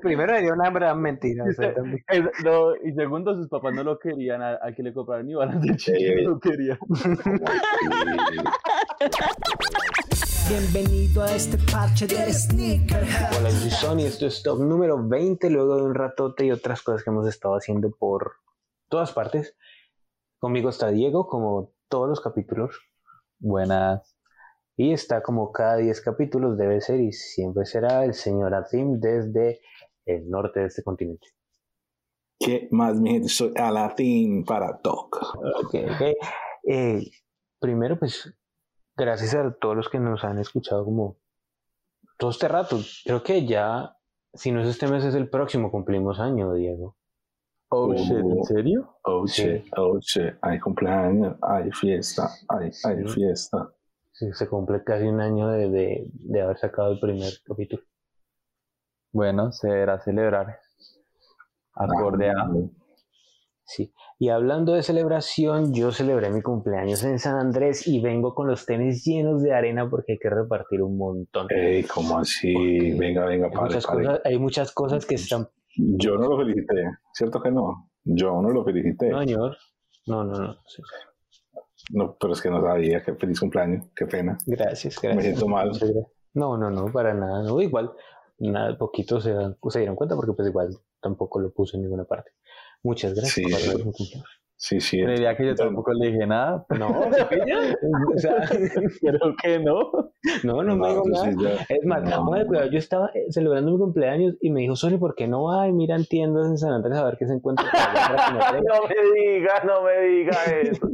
primero le dio una gran mentira. no, y segundo, sus papás no lo querían a, que le compraran ni balas de chile, no lo querían. Bienvenido a este parche de sneaker. Hola, soy Sony, esto es top número 20 luego de un ratote y otras cosas que hemos estado haciendo por todas partes. Conmigo está Diego, como todos los capítulos. Buenas. Y está como cada 10 capítulos debe ser y siempre será el señor Atim desde el norte de este continente. ¿Qué más, mi gente? Soy Alatin para Talk. Ok, ok. Eh, primero, pues gracias a todos los que nos han escuchado como todo este rato. Creo que ya, si no es este mes, es el próximo, cumplimos año, Diego. Oh, shit, ¿en serio? Oh shit, oh shit, hay cumpleaños, hay fiesta, hay, hay fiesta. Sí, se cumple casi un año de, de, de haber sacado el primer capítulo. Bueno, se deberá celebrar. Acorde a. Ah, Sí. Y hablando de celebración, yo celebré mi cumpleaños en San Andrés y vengo con los tenis llenos de arena porque hay que repartir un montón. Ey, ¿cómo así? venga, venga, hay, muchas Cosas, hay muchas cosas que están... Yo no lo felicité, ¿cierto que no? Yo no lo felicité. No, señor. No, no, no. No, pero es que no sabía. Qué feliz cumpleaños. Qué pena. Gracias, gracias. Me siento mal. No, no, no, para nada. No, igual, nada, poquito se, se dieron cuenta porque pues igual tampoco lo puse en ninguna parte. Muchas gracias sí, por Sí, sí. Creería que yo tampoco le dije nada. No, o sea, creo que no. No, no, me dijo nada. es más, no. yo estaba celebrando mi cumpleaños y me dijo, Sony, ¿por qué no ay, mira en tiendas en San Andrés a ver qué se encuentra? no me diga, no me diga eso.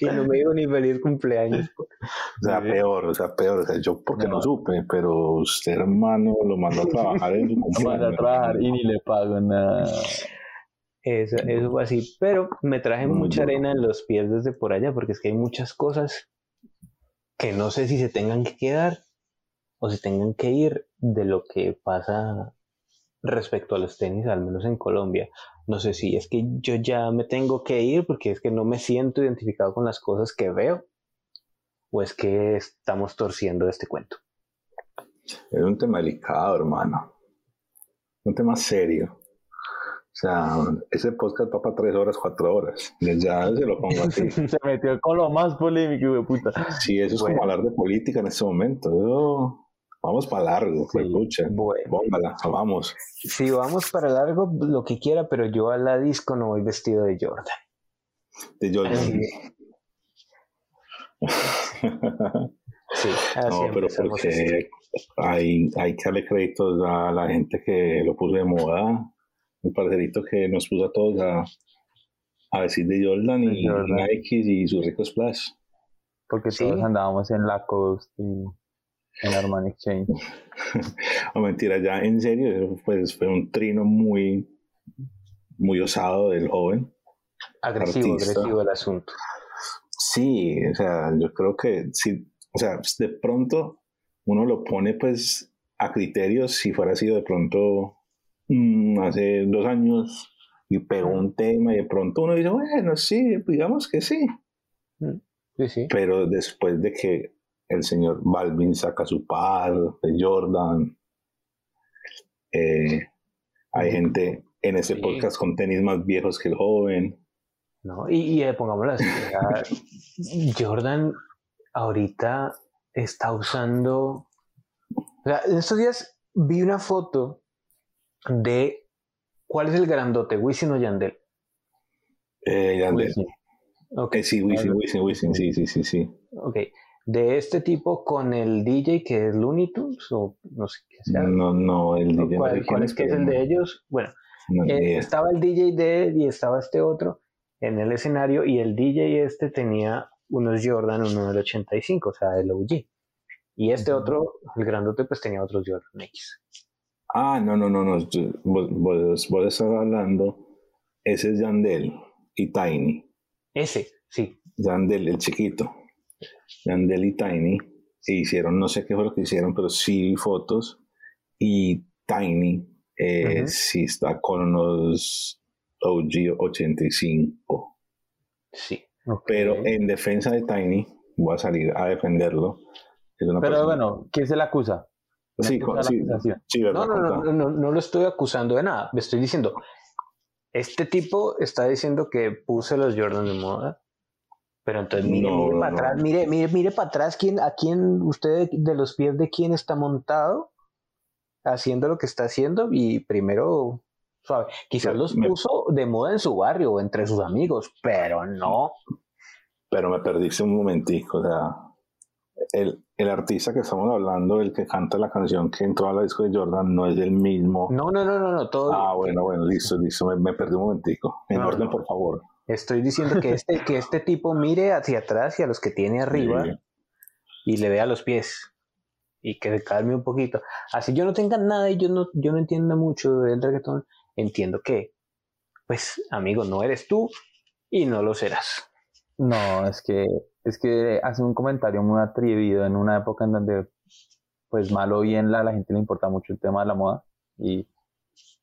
y no me dijo ni feliz cumpleaños. O sea, peor, o sea, peor. O sea, yo porque no. supe, pero usted, hermano, lo mandó a trabajar en su cumpleaños. Lo mandó a trabajar y ni le pago nada. Eso, eso fue así, pero me traje mucha arena en los pies desde por allá porque es que hay muchas cosas que no sé si se tengan que quedar o si tengan que ir de lo que pasa respecto a los tenis, al menos en Colombia. No sé si es que yo ya me tengo que ir porque es que no me siento identificado con las cosas que veo o es que estamos torciendo este cuento. Es un tema delicado, hermano. Un tema serio. O sea, ese podcast va para tres horas, cuatro horas. Ya se lo pongo así. se metió con lo más polémico, de puta. Sí, eso es como hablar de política en este momento. vamos para largo, sí, bueno. vamos. Sí, vamos para largo, lo que quiera, pero yo a la disco no voy vestido de Jordan. De Jordan. sí, no, pero porque hay, hay que darle créditos a la gente que lo puso de moda un parcerito que nos puso a todos a, a decir de Jordan y Nike y su rico splash. Porque todos andábamos en la Coast y en Armani Exchange. no, mentira, ya en serio, pues fue un trino muy, muy osado del joven. Agresivo, agresivo el asunto. Sí, o sea, yo creo que sí, o sea, de pronto uno lo pone pues a criterios si fuera sido de pronto Mm, hace dos años y pegó un tema y de pronto uno dice, bueno, sí, digamos que sí. Mm, sí, sí. Pero después de que el señor Balvin saca su par de Jordan, eh, hay gente en ese podcast con tenis más viejos que el joven. No, y, y eh, pongámoslo así, Jordan ahorita está usando... O sea, en estos días vi una foto de cuál es el grandote, Wisin o Yandel. Eh, Yandel. Ok, sí, Wisin, Wisin, Wisin, sí, sí, sí, sí. Ok, de este tipo con el DJ que es Looney Tunes o no sé qué sea. No, no, el DJ. ¿Cuál, es que es el de ellos? Bueno, eh, estaba el DJ de él y estaba este otro en el escenario y el DJ este tenía unos Jordan, uno del 85, o sea, el OG. Y este otro, el grandote, pues tenía otros Jordan X. Ah, no, no, no, no. Vos, vos, estás hablando. Ese es Yandel y Tiny. Ese, sí. Yandel, el chiquito. Yandel y Tiny. E hicieron, no sé qué fue lo que hicieron, pero sí fotos. Y Tiny eh, sí está con unos OG 85. Sí. Pero en defensa de Tiny, voy a salir a defenderlo. pero bueno, ¿quién se le acusa? Sí, sí, no, no, no, no, no lo estoy acusando de nada. Me estoy diciendo, este tipo está diciendo que puse los Jordan de moda, pero entonces mire, mire para atrás, mire, mire, mire para atrás quién, a quién usted de los pies de quién está montado haciendo lo que está haciendo y primero suave. Quizás los puso de moda en su barrio o entre sus amigos, pero no. Pero me perdiste un momentico, o sea, el, el, artista que estamos hablando, el que canta la canción que entró a la disco de Jordan, no es el mismo. No, no, no, no, no todo. Ah, bueno, bueno, listo, listo, me, perdí un momentico. En orden, por favor. Estoy diciendo que este, que este tipo mire hacia atrás y a los que tiene arriba y le vea los pies y que se calme un poquito. Así yo no tenga nada y yo no, yo no entiendo mucho del reggaetón, entiendo que, pues, amigo, no eres tú y no lo serás. No, es que es que hace un comentario muy atrevido en una época en donde, pues mal o bien, la, la gente le importa mucho el tema de la moda y,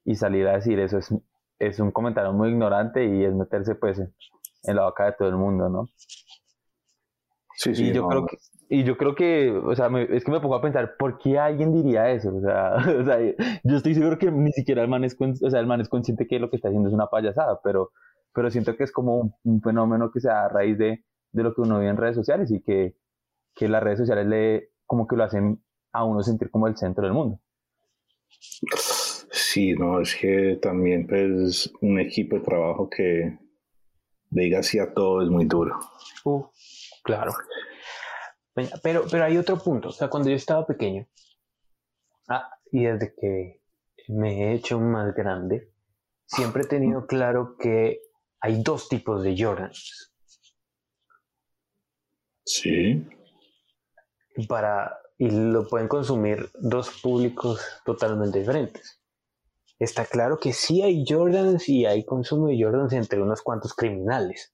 y salir a decir eso es, es un comentario muy ignorante y es meterse pues en, la boca de todo el mundo, ¿no? Sí, sí. Y yo creo que, y yo creo que, o sea, es que me pongo a pensar, ¿por qué alguien diría eso? O sea, o sea, yo estoy seguro que ni siquiera el man es, o sea, el man es consciente que lo que está haciendo es una payasada, pero, pero siento que es como un fenómeno que se da a raíz de, de lo que uno ve en redes sociales y que, que las redes sociales le, como que lo hacen a uno sentir como el centro del mundo. Sí, no, es que también pues un equipo de trabajo que diga así a todo es muy duro. Uh, claro. Pero, pero hay otro punto, o sea, cuando yo estaba pequeño, ah, y desde que me he hecho más grande, siempre he tenido claro que hay dos tipos de Jordans. Sí. Para, y lo pueden consumir dos públicos totalmente diferentes. Está claro que sí hay Jordans y hay consumo de Jordans entre unos cuantos criminales.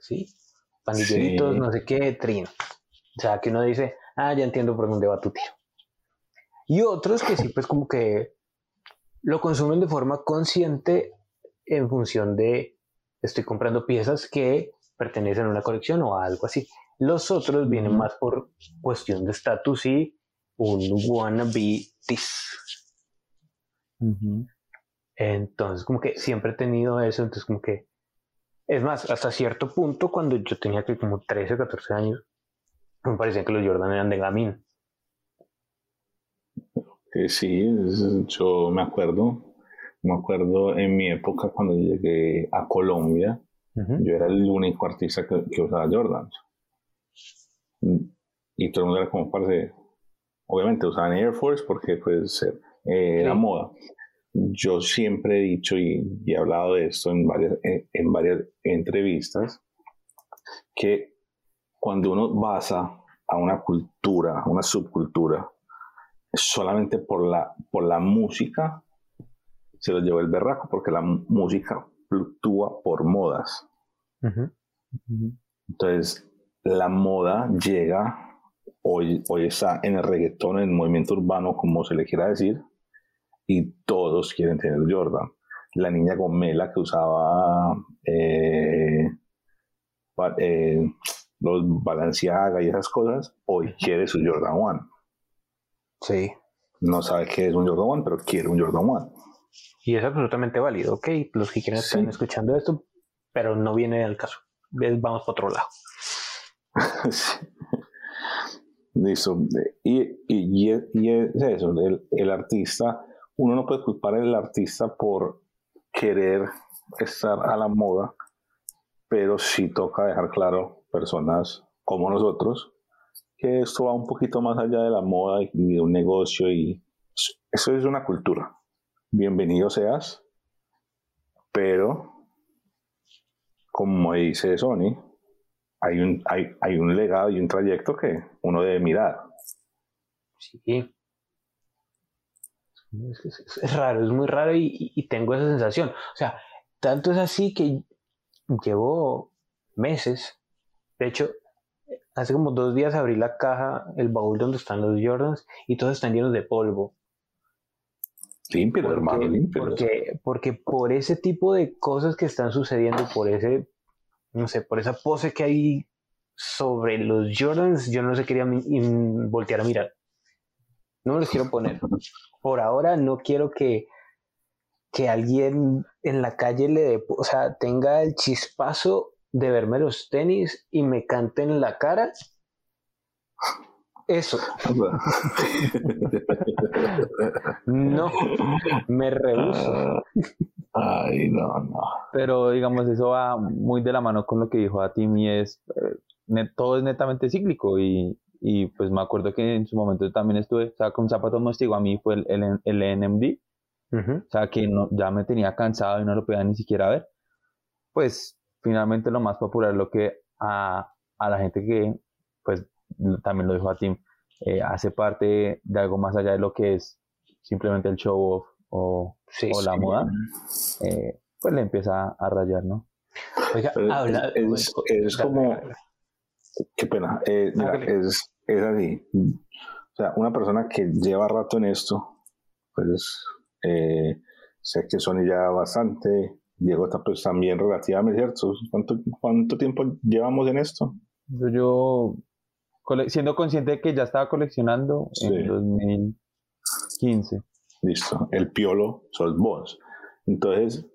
¿Sí? Pandilleritos, no sé qué, trino. O sea, que uno dice, ah, ya entiendo por dónde va tu tiro. Y otros que sí, pues como que lo consumen de forma consciente en función de estoy comprando piezas que pertenecen a una colección o a algo así. Los otros vienen más por cuestión de estatus y un wannabe this. Entonces, como que siempre he tenido eso, entonces como que... Es más, hasta cierto punto, cuando yo tenía que como 13 o 14 años, me parecía que los Jordan eran de gamín. sí, yo me acuerdo, me acuerdo en mi época cuando llegué a Colombia, yo era el único artista que, usaba Jordan. Y todo el mundo era como parte obviamente usaban Air Force porque pues eh, era moda. Yo siempre he dicho y, he hablado de esto en varias, en, varias entrevistas, que cuando uno basa a una cultura, a una subcultura, solamente por la, por la música, se lo lleva el berraco, porque la música fluctúa por modas. Entonces, la moda llega, hoy, hoy está en el reggaetón, en el movimiento urbano, como se le quiera decir, y todos quieren tener Jordan. La niña Gomela que usaba eh, eh, los Balenciaga y esas cosas, hoy quiere su Jordan One. Sí. No sabe qué es un Jordan One, pero quiere un Jordan One. Y es absolutamente válido, ok. Los que quieran estar escuchando esto, pero no viene al caso. Vamos para otro lado. Listo. Y, y, y, es eso, el, el, artista, uno no puede culpar al artista por querer estar a la moda, pero sí toca dejar claro, personas como nosotros, que esto va un poquito más allá de la moda y de un negocio y eso es una cultura bienvenido seas, pero como dice Sony, hay un, hay, hay un legado y un trayecto que uno debe mirar. Sí. Es, raro, es muy raro y, tengo esa sensación. O sea, tanto es así que llevo meses. De hecho, hace como dos días abrí la caja, el baúl donde están los Jordans y todos están llenos de polvo. Limpio, hermano, limpio. Porque, porque por ese tipo de cosas que están sucediendo, por ese, no sé, por esa pose que hay sobre los Jordans, yo no se quería voltear a mirar. No me los quiero poner. Por ahora no quiero que, que alguien en la calle le dé, o sea, tenga el chispazo de verme los tenis y me cante en la cara. Eso. no, me rehuso. Ay, no, no. Pero digamos, eso va muy de la mano con lo que dijo a y es, eh, todo es netamente cíclico y, y, pues me acuerdo que en su momento también estuve, o sea, con zapatos mostigo a mí fue el, el, el NMD, o sea, que no, ya me tenía cansado y no lo podía ni siquiera ver. Pues finalmente lo más popular, lo que a, a la gente que, pues también lo dijo a Tim, eh, hace parte de algo más allá de lo que es simplemente el show off o, o la moda, eh, pues le empieza a rayar, ¿no? Oiga, habla, es, es, como, qué pena, eh, es, es así. O sea, una persona que lleva rato en esto, pues sé que son ya bastante, Diego está pues también relativamente cierto. ¿Cuánto, ¿Cuánto tiempo llevamos en esto? Yo, yo siendo consciente de que ya estaba coleccionando en 2015. Listo, el piolo sos vos. Entonces,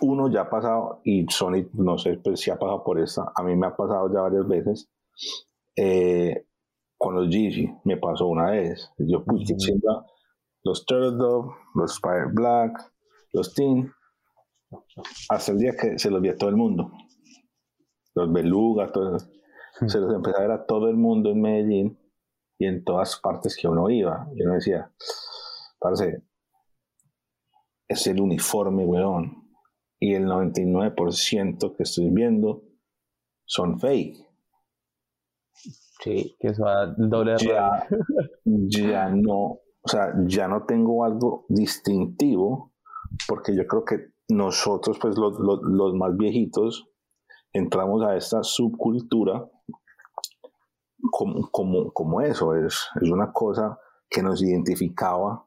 uno ya ha pasado, y Sony, no sé pues, si ha pasado por esta, a mí me ha pasado ya varias veces, eh, con los Yeezy, me pasó una vez. Yo puse los Turtle los Fire Black, los Teen, hasta el día que se los vi a todo el mundo. Los Beluga, todos hmm. Se los empezó a ver a todo el mundo en Medellín y en todas partes que uno iba. Y uno decía, parece, es el uniforme, weón. Y el 99% que estoy viendo son fake. Sí, que eso va doble ya, ya no, o sea, ya no tengo algo distintivo porque yo creo que nosotros, pues los, los, más viejitos, entramos a esta subcultura como, como, como eso, es, es una cosa que nos identificaba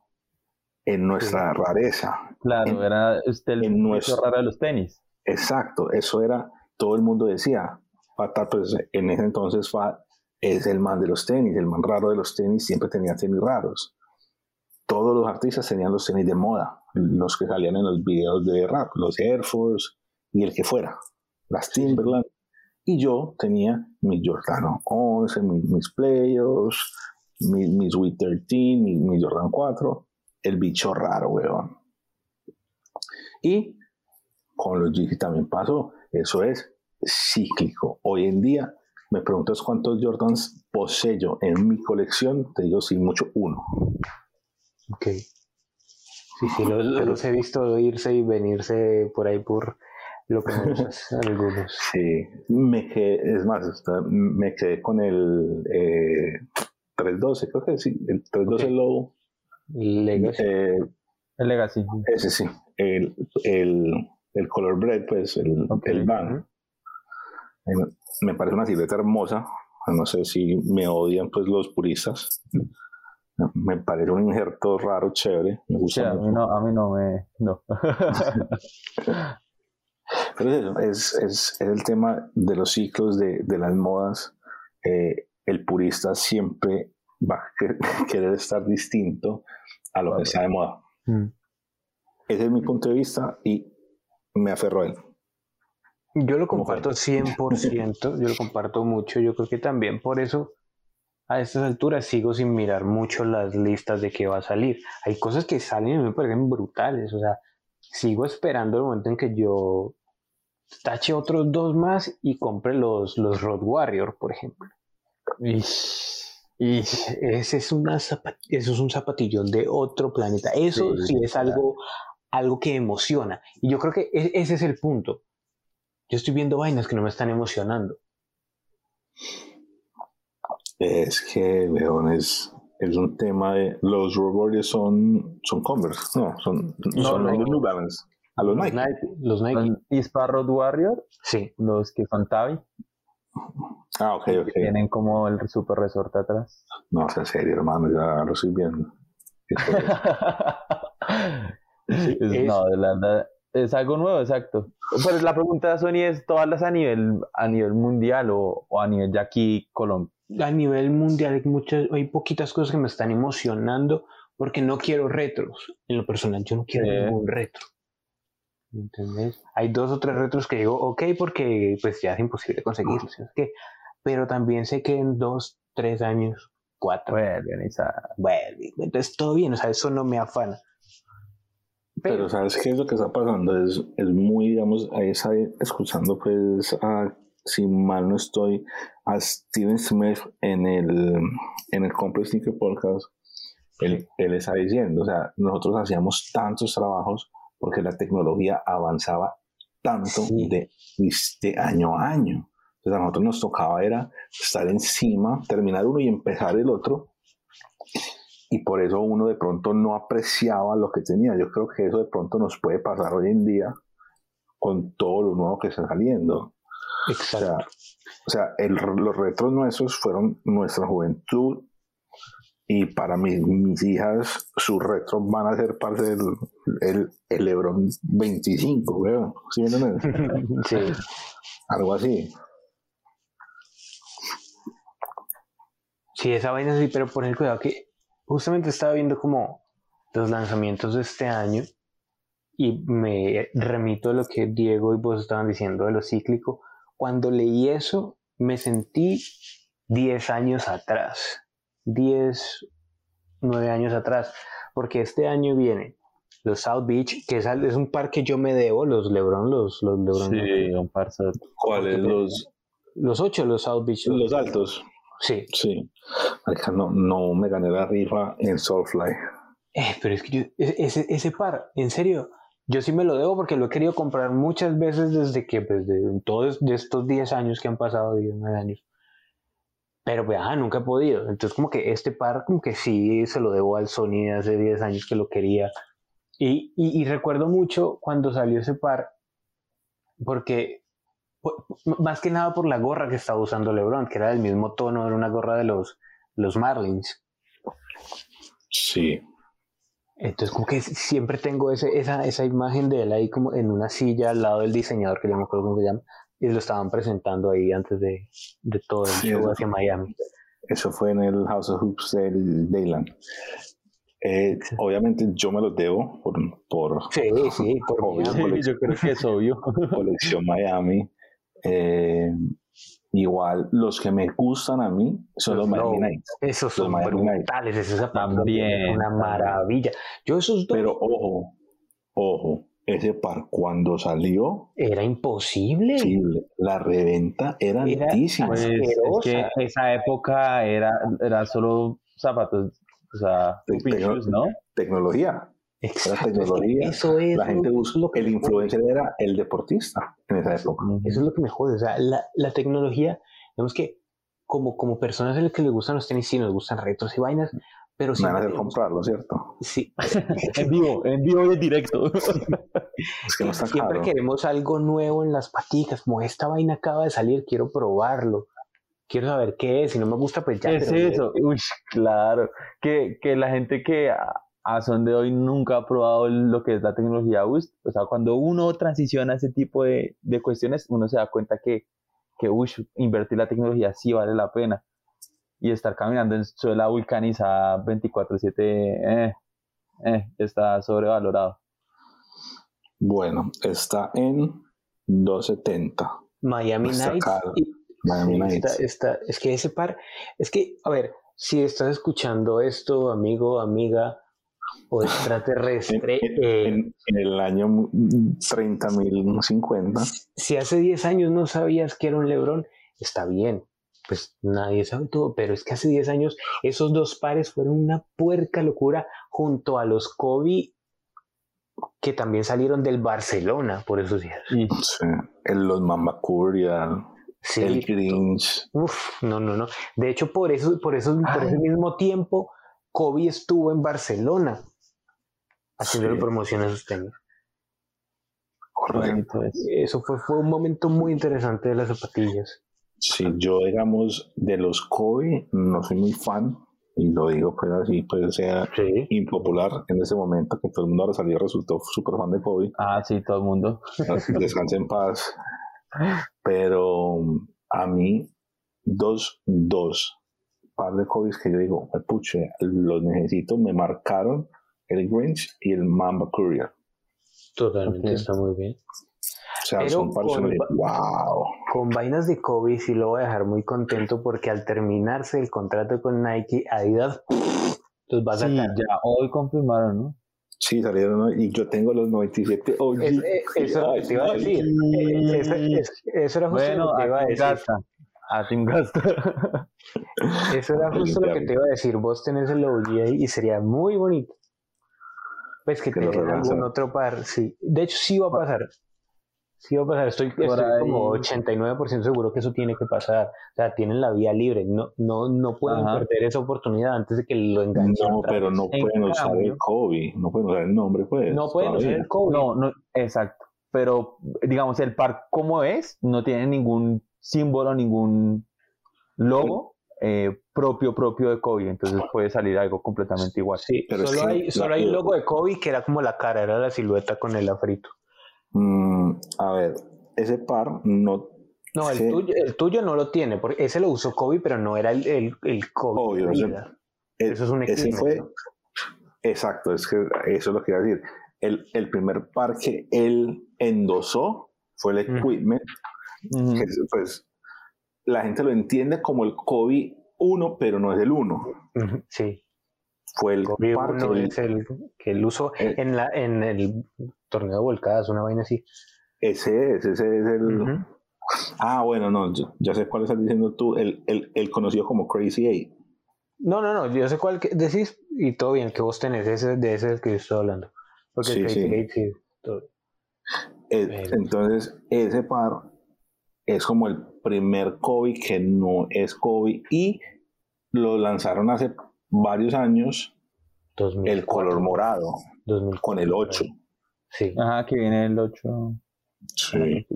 en nuestra rareza. Claro, era usted el en nuestro, raro de los tenis. Exacto, eso era, todo el mundo decía, Fata, pues en ese entonces Fat es el man de los tenis, el man raro de los tenis, siempre tenía tenis raros. Todos los artistas tenían los tenis de moda los que salían en los videos de rap, los Air Force y el que fuera, las Timberland. Y yo tenía mis Jordan 11, mis, mis Playos, mis, mis 13, mis, Jordan 4, el bicho raro, weón. Y con los Yeezy también pasó, eso es cíclico. Hoy en día me preguntas cuántos Jordans poseo en mi colección, te digo sin mucho uno. Ok. Sí, sí, los, he visto irse y venirse por ahí por lo que algunos. Sí, me quedé, es más, me quedé con el eh, 312, creo que sí, el 312 Low. Legacy. Eh, el Legacy. Ese sí, el, el, el Color Bread, pues, el, el van. Me parece una silueta hermosa. No sé si me odian pues los puristas me parece un injerto raro, chévere. Me gusta a, mí no, a mí no me. No. Es, es, es, el tema de los ciclos de, de las modas. Eh, el purista siempre va a querer estar distinto a lo que está de moda. Mm. Ese es mi punto de vista y me aferro a él. Yo lo comparto 100%, yo lo comparto mucho. Yo creo que también por eso a estas alturas sigo sin mirar mucho las listas de qué va a salir. Hay cosas que salen y me parecen brutales. O sea, sigo esperando el momento en que yo tache otros dos más y compre los, los Road Warrior, por ejemplo. Y, ese es, una eso es un zapatillón de otro planeta. Eso sí, es algo, algo que emociona. Y yo creo que e, ese es el punto. Yo estoy viendo vainas que no me están emocionando. Es que, León, es, un tema de. Los Road son, son Converse, no, son, son los New Balance. A los, Nike. Los Nike. ¿Y Road Warrior? Sí. Los que son Tavi. Ah, ok, ok. Tienen como el super resorte atrás. No, sea serio, hermano, ya lo estoy viendo. no, de la verdad, es algo nuevo, exacto. Pero la pregunta de Sony es, ¿todas las a nivel, a nivel mundial o, o a nivel ya aquí Colombia? A nivel mundial hay, muchas, hay poquitas cosas que me están emocionando porque no quiero retros. En lo personal, yo no quiero ningún retro. ¿Entendés? Hay dos o tres retros que digo, ok, porque pues ya es imposible conseguirlos. pero también sé que en dos, tres años, cuatro. Vuelven, vuelven. Entonces todo bien, o sea, eso no me afana. Pero, ¿sabes qué es lo que está pasando? Es, es muy, digamos, ahí está escuchando, pues, a, si mal no estoy, a Steven Smith en el, en el Complex Podcast. Él, él está diciendo, o sea, nosotros hacíamos tantos trabajos porque la tecnología avanzaba tanto de, de, año a año. Entonces a nosotros nos tocaba era estar encima, terminar uno y empezar el otro. Y por eso uno de pronto no apreciaba lo que tenía. Yo creo que eso de pronto nos puede pasar hoy en día con todo lo nuevo que está saliendo. Exacto. O sea, el, los retros nuestros fueron nuestra juventud, y para mí, mis hijas, sus retros van a ser parte del el, el Lebron 25, ¿veo? ¿Sí me sí. Algo así. Sí, esa vaina sí, pero poner cuidado que justamente estaba viendo como los lanzamientos de este año y me remito a lo que Diego y vos estaban diciendo de lo cíclico. Cuando leí eso, me sentí 10 años atrás 10, 9 años atrás, porque este año viene los South Beach, que es, es un par que yo me debo, los Lebron, los, los Lebron. Sí, un par. ¿Cuáles? Los, los ocho, los South Beach. Los altos. Sí. Sí. No, no me gané la rifa en Soulfly. Eh, pero es que yo, e, ese, ese par, en serio, yo sí me lo debo porque lo he querido comprar muchas veces desde que, pues, de todos de estos 10 años que han pasado, 10, 9 años. Pero pues, nunca he podido. Entonces, como que este par, como que sí se lo debo al Sony de hace 10 años que lo quería. Y, y, recuerdo mucho cuando salió ese par, porque más que nada por la gorra que estaba usando LeBron, que era del mismo tono, era una gorra de los, los Marlins. Sí. Entonces, como que siempre tengo ese, esa, esa imagen de él ahí como en una silla al lado del diseñador, que ya me acuerdo cómo se llama, y lo estaban presentando ahí antes de, de todo el show hacia Miami. Eso fue en el House of Hoops del Dayland. Eh, obviamente yo me lo debo por, por sí, sí, por obvio, yo creo que es obvio. Colección Miami. Eh, igual, los que me gustan a mí son los, Miami Nights. Esos son brutales, esa también una maravilla. Yo esos dos. Pero ojo, ojo, ese par cuando salió era imposible. Sí, la reventa era, altísima. Pues, es que esa época era, era solo zapatos, o sea, ¿no? Tecnología. Exacto, tecnología. Eso es la gente busca lo que el influencer era el deportista en esa época. Eso es lo que me jode. O sea, la, la tecnología, vemos que como, como personas a las que les gustan los tenis, sí nos gustan retos y vainas, pero Me van a comprarlo, ¿cierto? Sí. en vivo, en vivo y en directo. es que no está Siempre queremos algo nuevo en las paticas, como esta vaina acaba de salir, quiero probarlo. Quiero saber qué es, si no me gusta, pues ya. ¿Qué es eso? Uy, claro. Que, que la gente que a, son de hoy nunca ha probado lo que es la tecnología Boost, o sea, cuando uno transiciona ese tipo de, de cuestiones, uno se da cuenta que, que uy, invertir la tecnología sí vale la pena y estar caminando en suela vulcanizada 24/7 eh, eh, está sobrevalorado. Bueno, está en 270. Miami Nights. Miami Nights. es que ese par, es que, a ver, si estás escuchando esto, amigo, amiga o extraterrestre. en, en, el año 30.050. Si hace 10 años no sabías que era un Lebrón, está bien pues nadie sabe todo, pero es que hace 10 años esos dos pares fueron una puerca locura junto a los Kobe que también salieron del Barcelona por esos días. Sí, el, los Mamba Curial, el Grinch. Uf, no, no, no. De hecho, por eso, por eso, por ese mismo tiempo, Kobe estuvo en Barcelona haciendo sí. promoción a sus tenis. Correcto. Eso fue, fue un momento muy interesante de las zapatillas. Sí, yo digamos de los Kobe no soy muy fan, y lo digo pues así, pues sea Sí. impopular en ese momento, que todo el mundo ahora salió resultó súper fan de Kobe, Ah, sí, todo el mundo. descanse en paz, pero a mí, dos, dos par de Kobe que yo digo, "Ay, puche, los necesito, me marcaron el Grinch y el Mamba Courier. Totalmente, está muy bien. O sea, Pero son de, con- wow. Con vainas de Kobe sí lo voy a dejar muy contento porque al terminarse el contrato con Nike, Adidas los va a Sí, sacar. ya hoy confirmaron, ¿no? Sí, salieron y yo tengo los 97 OG. Es- eh, eso era lo que te iba a decir. Eh, Eso, es- eso era justo Bueno, lo que te iba a decir. gasta. A Team Gasta. Eso era justo lo que te iba a decir. Vos tenés el OG ahí y sería muy bonito. Pues que Que lo tengan algún otro par. Sí. De hecho, sí va a pasar. Sí va a pasar. Estoy, estoy ahí. como 89% seguro que eso tiene que pasar. O sea, tienen la vía libre. No, no, no pueden Ajá. perder esa oportunidad antes de que lo enganchen. No, pero no En pueden usar cambio- el Kobe, no pueden usar el nombre, pues. No pueden usar el Kobe. No, no, exacto. Pero, digamos, el par como es, no tiene ningún símbolo, ningún logo eh, propio, propio de Kobe. Entonces puede salir algo completamente igual. Sí, Pero solo, que hay, solo hay un logo de Kobe que era como la cara, era la silueta con el afrito. Mm, a ver, ese par no. No, el, tuyo, el tuyo no lo tiene, porque ese lo usó Kobe, pero no era el, el, el Kobe. Obvio, ese- el- Eso es un ese fue. ¿no? Exacto, es que eso es lo que iba a decir. El, el primer par que él endosó fue el. Equipment, que pues la gente lo entiende como el Kobe 1, pero no es el 1. Ujú, Sí, Fue el Kobe par que él- es el que él usó Eh. en, la, en el torneo de volcadas, una vaina así. ese es, ese es el. Ah, bueno, no, yo- ya sé cuál estás diciendo tú, el, el, el conocido como Crazy Eight. No, no, no, yo sé cuál que decís y todo bien, que vos tenés, ese, de ese es el que yo estoy hablando. Porque Sí, el Crazy sí. Eight, sí, todo. Eh, Bueno. Entonces, ese par es como el primer Kobe que no es Kobe y lo lanzaron hace varios años 2004, el color morado 2004, con el 8. Sí. Ajá, que viene el 8. Sí.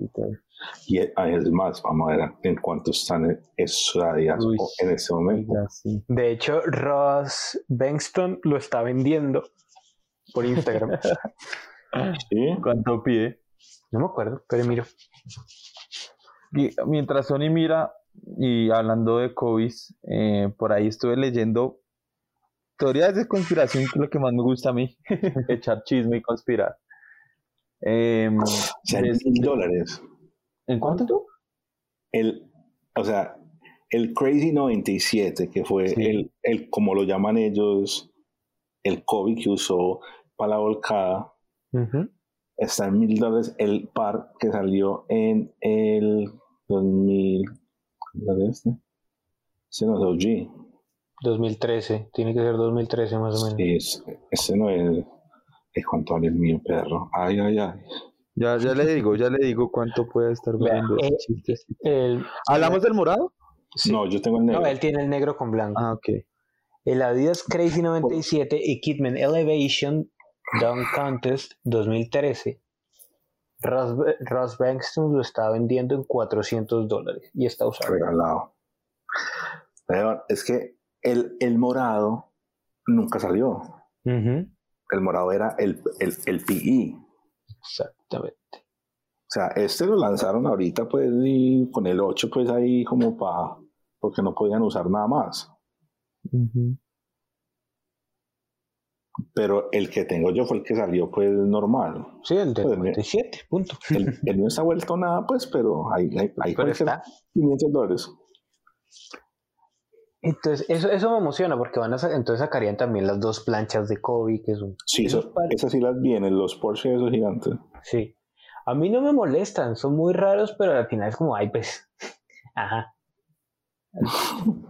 Y es más, vamos a ver en cuánto están esos Adidas Uy. en este momento. Sí. De hecho, Ross Bankston lo está vendiendo por Instagram. Sí. ¿Cuánto pide? no me acuerdo, pero miro. Y mientras Sony mira, y hablando de COVID, eh, por ahí estuve leyendo teorías de conspiración, que es lo que más me gusta a mí, echar chisme y conspirar. Desde- mil dólares. ¿En cuánto? El, o sea, el Crazy 97, que fue Sí. el, el, como lo llaman ellos, el Kobe que usó para la volcada, está en mil dólares el par que salió en el 2000. ¿cuál es este? Ese no es OG. 2013, tiene que ser 2013 más o menos. Sí, es- ese no es. Es cuánto vale el mío, perro. Ay, ay, ay. Ya, ya le digo, ya le digo cuánto puede estar Vea, valiendo eh. El- ¿Hablamos del morado? No, yo tengo el negro. no, él tiene el negro con blanco. Ah, ok. El Adidas Crazy 97 Equipment Elevation Dunk Contest 2013. Ross, Ross Bankston lo está vendiendo en 400 dólares y está usado. regalado. Pero es que el, el morado nunca salió. Ujú, El morado era el, el, el PE. Exactamente. O sea, este lo lanzaron ahorita, pues, y con el 8, pues ahí como para. Porque no podían usar nada más. Pero el que tengo yo fue el que salió, pues, normal. Sí, el de Pues, 97, punto. El, el no está vuelto nada, pues, pero ahí, ahí, ahí Pero puede ser está. 500 dólares. Entonces, eso, eso me emociona porque van a entonces sacarían también las dos planchas de Kobe, que son. Sí, par- esas sí las vienen, los Porsche esos gigantes. Sí. A mí no me molestan, son muy raros, pero al final es como, ay, pues. Ajá.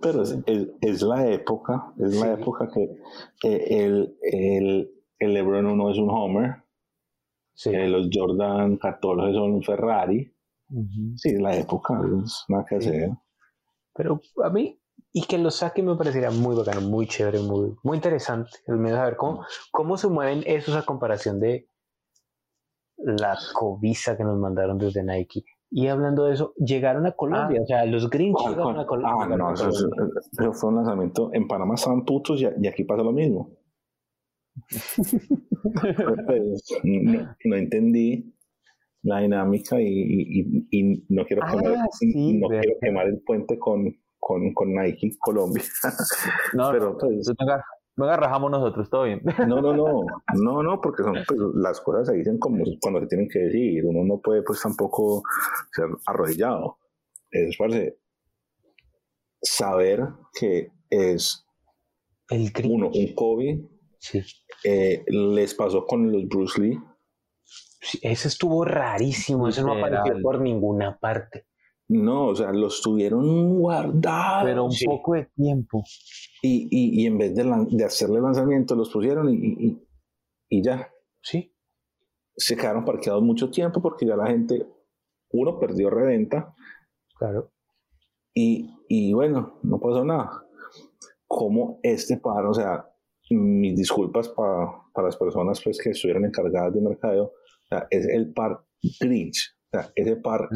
Pero es, es- es la época, es la época que eh, el, el, el LeBron 1 es un Homer, Sí. eh, los Jordan 14 son un Ferrari. Sí, es la época, es nada que Sí. Pero a mí, y que lo saquen me parecería muy bacano, muy chévere, muy, muy interesante. Al menos a ver cómo, cómo se mueven esos a comparación de la cobiza que nos mandaron desde Nike. Y hablando de eso, llegaron a Colombia, o sea, los Grinch llegaron a, Colombia. Ah, no, eso, eso, fue un lanzamiento. En Panamá estaban putos y, y aquí pasa lo mismo. pues, no, no, entendí la dinámica y, y, y no, quiero, Ah, quemar, sí, no quiero quemar el puente con, con, con Nike Colombia. No, Pero, no, pues, venga, venga, rajamos nosotros, todo bien. No, no, no, no, no, porque son, pues, las cosas se dicen como cuando se tienen que decir. Uno no puede, pues, tampoco ser arrodillado. Es, parce, saber que es El uno, un COVID, Sí. eh, les pasó con los Bruce Lee. Ese estuvo rarísimo, ese no apareció por ninguna parte. No, o sea, los tuvieron guardados. Pero un Sí. poco de tiempo. Y, y, y en vez de, lan- de hacerle lanzamiento, los pusieron y, y, y ya. Sí. Se quedaron parqueados mucho tiempo porque ya la gente, uno, perdió reventa Claro. y, y bueno, no pasó nada. Como este par, o sea, mis disculpas pa- para las personas pues, que estuvieron encargadas de mercadeo, sea, es el par Grinch. O sea, ese par,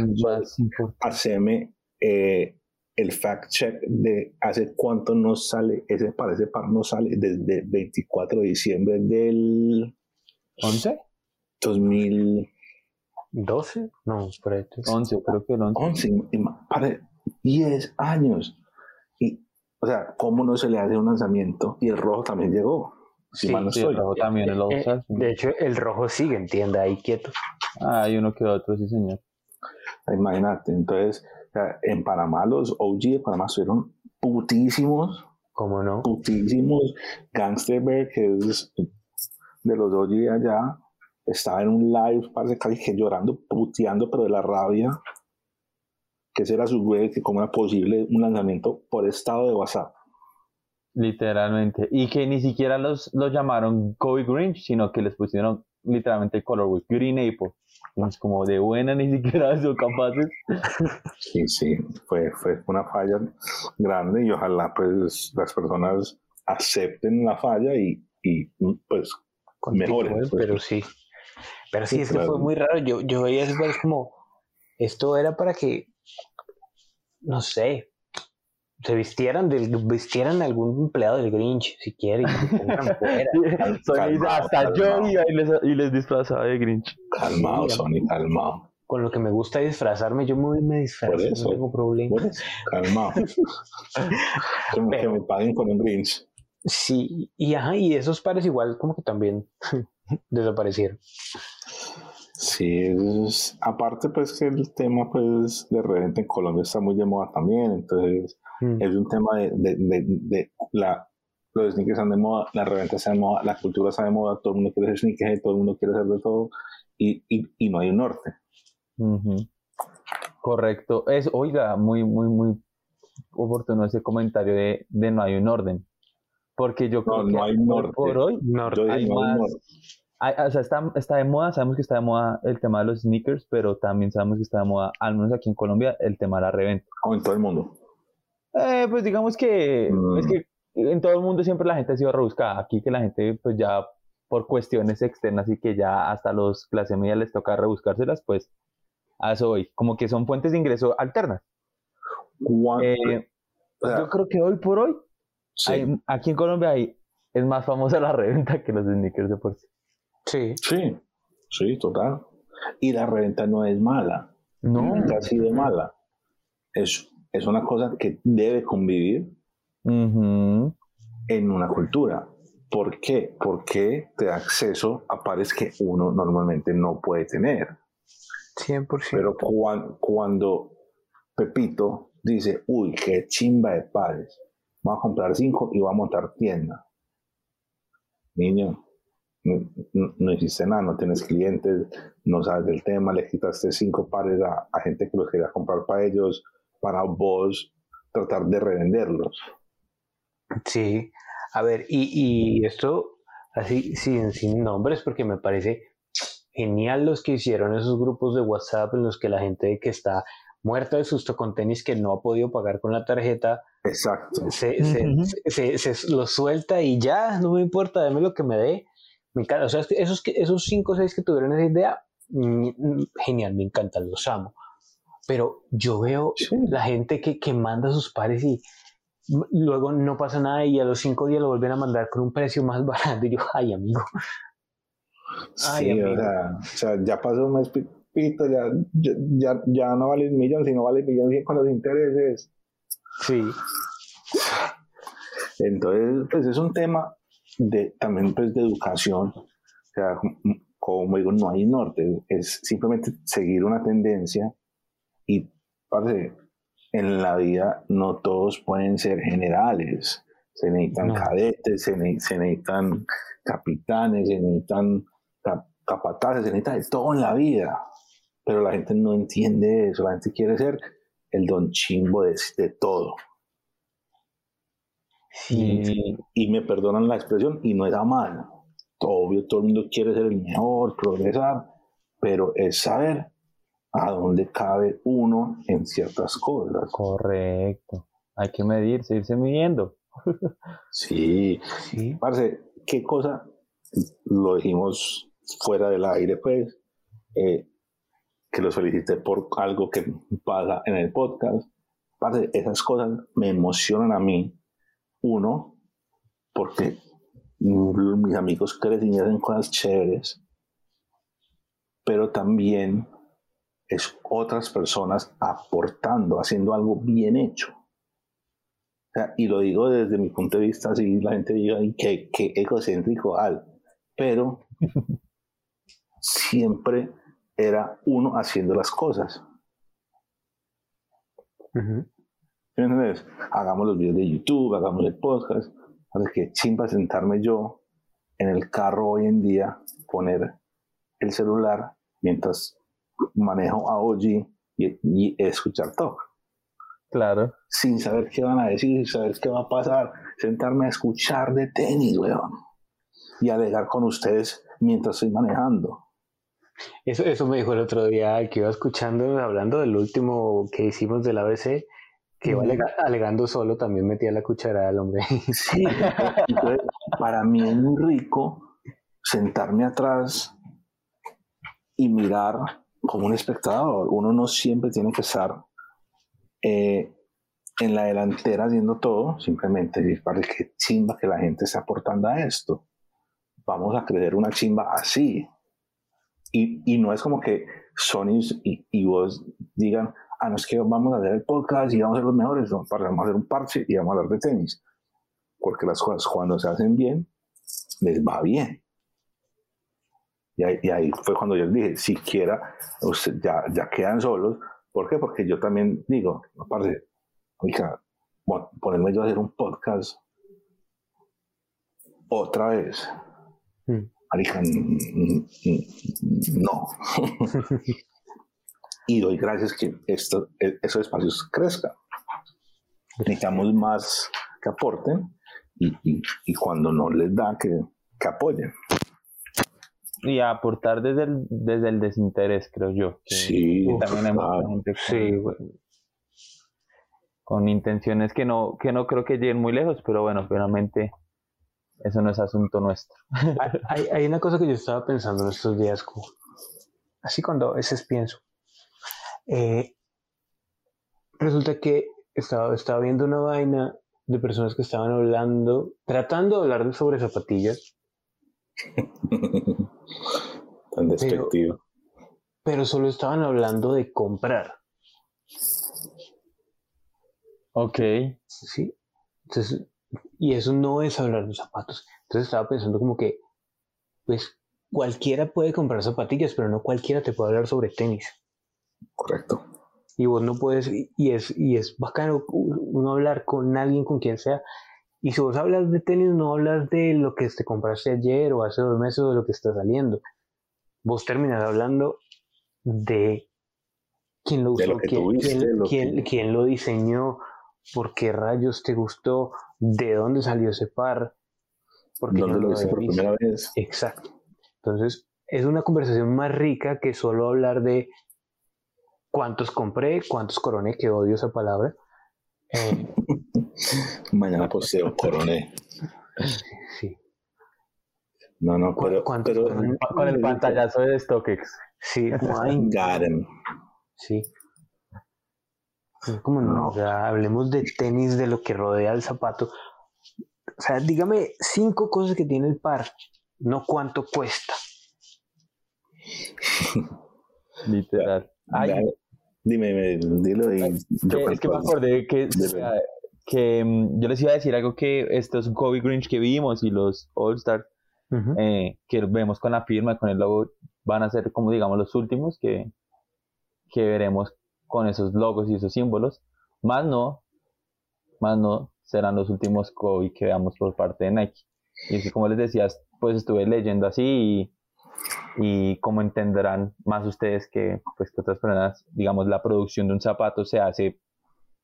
haceme eh, el fact check de hace cuánto no sale, ese par, ese par no sale desde 24 de diciembre del ¿11? 2011. ¿12? No, por ahí. 11, creo que el 11. y ma- pare, 10 años. Y, o sea, ¿cómo no se le hace un lanzamiento? Y el rojo también llegó. Si Sí, mal no Sí, estoy. el rojo también, el Eh, 11. de hecho, el rojo sigue en tienda ahí quieto. Ah, hay uno que otro, sí, señor. Imagínate. Entonces, en Panamá, los OG de Panamá estuvieron putísimos, ¿Cómo no? putísimos. Gangster Bear, que es de los OG de allá, estaba en un live, parece casi que llorando, puteando, pero de la rabia. Que ese era su güey, que cómo era posible un lanzamiento por estado de WhatsApp. Literalmente. Y que ni siquiera los, los llamaron Kobe Grinch, sino que les pusieron literalmente el colorway Green Apple. Es como de buena ni siquiera son capaces. Sí, sí, fue, fue una falla grande y ojalá pues las personas acepten la falla y, y pues mejoren. Pues. pero sí. Pero sí, Sí, es que fue muy raro. Yo, yo veía eso es como, esto era para que, no sé, se vistieran del, vistieran a algún empleado del Grinch, si quiere, y se pongan fuera. Sony calmado, dice, hasta yo iba y les, y les disfrazaba de Grinch. Calmado, Sí, Sony, calmado. Con lo que me gusta disfrazarme, yo me, me disfrazo, Por eso. no tengo problema. Calmado. Como que Pero- me paguen con un Grinch. Sí, y ajá, y esos pares igual como que también desaparecieron. Sí, es- aparte pues que el tema pues de reventa en Colombia está muy de moda también, entonces Mm. es un tema de, de, de, de la, los sneakers están de moda, la reventa está de moda, la cultura está de moda, todo el mundo quiere ser sneakerhead, todo el mundo quiere hacer de todo y, y, y no hay un norte. Correcto. Es, oiga, muy, muy, muy oportuno ese comentario de, de no hay un orden. Porque yo creo No, que no hay norte. por hoy Norte. Hay no hay un más- norte. hay- o sea, está, está de moda, sabemos que está de moda el tema de los sneakers, pero también sabemos que está de moda, al menos aquí en Colombia, el tema de la reventa. O en todo el mundo. Eh, pues digamos que Mm. es que en todo el mundo siempre la gente ha sido rebuscada. Aquí que la gente, pues ya por cuestiones externas y que ya hasta los clase media les toca rebuscárselas, pues a eso hoy. Como que son fuentes de ingreso alternas. Eh, yo creo que hoy por hoy, sí, hay- aquí en Colombia hay, es más famosa la reventa que los sneakers de por sí. Sí, sí, sí, total. Y la reventa no es mala. No. nunca ha sido mala. Es, es una cosa que debe convivir en una cultura. ¿Por qué? Porque te da acceso a pares que uno normalmente no puede tener. 100%. Pero cuan- cuando Pepito dice, uy, qué chimba de pares, voy a comprar cinco y voy a montar tienda. Niño, no, no- no hiciste nada, no tienes clientes, no sabes del tema, le quitaste cinco pares a, a gente que los quería comprar para ellos, para vos tratar de revenderlos. Sí, a ver, y, y esto así sin, sin nombres, porque me parece genial los que hicieron esos grupos de WhatsApp en los que la gente que está muerta de susto con tenis que no ha podido pagar con la tarjeta, Exacto. se, se, Ujú. se- se- se lo suelta y ya, no me importa, dame lo que me dé. Me encanta, o sea, es que esos, esos cinco o seis que tuvieron esa idea, genial, me encantan, los amo. Pero yo veo la gente que, que manda sus pares y luego no pasa nada y a los cinco días lo vuelven a mandar con un precio más barato. Y yo, ay, amigo. sí, O, sea, o sea, ya pasó un mes pito, ya, ya, ya no vale un millón, sino vale un millón con los intereses. Sí. Entonces, pues es un tema de, también pues de educación. O sea, como digo, no hay norte, es simplemente seguir una tendencia y, parece, en la vida no todos pueden ser generales. Se necesitan cadetes, se, necesitan capitanes, se necesitan capataces, se necesita de todo en la vida. Pero la gente no entiende eso, la gente quiere ser el don chimbo de, todo. Sí. Y, me perdonan la expresión, y no era mal. Obvio, todo el mundo quiere ser el mejor, progresar, pero es saber a dónde cabe uno en ciertas cosas. Correcto. Hay que medirse, irse midiendo. sí. sí. Parce, ¿qué cosa? Lo dijimos fuera del aire, pues, eh, que los felicité por algo que pasa en el podcast. Parce, esas cosas me emocionan a mí. Uno, porque mis amigos crecen y hacen cosas chéveres, pero también es otras personas aportando, haciendo algo bien hecho. y lo digo desde mi punto de vista, así la gente diga, qué, qué egocéntrico al, pero siempre era uno haciendo las cosas. Hagamos los videos de YouTube, hagamos el podcast. Para que chimba sentarme yo en el carro hoy en día, poner el celular mientras manejo a OG y, escuchar talk. Claro. Sin saber qué van a decir, sin saber qué va a pasar. Sentarme a escuchar de tenis, weón. Y alegar con ustedes mientras estoy manejando. Eso, eso me dijo el otro día que iba escuchando, hablando del último que hicimos del ABC, que iba alegando solo, también metía la cuchara al hombre. Sí, para mí es muy rico sentarme atrás y mirar como un espectador. Uno no siempre tiene que estar eh, en la delantera haciendo todo, simplemente para que chimba que la gente está aportando a esto. Vamos a creer una chimba así. Y, y no es como que Sony y, y, vos digan, ah, no es que vamos a hacer el podcast y vamos a ser los mejores, no, vamos a hacer un parche y vamos a hablar de tenis. Porque las cosas cuando se hacen bien, les va bien. Y ahí, fue cuando yo les dije, siquiera ya, ya quedan solos. ¿Por qué? Porque yo también digo, aparte, oiga, ponerme yo a hacer un podcast otra vez. Mm. no. y doy gracias que esto, e, esos espacios crezcan. Necesitamos más que aporten y, y, cuando no les da, que, que apoyen y aportar desde el, desde el desinterés, creo yo. sí, también hay mucha gente con, con, intenciones que no, que no creo que lleguen muy lejos, pero bueno, realmente eso no es asunto nuestro. hay, hay, una cosa que yo estaba pensando en estos días, así cuando a veces pienso. Eh, resulta que estaba, estaba viendo una vaina de personas que estaban hablando, tratando de hablar sobre zapatillas Tan despectivo. Pero, solo estaban hablando de comprar. Ok. Sí. Entonces, y eso no es hablar de zapatos. Entonces estaba pensando como que, pues, cualquiera puede comprar zapatillas, pero no cualquiera te puede hablar sobre tenis. Correcto. Y vos no puedes, y es, y es bacano uno hablar con alguien, con quien sea, y si vos hablas de tenis, no hablas de lo que te compraste ayer o hace dos meses o de lo que está saliendo. Vos terminas hablando de quién lo usó, quién, lo diseñó, por qué rayos te gustó, de dónde salió ese par. Porque ¿Dónde lo viste por primera vez? Exacto. Entonces, es una conversación más rica que solo hablar de cuántos compré, cuántos coroné, que odio esa palabra. Eh, Mañana poseo coroné. Sí. No, no, pero, con el pantallazo de StockX. Sí, Got Sí. Como no, o sea, hablemos de tenis, de lo que rodea el zapato. O sea, dígame cinco cosas que tiene el par, no cuánto cuesta. Literal. dime, dilo. Y es que me acordé que, que mm, yo les iba a decir algo que estos Kobe Grinch que vimos y los All Stars eh, que vemos con la firma, con el logo, van a ser como digamos los últimos que, que veremos con esos logos y esos símbolos. Más no, más no serán los últimos Kobe que veamos por parte de Nike. Y es que como les decía, pues estuve leyendo así y, y como entenderán más ustedes que, pues, que otras personas, digamos, la producción de un zapato se hace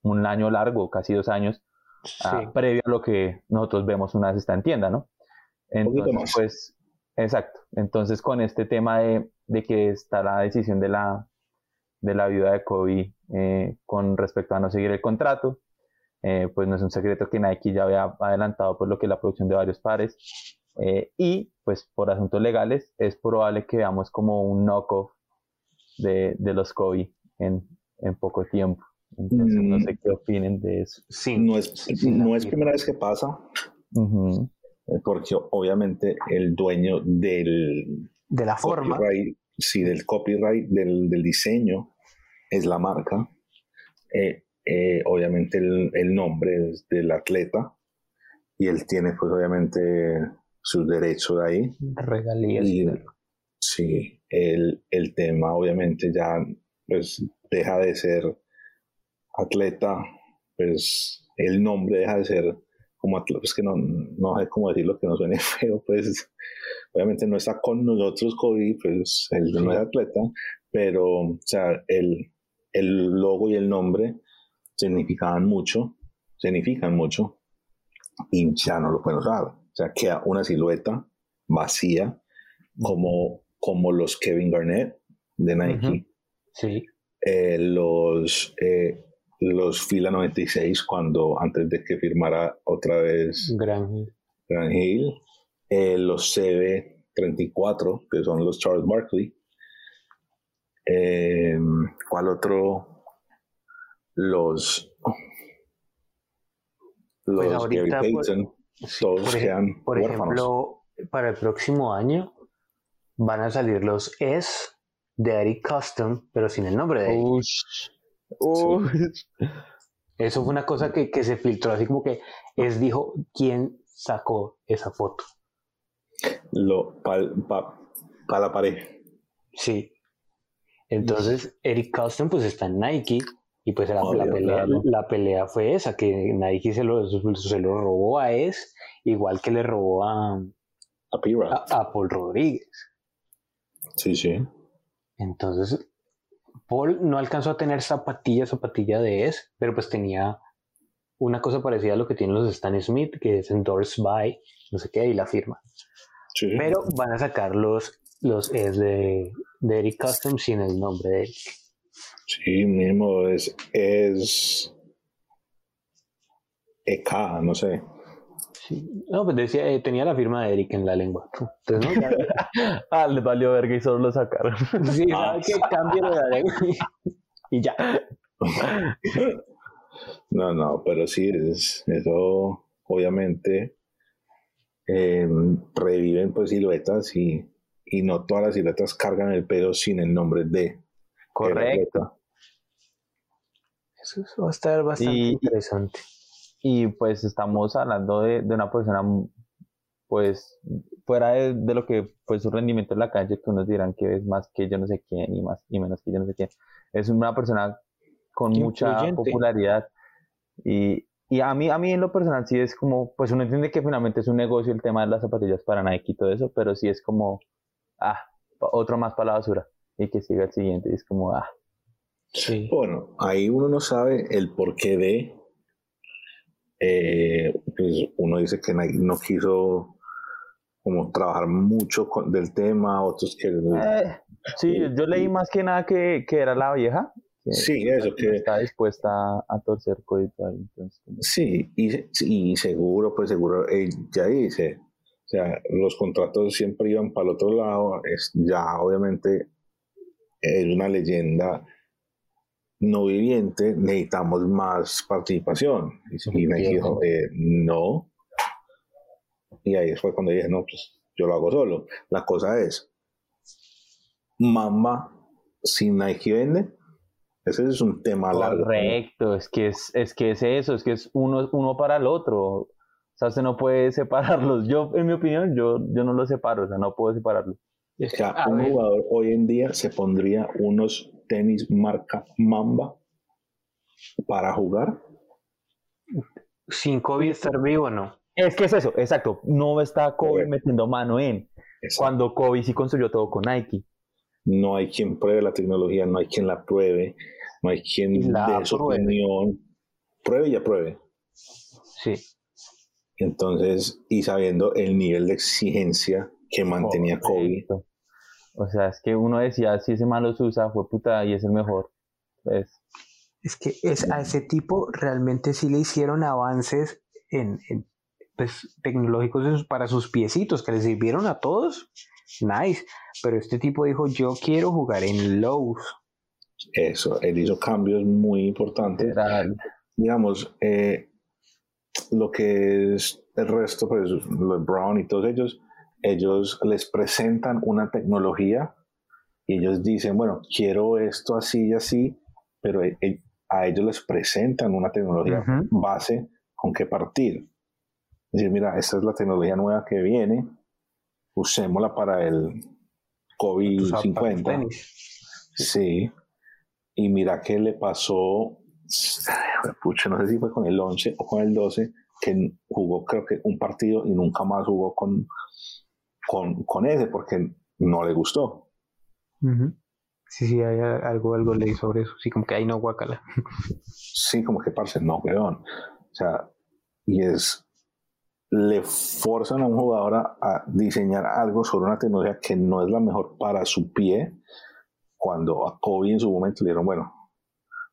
un año largo, casi dos años, ah, previo a lo que nosotros vemos una vez está en tienda, ¿no? Entonces, pues, exacto. Entonces, con este tema de, de, que está la decisión de la, de la viuda de Kobe eh, con respecto a no seguir el contrato, eh, pues no es un secreto que Nike ya había adelantado por lo que es la producción de varios pares. Eh, y pues por asuntos legales es probable que veamos como un knockoff de, de los Kobe en, en poco tiempo. Entonces, no sé mm. qué opinen de eso. Sí, no es, no es primera vez que pasa. Eh, porque obviamente el dueño del... De la forma. Sí, del copyright, del, del diseño, es la marca. Eh, eh, obviamente el, el, nombre es del atleta y él tiene pues obviamente sus derechos ahí. Regalías. sí, el, el tema obviamente ya pues deja de ser atleta, pues el nombre deja de ser como pues que no, no sé cómo decirlo que no suene feo, pues obviamente no está con nosotros Kobe, pues él no es atleta, pero o sea, el, el logo y el nombre significaban mucho, significan mucho, y ya no lo pueden usar. O sea, queda una silueta vacía, como, como los Kevin Garnett de Nike. Sí. Eh, los eh, los Fila 96 cuando antes de que firmara otra vez Gran Hill, Gran Hill eh, los CB 34 que son los Charles Barkley. Eh, ¿cuál otro? los pues los Gary Payton todos quedan por ejemplo para el próximo año van a salir los S de Eric Custom pero sin el nombre de Eric eso fue una cosa que, se filtró, así como que es dijo quién sacó esa foto. Lo para la pared. Sí. Entonces, Eric Custom pues está en Nike y pues la, pelea, la pelea fue esa, que Nike se lo, se lo robó a Es, igual que le robó a, a, a Paul Rodríguez. Sí, sí. Entonces, Paul no alcanzó a tener zapatilla, zapatilla de es, pero pues tenía una cosa parecida a lo que tienen los Stan Smith, que es endorsed by, no sé qué, y la firma. Pero van a sacar los, los es de, de Eric Custom sin el nombre de Eric. Sí, mismo es, es EK, no sé. No, pues decía, eh, tenía la firma de Eric en la lengua. Entonces, ¿no? ah, le valió verga y solo lo sacaron. sí, ah. que cambie la lengua y ya. No, no, pero sí, es, eso obviamente em, reviven pues siluetas y, y, no todas las siluetas cargan el pedo sin el nombre de. Correcto. Eso, va a estar bastante interesante. Y pues estamos hablando de, de una persona, pues, fuera de, de, lo que fue su rendimiento en la calle, que unos dirán que es más que yo no sé quién y más y menos que yo no sé quién. Es una persona con mucha popularidad y, y, a mí, a mí en lo personal sí es como, pues uno entiende que finalmente es un negocio el tema de las zapatillas para Nike y todo eso, pero sí es como, ah, otro más para la basura y que siga el siguiente y es como, ah. Sí. Bueno, ahí uno no sabe el porqué de, eh, pues uno dice que no quiso como trabajar mucho con, del tema, otros que... Eh, sí, yo leí más que nada que, que era la vieja. sí, eso, que... Está dispuesta a torcer código Entonces, Sí, y, y, seguro, pues seguro, ya dice, o sea, los contratos siempre iban para el otro lado, es, ya obviamente es una leyenda no viviente, necesitamos más participación. Y me dijo, eh, no. Y ahí fue cuando dije, no, pues yo lo hago solo. La cosa es, mamá sin Nike vende. Ese es un tema largo. Correcto, es que es, es que es eso, es que es uno, uno para el otro. O sea, se no puede separarlos. Yo, en mi opinión, yo, yo no los separo, o sea, no puedo separarlos. O sea, un jugador hoy en día se pondría unos tenis marca Mamba para jugar. Sin Kobe estar vivo, ¿no? Es que es eso, exacto. No está Kobe metiendo mano en. Cuando Kobe sí construyó todo con Nike. No hay quien pruebe la tecnología, no hay quien la pruebe, no hay quien dé su opinión. Pruebe y apruebe. Sí. Entonces, y sabiendo el nivel de exigencia que mantenía Kobe. O sea, es que uno decía, si ese malo se usa, fue puta y es el mejor. Pues, es que es, a ese tipo realmente sí le hicieron avances en pues, tecnológicos para sus piecitos que le sirvieron a todos. Nice. Pero este tipo dijo, yo quiero jugar en lows. Eso, él hizo cambios muy importantes. Digamos, eh, lo que es el resto, pues los Brown y todos ellos, ellos les presentan una tecnología y ellos dicen, bueno, quiero esto así y así, pero e, e, a ellos les presentan una tecnología base con qué partir decir, mira, esta es la tecnología nueva que viene, usémosla para el COVID-50. Sí. Y mira qué le pasó, pucha, no sé si fue con el 11 o con el 12, que jugó creo que un partido y nunca más jugó con, con, con ese porque no le gustó. Sí, sí, hay algo, algo leí sobre eso. Sí, como que ahí no guacala. Sí, como que parce, no, weón. O sea, y es, le forzan a un jugador a, diseñar algo sobre una tecnología que no es la mejor para su pie, cuando a Kobe en su momento le dieron, bueno,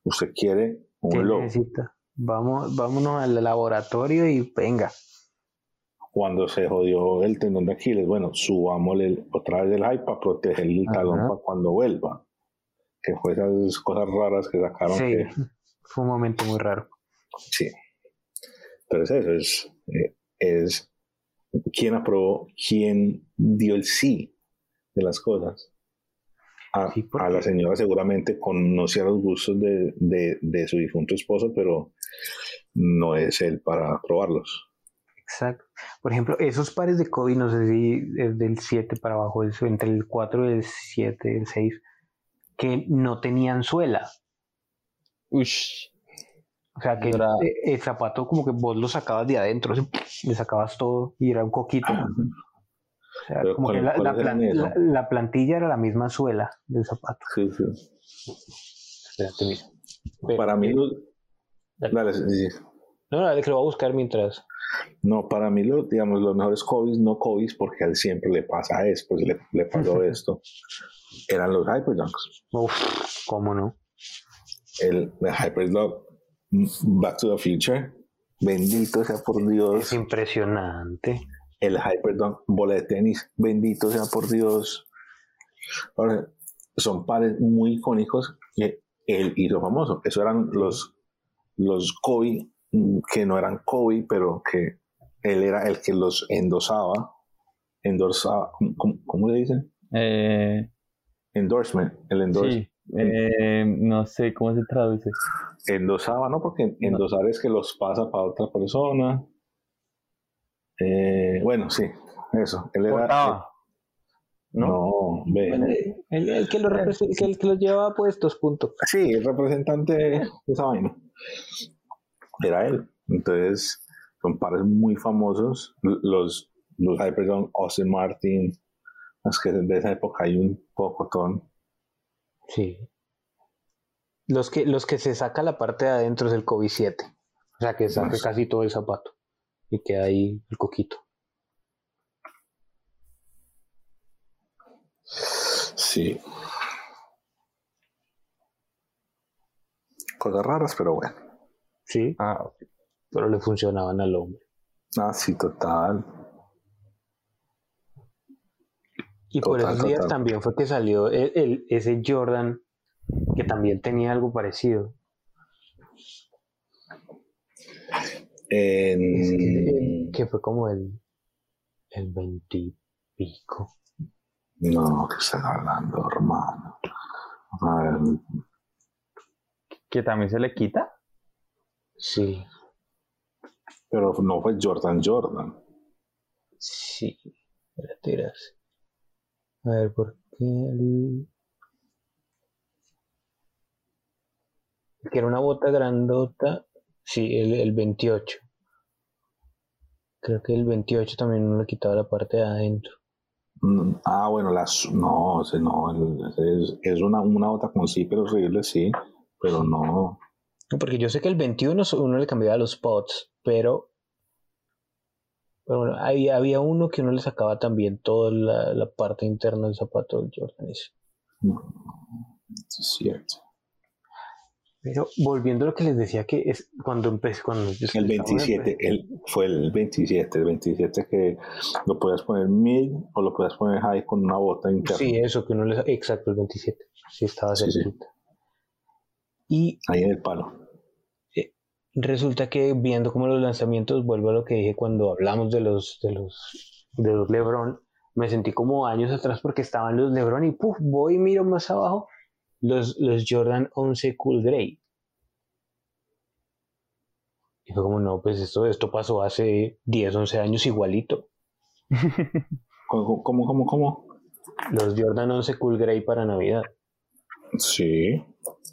usted quiere un necesita? Vamos, vámonos al laboratorio y venga. Cuando se jodió el tendón de Aquiles, bueno, subámosle otra vez el hype para proteger el talón para cuando vuelva. Que fue esas cosas raras que sacaron. Sí, fue un momento muy raro. Sí. Pero es eso, es, eh, es quién aprobó, quién dio el sí de las cosas. A, a la señora seguramente conocía los gustos de, de, de, su difunto esposo, pero no es él para aprobarlos. Exacto. Por ejemplo, esos pares de COVID, no sé si es del 7 para abajo, entre el 4 y el 7, el 6, que no tenían suela. Ush. O sea, que el zapato como que vos lo sacabas de adentro, le sacabas todo y era un coquito. O sea, como que la, plantilla era la misma suela del zapato. Sí, sí. Espérate, mira. para mí, dale. sí. No, dale, que lo voy a buscar mientras. No, para mí, lo, digamos, los mejores COVID, no COVID, porque a él siempre le pasa esto, pues le, le pasó esto, eran los Hyperdunks. Uf, ¿cómo no? El, el Hyperdunk Back to the Future. Bendito sea por Dios. Es impresionante. El Hyperdunk bola de tenis. Bendito sea por Dios. Ahora, son pares muy icónicos que él hizo famoso. Eso eran los, los Kobe, que no eran Kobe, pero que él era el que los endosaba. Endorsaba, ¿cómo, le dicen? Eh, Endorsement. El endorsement. Eh, no sé cómo se traduce. Endosaba, ¿no? Porque endosar es que los pasa para otra persona. Eh, bueno, sí, eso. Él era. no, ve. El, que lo el que los llevaba puestos, punto. Sí, el representante de esa vaina. Era él. Entonces, son pares muy famosos. Los, los Hyperdon, Austin Martin, las que de esa época hay un pocotón. Sí. Los que, los que se saca la parte de adentro es el COVID 7. O sea, que saca casi todo el zapato. Y queda ahí el coquito. Sí. Cosas raras, pero bueno. Sí. Ah, pero le funcionaban al hombre. Ah, sí, total. Y por esos días también fue que salió el, ese Jordan que también tenía algo parecido. En... que fue como el, el 20 y pico. No, que estás hablando, hermano. A ver, ¿Que también se le quita? Sí, pero no fue Jordan Jordan. sí. Tiras. A ver, ¿por qué el... que era una bota grandota? Sí, el, el 28. Creo que el 28 también no le quitaba la parte de adentro. Mm, Ah, bueno, las, no, no, es, es una, una bota con zipper horrible, sí, pero no. Porque yo sé que el 21 so- uno le cambiaba los pods, pero, bueno, había, había uno que uno le sacaba también toda la, la parte interna del zapato del Jordan ese. no, Es cierto. Pero volviendo a lo que les decía que es cuando empecé, cuando yo El estaba- 27, el, fue el 27, el 27 que lo podías poner mid o lo podías poner high con una bota interna. Sí, eso, que uno le exacto, el 27. Sí, estaba Sí, sí. cerquita. Y Ahí en el palo. Resulta que viendo como los lanzamientos, vuelvo a lo que dije cuando hablamos de los, de los, de los LeBron, me sentí como años atrás porque estaban los LeBron y puf, voy y miro más abajo los, los Jordan 11 Cool Grey. Y fue como, no, pues esto, esto pasó hace 10, 11 años igualito. ¿Cómo, cómo, cómo? cómo? Los Jordan 11 Cool Grey para Navidad. Sí.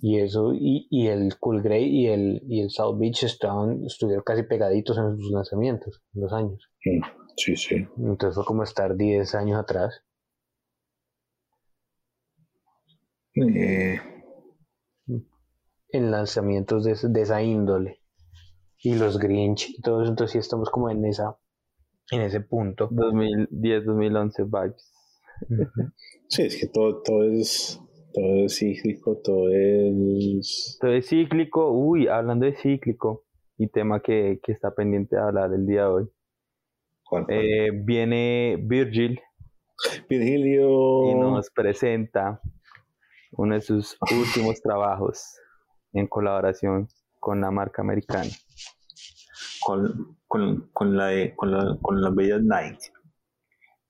Y eso, y, y el Cool Grey y el, y el South Beach estaban, estuvieron casi pegaditos en sus lanzamientos, en los años. Mm, Sí, sí. Entonces fue como estar 10 años atrás. Eh, en lanzamientos de, de esa índole. Y los Grinch y todo eso, entonces sí estamos como en esa en ese punto. 2010, 2011 vibes. sí, es que todo, todo es todo es cíclico, todo es Entonces, cíclico, uy, hablando de cíclico, y tema que, que está pendiente de hablar el día de hoy. ¿cuál, cuál? Eh, viene Virgil Virgilio y nos presenta uno de sus últimos trabajos en colaboración con la marca americana. con, con, con la de- con la con la bella Nike.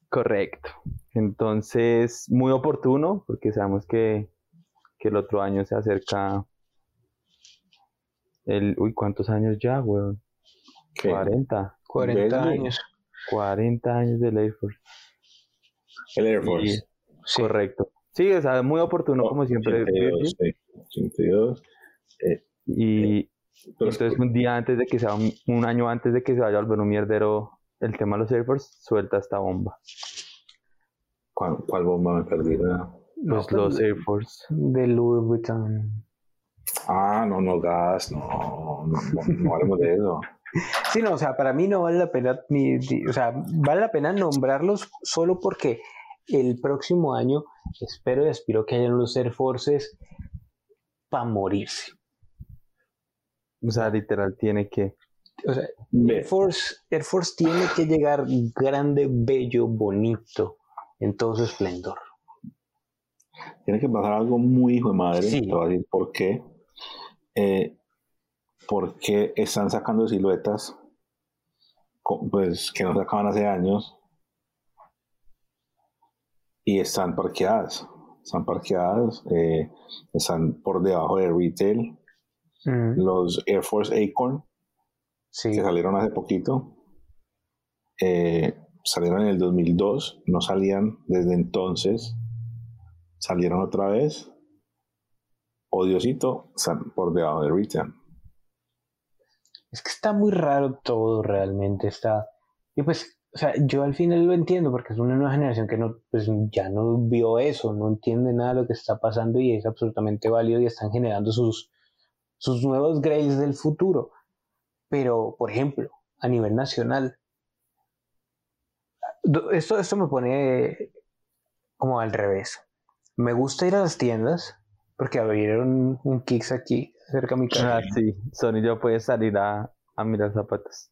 Correcto. Entonces, muy oportuno, porque sabemos que, que el otro año se acerca el... Uy, ¿cuántos años ya, weón? que 40. 40 Verbo. años. 40 años del Air Force. El Air Force. Sí. Correcto. Sí, o sea, muy oportuno, como siempre. 82, Virgil. sí, 82. Y Pero entonces, un día antes de que sea, un, un año antes de que se vaya a volver un mierdero el tema de los Air Force, suelta esta bomba. ¿Cuál, cuál bomba me perdí? No, Pues pues, los Air Force. de Louis Vuitton. Ah, no, no, gas, no, no, no, no hablemos de eso. Sí, no, o sea, para mí no vale la pena, ni, ni- o sea, vale la pena nombrarlos solo porque el próximo año espero y aspiro que hayan unos Air Forces para morirse. O sea, literal, tiene que. O sea, Air Force, Air Force tiene que llegar grande, bello, bonito, en todo su esplendor. tiene que pasar algo muy hijo de madre. Sí. Te voy a decir por qué. Eh, porque están sacando siluetas pues, que no sacaban hace años y están parqueadas. Están parqueadas, eh, están por debajo de retail. Mm, Los Air Force Acorn sí, que salieron hace poquito. eh, salieron en el 2002, no salían desde entonces. Salieron otra vez. Odiosito, por debajo de retail. es que está muy raro todo realmente. Está, y pues, o sea, yo al final lo entiendo porque es una nueva generación que no, pues ya no vio eso, no entiende nada de lo que está pasando y es absolutamente válido y están generando sus, sus nuevos grades del futuro. Pero, por ejemplo, a nivel nacional, esto, esto me pone como al revés. Me gusta ir a las tiendas porque abrieron un Kicks aquí cerca de mi casa. Ah, sí, Sony ya puede salir a, a mirar zapatos.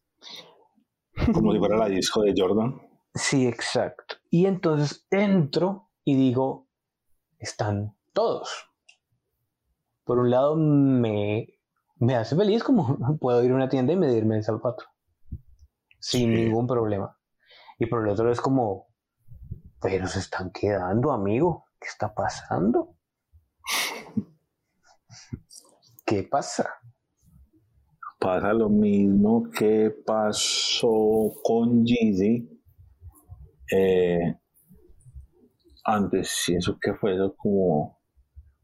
Como si fuera la disco de Jordan. Sí, exacto. Y entonces entro y digo, están todos. por un lado me, me hace feliz como puedo ir a una tienda y medirme el zapato sin ningún problema. Y por el otro es como, pero se están quedando, amigo. ¿Qué está pasando? ¿Qué pasa? Pasa lo mismo que pasó con Jeezy. Eh, antes, si eso que fue eso como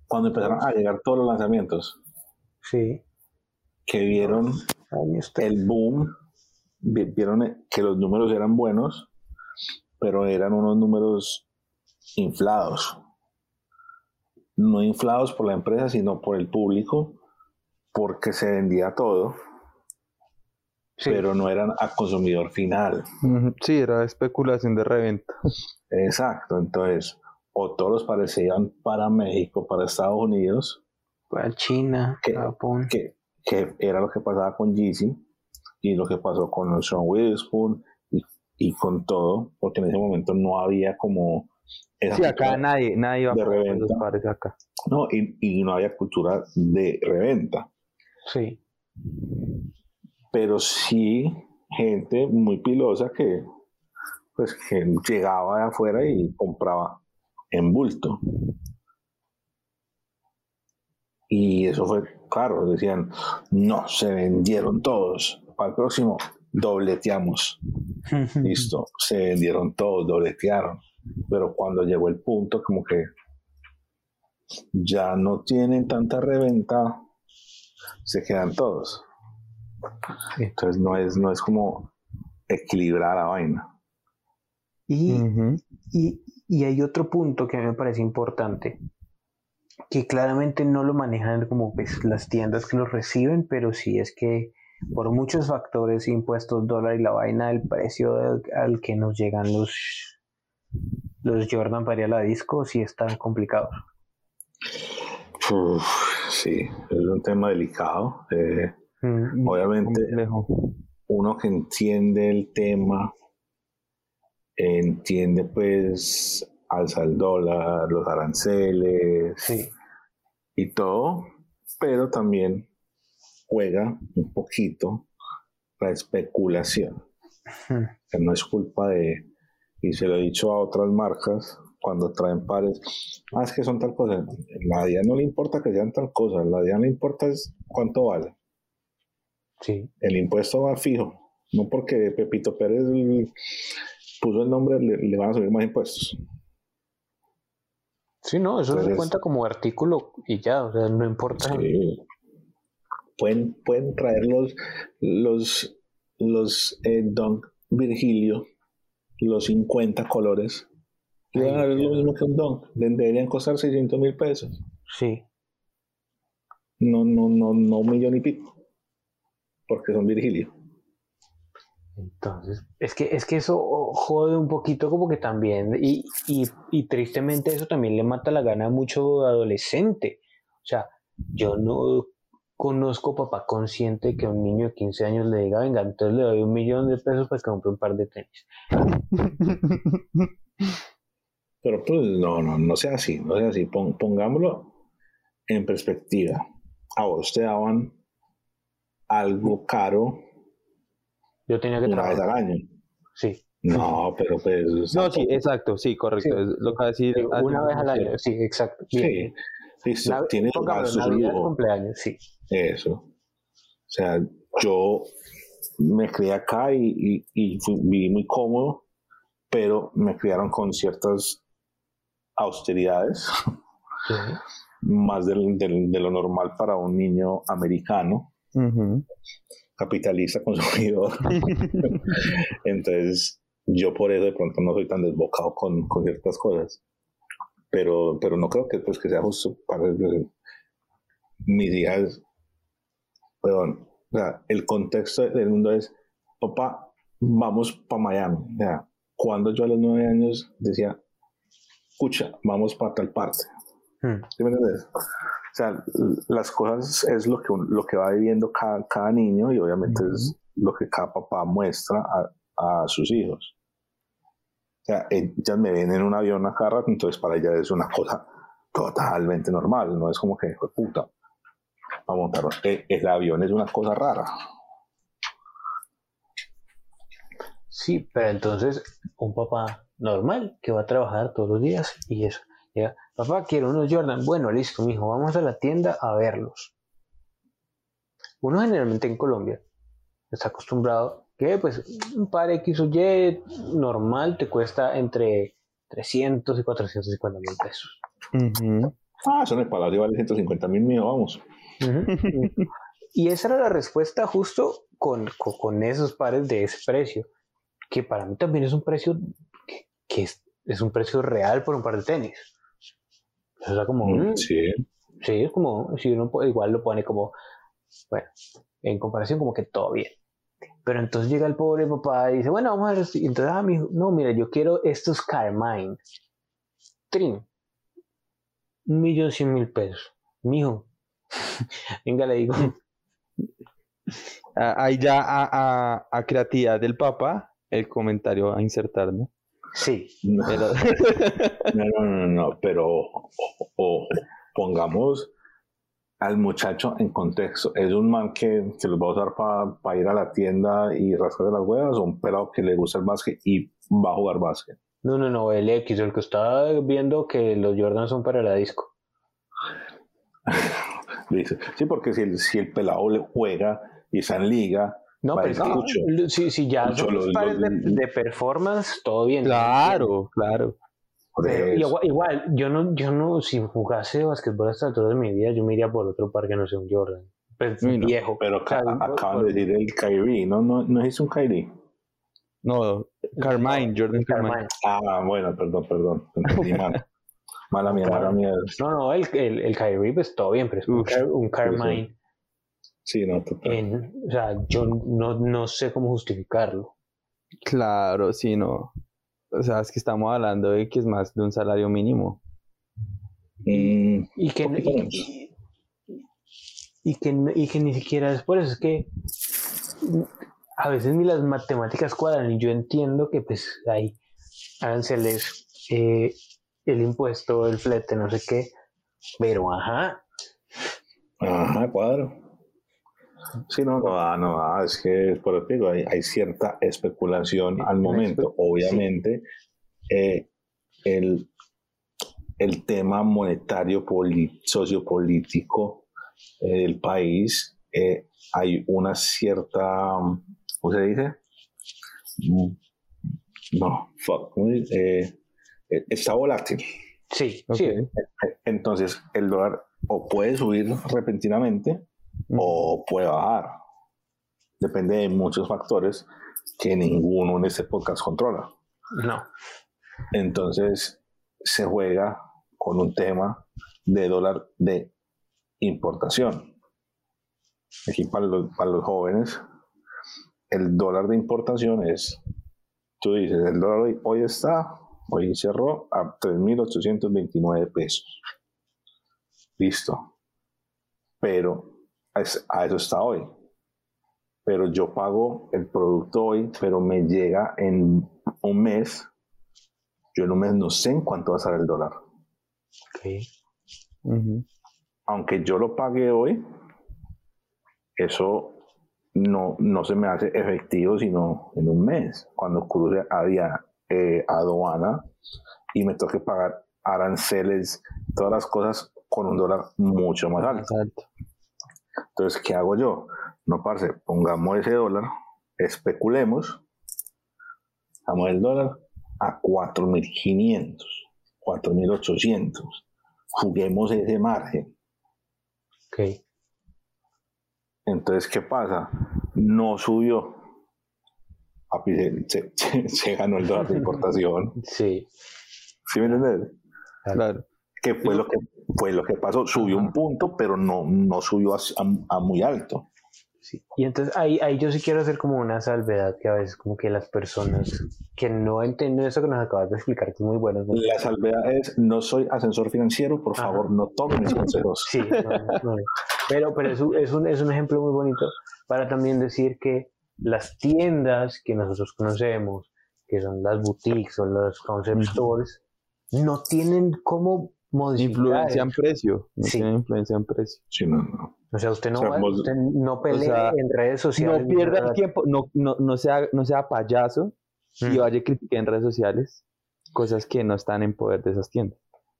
cuando empezaron a llegar todos los lanzamientos. Sí. Que vieron el boom, vieron que los números eran buenos, pero eran unos números inflados. No inflados por la empresa, sino por el público, porque se vendía todo, pero no eran a consumidor final. Sí, era especulación de reventa. Exacto, entonces, o todos parecían para México, para Estados Unidos, para China, que, Japón. Que, era lo que pasaba con Yeezy y lo que pasó con Sean Witherspoon y, y, con todo, porque en ese momento no había como... sí, acá nadie, nadie iba de reventa. pares acá. No, y, y no había cultura de reventa. Sí. Pero sí gente muy pilosa que pues que llegaba de afuera y compraba en bulto. Y eso fue, claro, decían, no, se vendieron todos. Para el próximo, dobleteamos. Listo, se vendieron todos, dobletearon. Pero cuando llegó el punto, como que ya no tienen tanta reventa, se quedan todos. Entonces no es, no es como equilibrar la vaina. Y, y, y, hay otro punto que a mí me parece importante, que claramente no lo manejan como pues, las tiendas que lo reciben, pero sí es que por muchos factores, impuestos, dólar y la vaina, el precio al que nos llegan los, los Jordan para ir a la disco sí está complicado. sí, es un tema delicado. Eh, mm, obviamente, uno que entiende el tema entiende pues alza el dólar, los aranceles y todo, pero también juega un poquito la especulación. Que no es culpa de, y se lo he dicho a otras marcas cuando traen pares, ah, es que son tal cosa. La DIA no le importa que sean tal cosa, la DIA le importa es cuánto vale. Sí. El impuesto va fijo, no porque Pepito Pérez puso el nombre, le, van a subir más impuestos. Sí, no, eso se cuenta como artículo y ya, o sea, no importa. Pueden, pueden traer los, los, los eh, Don Virgilio, los 50 colores, y van a lo mismo que un Don, deberían costar 600 mil pesos. Sí. No, no, no, no un millón y pico, porque son Virgilio. Entonces, es que, es que eso jode un poquito como que también, y, y, y, tristemente eso también le mata la gana a mucho adolescente. O sea, yo no conozco papá consciente que a un niño de 15 años le diga, venga, entonces le doy un millón de pesos para que compre un par de tenis. Pero pues no, no, no sea así, no sea así. pongámoslo en perspectiva. A vos te daban algo caro yo tenía que Una vez al año. Sí. No, pero pues. No, sí, exacto, sí, correcto. lo que decir. Una vez al año, sí, exacto. Sí. Listo, tiene su cumpleaños, sí. Eso. O sea, yo me crié acá y, y, viví muy cómodo, pero me criaron con ciertas austeridades, más del, de lo normal para un niño americano capitalista consumidor. Entonces, yo por eso de pronto no soy tan desbocado con, con ciertas cosas. Pero, pero no creo que, pues, que sea justo para mis hijas. Perdón, o sea, el contexto del mundo es, papá, vamos para Miami. O sea, cuando yo a los nueve años decía, escucha, vamos para tal parte. Hmm. ¿Sí me entiendes? O sea, las cosas es lo que, lo que va viviendo cada, cada niño y obviamente es lo que cada papá muestra a, a, sus hijos. O ellas me ven en un avión a cada entonces para ellas es una cosa totalmente normal, no es como que, puta, para montar. Eh, el avión es una cosa rara. Sí, pero entonces un papá normal que va a trabajar todos los días y eso. Papá, quiero unos Jordan. Bueno, listo, mijo, vamos a la tienda a verlos. Uno generalmente en Colombia está acostumbrado que pues un par X o Y normal te cuesta entre 300 y 450 mil pesos. Ah, eso el Palacio vale 150 mil mío, vamos. y esa era la respuesta justo con, con, esos pares de ese precio, que para mí también es un precio que, es, es, un precio real por un par de tenis. O sea, como... Mm, mm, sí. Sí, es como, si uno igual lo pone como, bueno, en comparación como que todo bien. Pero entonces llega el pobre papá y dice, bueno, vamos a ver. Y entonces, ah, mijo, no, mira, yo quiero estos Carmine. Trin. Un millón cien mil pesos. Mijo. Venga, le digo. Ah, ahí ya a, a, creatividad del papá, el comentario a insertar, ¿no? Sí. No, no, no, no, pero o, pongamos al muchacho en contexto. ¿Es un man que se los va a usar para ir a la tienda y rascar las huevas o un pelado que le gusta el básquet y va a jugar básquet? No, no, no, el X, el que está viendo que los Jordan son para la disco. Dice, sí, porque si el, si el pelado le juega y está en liga, no, pero si, si, ya son los, pares de, performance, todo bien. Claro, claro igual, yo no, yo no, si jugase basquetbol hasta toda mi vida, yo me iría por otro par que no sea un Jordan. Pues, viejo. Pero acaban de decir el Kyrie, ¿no? ¿No, no es un Kyrie? No, Carmine, Jordan Carmine. Ah, bueno, perdón, perdón. Mala mía, mala mía. No, no, el, el, el Kyrie, pues todo bien, pero es un, Carmine. Sí, no, total. o sea, yo no, no sé cómo justificarlo. Claro, sí, no. O sea, es que estamos hablando de que es más de un salario mínimo. Mm, y, que, y, que, y que ni siquiera es por eso, es que a veces ni las matemáticas cuadran y yo entiendo que pues hay aranceles, eh, el impuesto, el flete, no sé qué, pero ajá. Ajá, cuadro. Sí, no, no, no, es que por eso digo, hay, hay, cierta especulación al momento. Obviamente, eh, el, el, tema monetario sociopolítico eh, del país, eh, hay una cierta, ¿cómo se dice? Mm, no, fuck, está volátil. Sí, sí. Entonces, el dólar o puede subir repentinamente o puede bajar. Depende de muchos factores que ninguno en este podcast controla. No. Entonces se juega con un tema de dólar de importación. Aquí para los, para los jóvenes, el dólar de importación es, tú dices, el dólar hoy, hoy está, hoy cerró a 3.829 pesos. Listo. Pero a eso está hoy. Pero yo pago el producto hoy, pero me llega en un mes. Yo en un mes no sé en cuánto va a estar el dólar. Aunque yo lo pague hoy, eso no, no se me hace efectivo sino en un mes, cuando cruce a día eh, aduana y me toque pagar aranceles, todas las cosas con un dólar mucho más alto. Entonces, ¿qué hago yo? No, parce, pongamos ese dólar, especulemos, damos el dólar a 4.500, 4.800. Juguemos ese margen. Ok. Entonces, ¿qué pasa? No subió. Se, se, se, ganó el dólar de importación. Sí. ¿Sí me entiendes? Claro que fue lo que fue lo que pasó. Subió un punto, pero no, no subió a, muy alto. Sí. Y entonces ahí, ahí yo sí quiero hacer como una salvedad que a veces como que las personas que no entienden eso que nos acabas de explicar, que es muy bueno. La salvedad es, no soy ascensor financiero, por favor, no tomen mis consejos. Sí, pero, pero es, un, es, un, es un ejemplo muy bonito para también decir que las tiendas que nosotros conocemos, que son las boutiques o los concept stores, no tienen cómo modificar. Influencia en precio. No Sí. tiene influencia en precio. Sí, no, no. O sea, usted no, O sea, va- vos- usted no pelee sea, en redes sociales. No pierda el tiempo, no, no, no, sea, no sea payaso y Mm. vaya a criticar en redes sociales cosas que no están en poder de esas tiendas.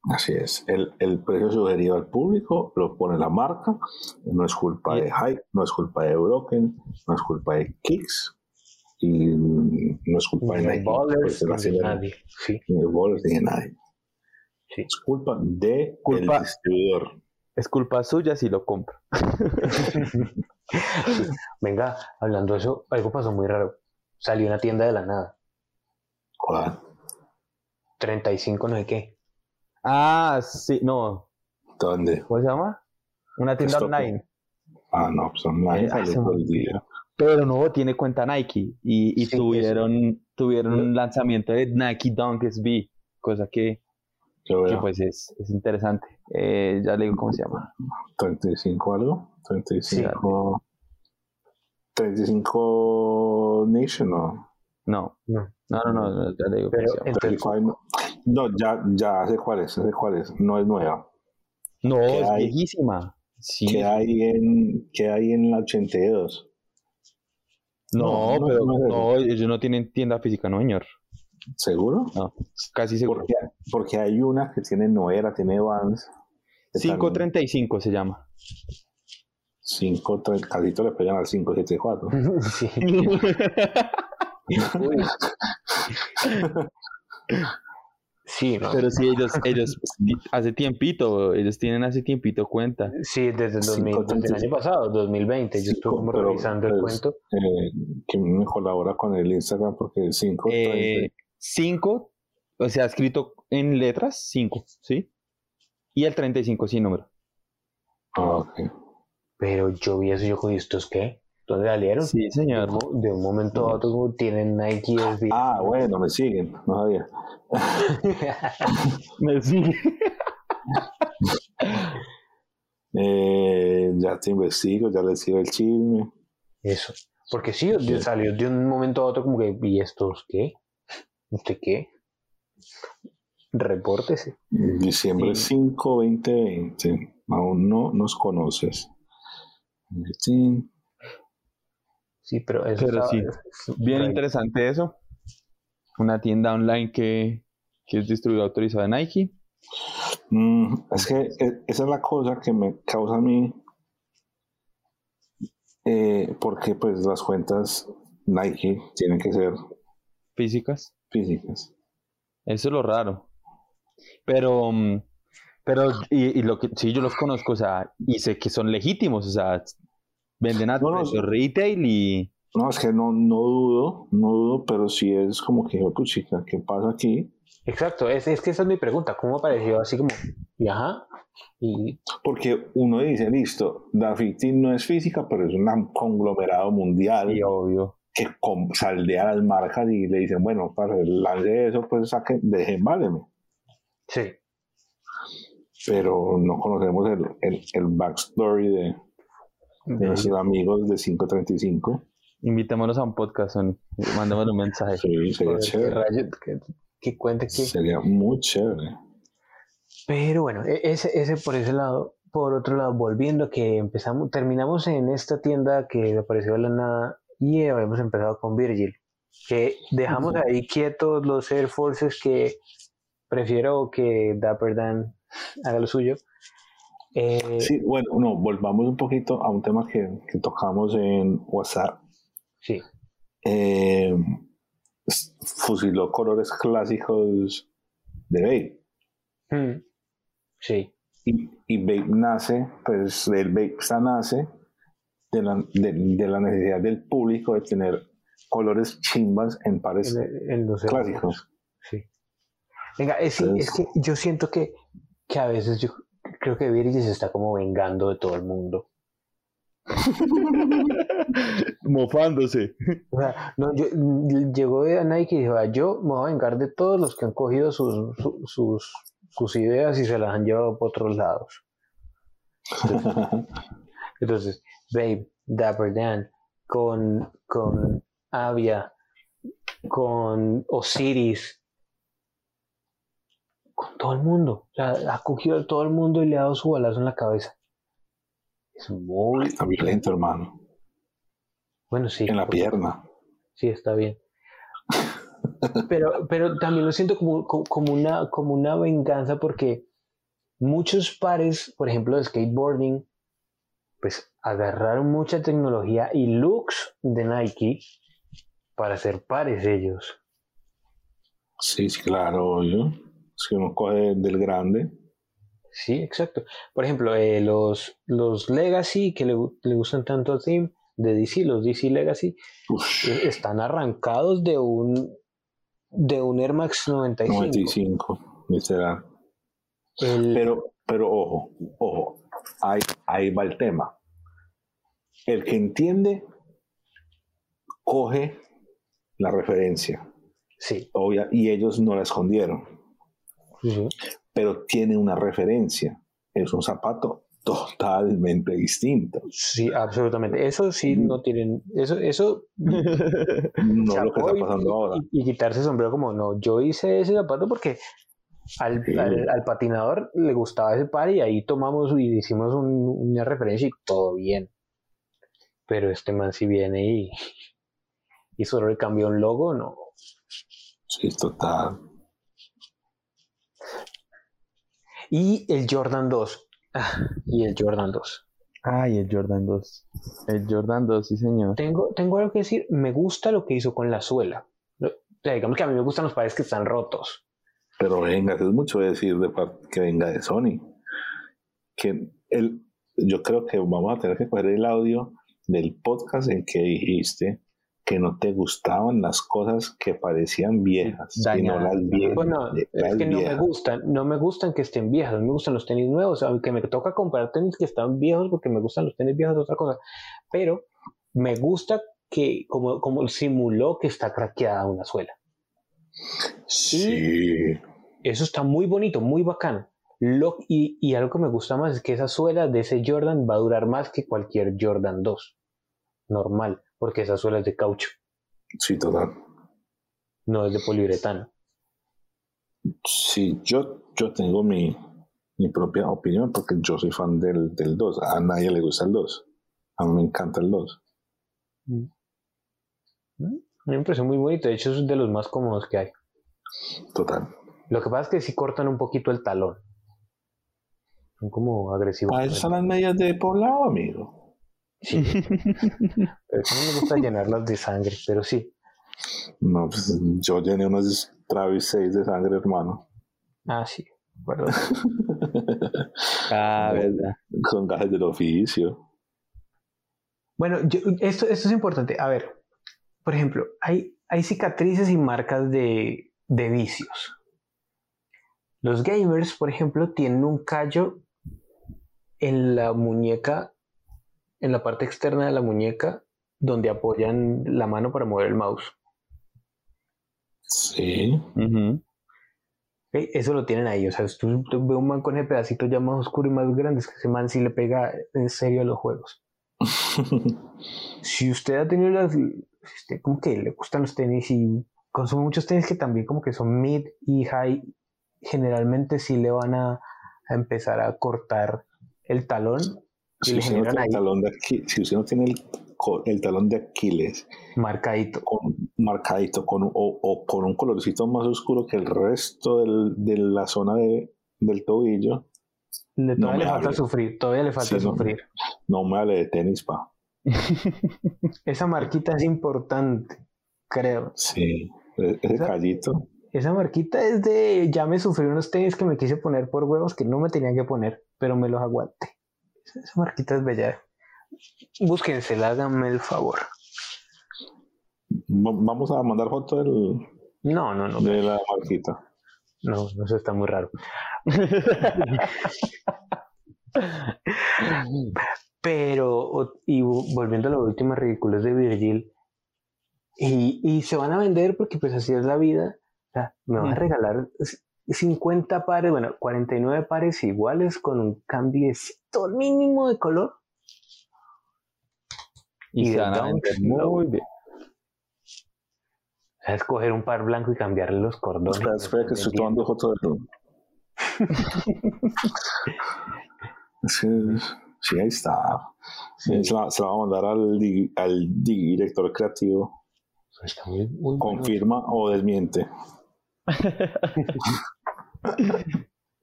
Así es. El, el precio sugerido al público lo pone la marca. No es culpa de Hype, no es culpa de Broken, no es culpa de Kicks y no es culpa de. Ballers, nadie. Sí, Ni de Ballers, ni de nadie. Sí. Es culpa de Culpa- el distribuidor. Es culpa suya si lo compra. Venga, hablando de eso, algo pasó muy raro. Salió una tienda de la nada. ¿Cuál? 35 no sé qué. Ah, sí, no. ¿Dónde? ¿Cómo se llama? Una tienda Esto- online. Ah, no, pues online Eh, hace todo el día. Pero no, tiene cuenta Nike. Y, y Sí, tuvieron, tuvieron un lanzamiento de Nike Dunk SB, cosa que, que veo pues es, es interesante. Eh, ya le digo cómo se llama. 35 algo. 35. 35 Nation, ¿no? No, No. no, no, no, no, ya le digo Pero cómo se llama. entonces, 35, no, ya, ya sé cuál es, sé cuál es. No es nueva. No, ¿qué es hay? viejísima. Sí. ¿Qué hay en, qué hay en la 82? No, No, no, pero no, ellos no tienen tienda física, no, señor. ¿Seguro? No, casi seguro. Porque, porque hay una que tiene Noera, tiene Vans. 535 se llama. 5, casito le pegan al 574. sí. Sí, no. Pero sí, ellos, ellos hace tiempito, ellos tienen hace tiempito cuenta. Sí, desde el, 2000, Cinco, desde el año pasado, 2020. Yo estuve como Pero, revisando el pues, cuento. eh, que me colabora con el Instagram porque 5, Eh, cinco, o sea, escrito en letras, 5, ¿sí? Y el 35 sin número. Ah, ok. Pero yo vi eso y yo con ¿estos qué? ¿Dónde salieron? Sí, señor. De un momento a otro como tienen Nike SB. Ah, bueno, me siguen, no sabía. Me sigue. Eh, ya te investigo, ya les sigo el chisme. Eso. Porque sí, de- salió de un momento a otro como que, ¿y estos qué? ¿Usted qué? Repórtese. Diciembre Sí. 5, 2020. Aún no nos conoces. Sí. Sí, pero eso Pero sí, es- Bien interesante eso. Una tienda online que, que es distribuidor autorizado de Nike. Mm, es que eh, esa es la cosa que me causa a mí. eh, porque pues las cuentas Nike tienen que ser Físicas. Físicas. Eso es lo raro. Pero, mm, pero, y, y lo que sí, yo los conozco, o sea, y sé que son legítimos, o sea, venden a No, no, retail y No, es que no, no dudo, no dudo, pero sí es como que, pues chica, ¿qué pasa aquí? Exacto, es, es que esa es mi pregunta. ¿Cómo apareció así como, y ajá? Y Porque uno dice, listo, Dafiti no es física, pero es un conglomerado mundial y obvio. Que saldea las marcas y le dicen, bueno, para el lance eso, pues saque, dejen, váleme. sí, Pero no conocemos el, el, el backstory de, de nuestros amigos de 535. Invitémonos a un podcast, Sony. Mándame un mensaje. Sí, sería chévere. que, que cuente que... Sería muy chévere. Pero bueno, e- ese, ese por ese lado. Por otro lado, volviendo que empezamos, terminamos en esta tienda que apareció de la nada y habíamos empezado con Virgil. Que dejamos ahí quietos los Air Forces que prefiero que Dapper Dan haga lo suyo. Eh, Sí, bueno, no, volvamos un poquito a un tema que, que tocamos en WhatsApp. sí. Eh, fusiló colores clásicos de Babe. Mm, sí. Y, y Babe nace, pues el Babe nace de la, de, de la necesidad del público de tener colores chimbas en pares En, en los Air Force. clásicos. Sí. Venga, es, que yo siento que, que a veces yo creo que Virgil se está como vengando de todo el mundo. Mofándose. O sea, no, yo, llegó a Nike y dijo, "Ah, yo me voy a vengar de todos los que han cogido sus, su- sus, sus ideas y se las han llevado por otros lados. Entonces, Babe, Dapper Dan, con, con Avia, con Osiris, con todo el mundo. O sea, ha cogido a todo el mundo y le ha dado su balazo en la cabeza. Es muy... Está violento, hermano. Bueno, sí. En la pierna. Sí, está bien. Pero, pero también lo siento como, como, una, como una venganza porque muchos pares, por ejemplo, de skateboarding, pues agarraron mucha tecnología y looks de Nike para hacer pares ellos. Sí, sí, claro, yo. Si uno coge del grande. Sí, exacto. Por ejemplo, eh, los, los Legacy que le, le, gustan tanto a Tim de DC, los DC Legacy, eh, están arrancados de un de un Air Max 95. 95, literal. Pero, pero ojo, ojo, ahí, ahí va el tema. El que entiende, coge la referencia. Sí. Obvia, y ellos no la escondieron. Pero tiene una referencia. Es un zapato totalmente distinto. Sí, absolutamente. Eso sí no tienen, eso, eso no lo que está pasando ahora. Y, quitarse el sombrero como no, yo hice ese zapato porque al, al, patinador le gustaba ese par y ahí tomamos y hicimos una referencia y todo bien. Pero este man si viene y, y solo le cambió un logo, no. Sí, total. Y el Jordan 2. Ah, y el Jordan 2. Ay, el Jordan 2. El Jordan 2, sí, señor. Tengo, tengo algo que decir. Me gusta lo que hizo con la suela. digamos que a mí me gustan los pares que están rotos. Pero venga, es mucho decir de que venga de Sony. Que el, yo creo que vamos a tener que coger el audio del podcast en que dijiste que no te gustaban las cosas que parecían viejas, sino las viejas. Bueno, es que no me gustan, no me gustan que estén viejas, me gustan los tenis nuevos, aunque me toca comprar tenis que están viejos porque me gustan los tenis viejos, otra cosa, pero me gusta que como, como simuló que está craqueada una suela. Sí. eso está muy bonito, muy bacano. Lo, y, y algo que me gusta más es que esa suela de ese Jordan va a durar más que cualquier Jordan 2 normal porque esa suela es de caucho. Sí, total. No es de poliuretano. Sí, yo, yo tengo mi, mi propia opinión porque yo soy fan del, del 2. A nadie le gusta el 2. A mí me encanta el 2. Mm. Mm, me muy bonito. De hecho, es de los más cómodos que hay. Total. Lo que pasa es que sí cortan un poquito el talón. Son como agresivos. Ah, esas son las medias de poblado, amigo. Sí. pero no me gusta llenarlas de sangre, pero sí. No, pues yo llené unos Travis 6 de sangre, hermano. Ah, sí, bueno. ah, verdad. Con gajes del oficio. Bueno, esto, esto es importante. A ver, por ejemplo, hay, hay cicatrices y marcas de, de vicios. Los gamers, por ejemplo, tienen un callo en la muñeca en la parte externa de la muñeca donde apoyan la mano para mover el mouse. Sí. Eso lo tienen ahí. O sea, si tú ves un man con ese pedacito ya más oscuro y más grande, es que ese man sí le pega en serio a los juegos. si usted ha tenido las. Usted como que le gustan los tenis y consume muchos tenis que también como que son mid y high, generalmente sí le van a empezar a cortar el talón si usted, no tiene talón de si usted no tiene el, talón de Aquiles marcadito, con, marcadito con, o, con un colorcito más oscuro que el resto del, de la zona de, del tobillo, todavía le falta sufrir, todavía le falta sufrir. No, me hable de tenis, pa. Esa marquita es importante, creo. Sí, e-, ese callito. Esa marquita es de ya me sufrí unos tenis que me quise poner por huevos que no me tenía que poner, pero me los aguanté. Esa marquita es bella. Búsquensela, háganme el favor. Vamos a mandar foto del. No, no, no. De la marquita. No, no, eso está muy raro. Pero, y volviendo a la última ridículas de Virgil, y, y, se van a vender porque pues así es la vida. O sea, me van a regalar 50 pares, bueno, 49 pares iguales con un cambiecito mínimo de color. Y, se van a vender muy bien. escoger un par blanco y cambiarle los cordones. Espera, espera que estoy tomando foto de Sí, sí, ahí está. Se, la, se la va a mandar al, di- al director creativo. Está muy, muy bueno. Confirma o desmiente.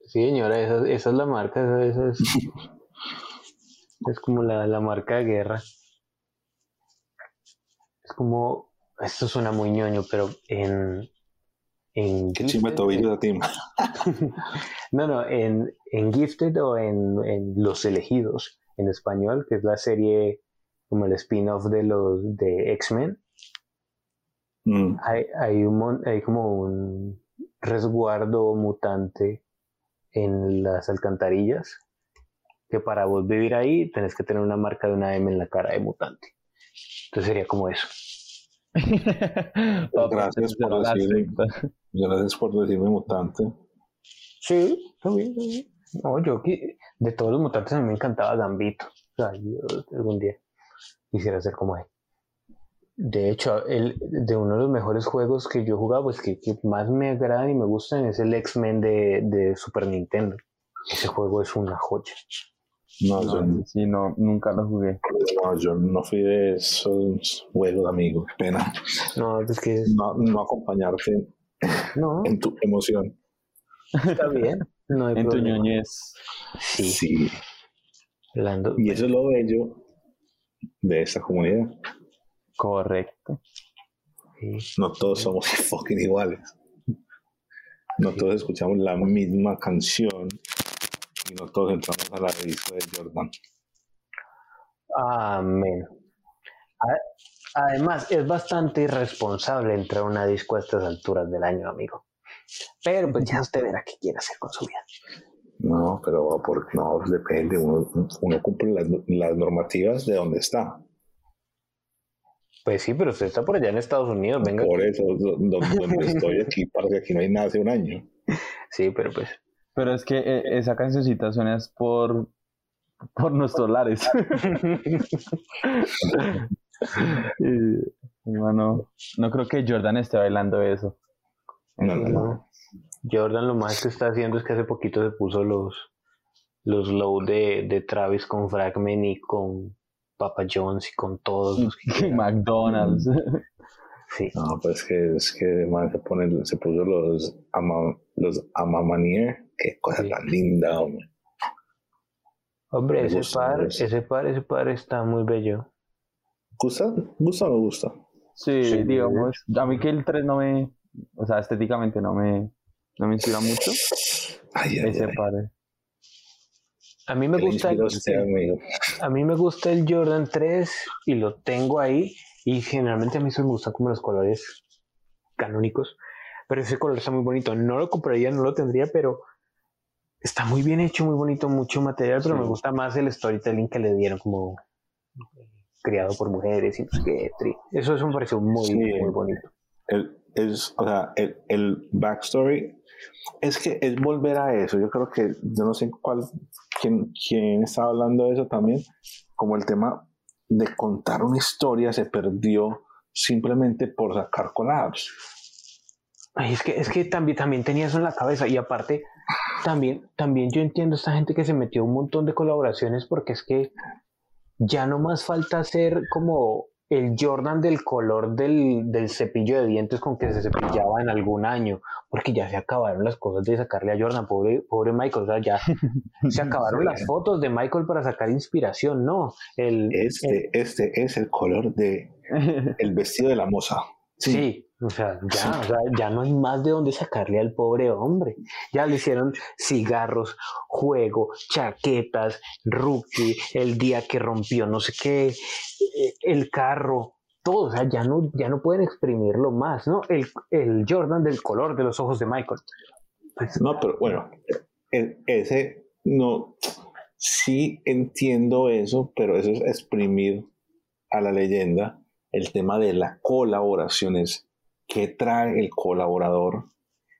Sí, señora, esa, esa es la marca, esa, esa es, es como la, la marca de guerra. Es como, esto suena muy ñoño, pero en... en Que chimba de Gifted-. No, no, en, en Gifted o en, en Los Elegidos, en español, que es la serie como el spin-off de los de X-Men, Mm. hay, hay, un, hay como un resguardo mutante en las alcantarillas que para vos vivir ahí tenés que tener una marca de una M en la cara de mutante. Entonces sería como eso. Gracias por decir-. Gracias por decirme mutante. Sí, está bien, está bien. No, yo que de todos los mutantes a mí me encantaba Gambito. O sea, yo algún día quisiera ser como él. De hecho, el, de uno de los mejores juegos que yo he jugado, pues que, que más me agradan y me gustan, es el X-Men de, de Super Nintendo. Ese juego es una joya. No, yo, No, sí, no, nunca lo jugué. no, yo no fui de esos juegos, amigo. Qué pena. No, es que No, no acompañarte no, en tu emoción. está bien. No hay En tu problema. ñoñez. Sí, Sí. hablando. Y eso es lo bello de esta comunidad. Correcto. sí. No todos somos fucking iguales. No todos escuchamos la misma canción y no todos entramos a la disco de Jordan. Amén. Además, es bastante irresponsable entrar a una disco a estas alturas del año, amigo. Pero pues ya usted verá qué quiere hacer con su vida. No, pero por, no, depende. Uno, uno cumple las, las normativas de donde está. Pues sí, pero usted está por allá en Estados Unidos, venga. Por eso, do- do- donde estoy aquí, parece que aquí no hay nada hace un año. Sí, pero pues. Pero es que eh, esa cancioncita suena es por, por nuestros lares. Y, hermano, no creo que Jordan esté bailando eso. No, no, no. No. Jordan lo más que está haciendo es que hace poquito se puso los los low de, de Travis con Fragment y con Papa Jones y con todos los que. McDonald's. Sí. No, pues que es que man, se, pone, se puso los, ama, los Amamanier. Qué cosa Sí. tan linda, hombre. Hombre, Me ese gusta, par, ese par, ese par está muy bello. ¿Gusta? ¿Gusta o no gusta? Sí, Sí. digamos, a mí que el 3 no me, o sea, estéticamente no me, no me inspira mucho. Ay, ay, Ese ay. padre. A mí me ¿Qué le gusta usted, amigo? A mí me gusta el Jordan 3 y lo tengo ahí y generalmente a mí se me gustan como los colores canónicos, pero ese color está muy bonito. No lo compraría, no lo tendría, pero está muy bien hecho, muy bonito, mucho material, pero Sí. me gusta más el storytelling que le dieron como criado por mujeres y no sé qué, Eso, eso me pareció muy, Sí. muy bonito. El, es, o sea, el, el backstory es que es volver a eso. Yo creo que, yo no sé cuál, quién estaba hablando de eso también, como el tema de contar una historia se perdió simplemente por sacar collabs. Ay, es que, es que también, también tenía eso en la cabeza y aparte también, también yo entiendo a esta gente que se metió un montón de colaboraciones porque es que ya no más falta hacer como el Jordan del color del, del cepillo de dientes con que se cepillaba en algún año, porque ya se acabaron las cosas de sacarle a Jordan, pobre, pobre Michael, o sea, ya se acabaron las fotos de Michael para sacar inspiración, no, el, Este, este es el color de el vestido de la moza. Sí, o sea, ya, o sea, ya no hay más de dónde sacarle al pobre hombre. Ya le hicieron cigarros, juego, chaquetas, rookie, el día que rompió no sé qué, eh, el carro, todo, o sea, ya no, ya no pueden exprimirlo más, ¿no? El, el Jordan del color de los ojos de Michael. Pues, No, pero bueno, e- ese no, sí entiendo eso, pero eso es exprimir a la leyenda el tema de la colaboración es qué trae el colaborador,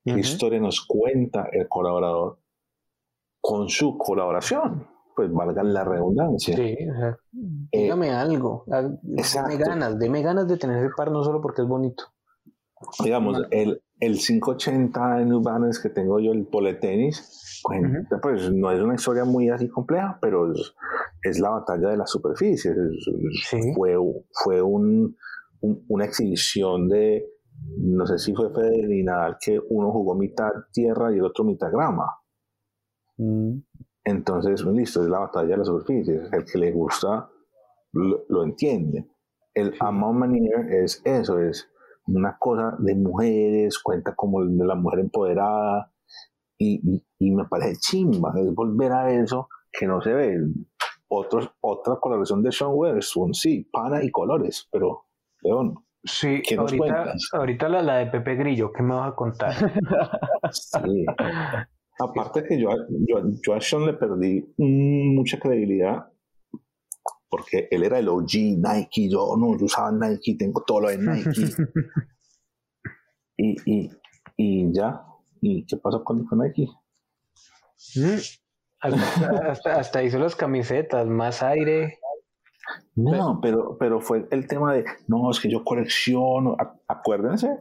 qué Ujú. historia nos cuenta el colaborador con su colaboración, pues valga la redundancia. Sí, o sea, Eh, dígame algo, ah, deme ganas, deme ganas de tener ese par no solo porque es bonito. Digamos, el, el 580 de New Balance que tengo yo, el pole tenis, pues no es una historia muy así compleja, pero es, la batalla de las superficies. Fue, fue un, una exhibición de, no sé si fue Federer y Nadal, que uno jugó mitad tierra y el otro mitad grama. Mm. Entonces, listo, es la batalla de las superficies. El que le gusta lo, entiende. El Amon Manier es eso, es una cosa de mujeres, cuenta como de la mujer empoderada, y, me parece chimba, es volver a eso que no se ve. Otros, otra colaboración de Sean Weatherspoon, sí, pana y colores, pero León. Sí, ahorita, ahorita la, la, de Pepe Grillo, ¿qué me vas a contar? sí. Aparte que yo, yo, yo a Sean le perdí mucha credibilidad porque él era el OG Nike, yo no, yo usaba Nike, tengo todo lo de Nike. y, y, y, ya, ¿y qué pasó con, Nike? Mm, hasta, hasta, hizo las camisetas, más aire. No, pero, pero fue el tema de, no, es que yo colecciono, acuérdense,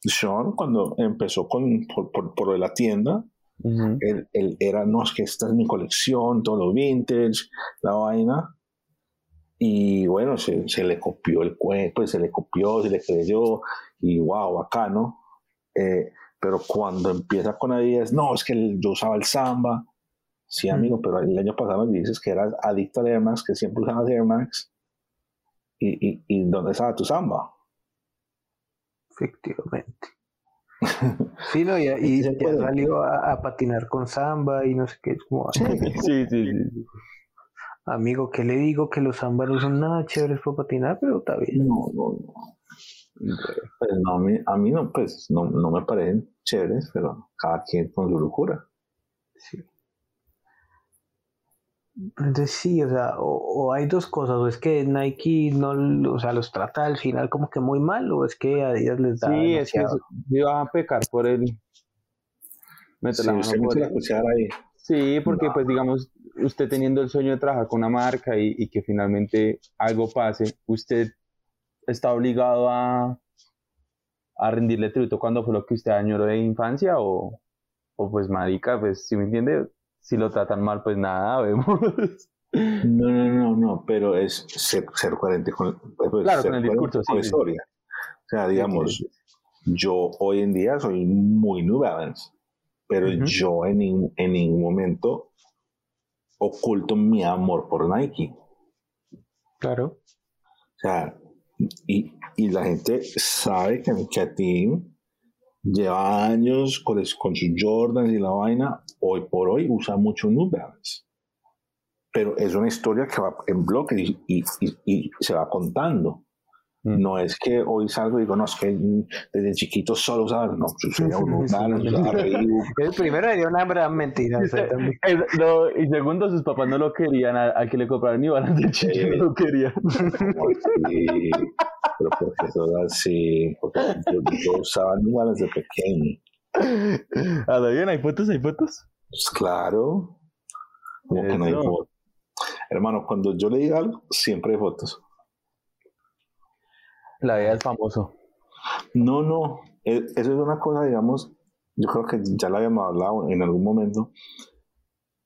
Sean cuando empezó con, por, por, por la tienda, él, él, era, no, es que esta es mi colección, todo lo vintage, la vaina, y bueno, se, se, le copió el cuento, pues se le copió, se le creyó, y wow, bacano. Eh, pero cuando empieza con Adidas, no, es que yo usaba el samba. Sí, amigo, pero el año pasado me dices que eras adicto al Air Max, que siempre usabas Air Max. ¿Y, y, y dónde estaba tu samba? Efectivamente. Sí, no, y, y ya salió a, a, patinar con samba y no sé qué. Como, sí, sí, sí. Amigo, ¿qué le digo? Que los samba no son nada chéveres para patinar, pero está bien. No, no, no. Pues no, a mí, a mí no, pues no, no me parecen chéveres, pero cada quien con su locura. Sí. Entonces sí, o sea, o, hay dos cosas, o es que Nike no, o sea, los trata al final como que muy mal, o es que a Adidas les da Sí, es que iba a pecar por el... Meter la mano por ahí. Sí, porque pues digamos, usted teniendo el sueño de trabajar con una marca y, que finalmente algo pase, usted está obligado a, a rendirle tributo cuando fue lo que usted añoró de infancia o, o pues marica, pues si me entiende, si lo tratan mal, pues nada, vemos. No, no, no, no, pero es ser, ser coherente con, pues, claro, con el discurso, con la historia. O sea, digamos, yo hoy en día soy muy New Balance pero yo en, en ningún momento oculto mi amor por Nike. Claro. O sea, y, y la gente sabe que, que a ti lleva años con, con sus Jordans y la vaina, hoy por hoy usa mucho New Balance. Pero es una historia que va en bloque y, y, y se va contando. Mm. No es que hoy salgo y digo, no, es que desde chiquito solo usaba, no, yo soy un El primero le dio una gran mentira. no, y segundo, sus papás no lo querían, al que le compraron ni balas de chiquito no lo querían. Sí, pero porque eso era así, porque yo, usaba ni balas de pequeño. ¿A bien? ¿Hay fotos? ¿Hay fotos? Pues claro. Como que no hay. Hermano, cuando yo le diga algo, siempre hay fotos. La vida del famoso. No, no. E, eso es una cosa, digamos, yo creo que ya la habíamos hablado en algún momento.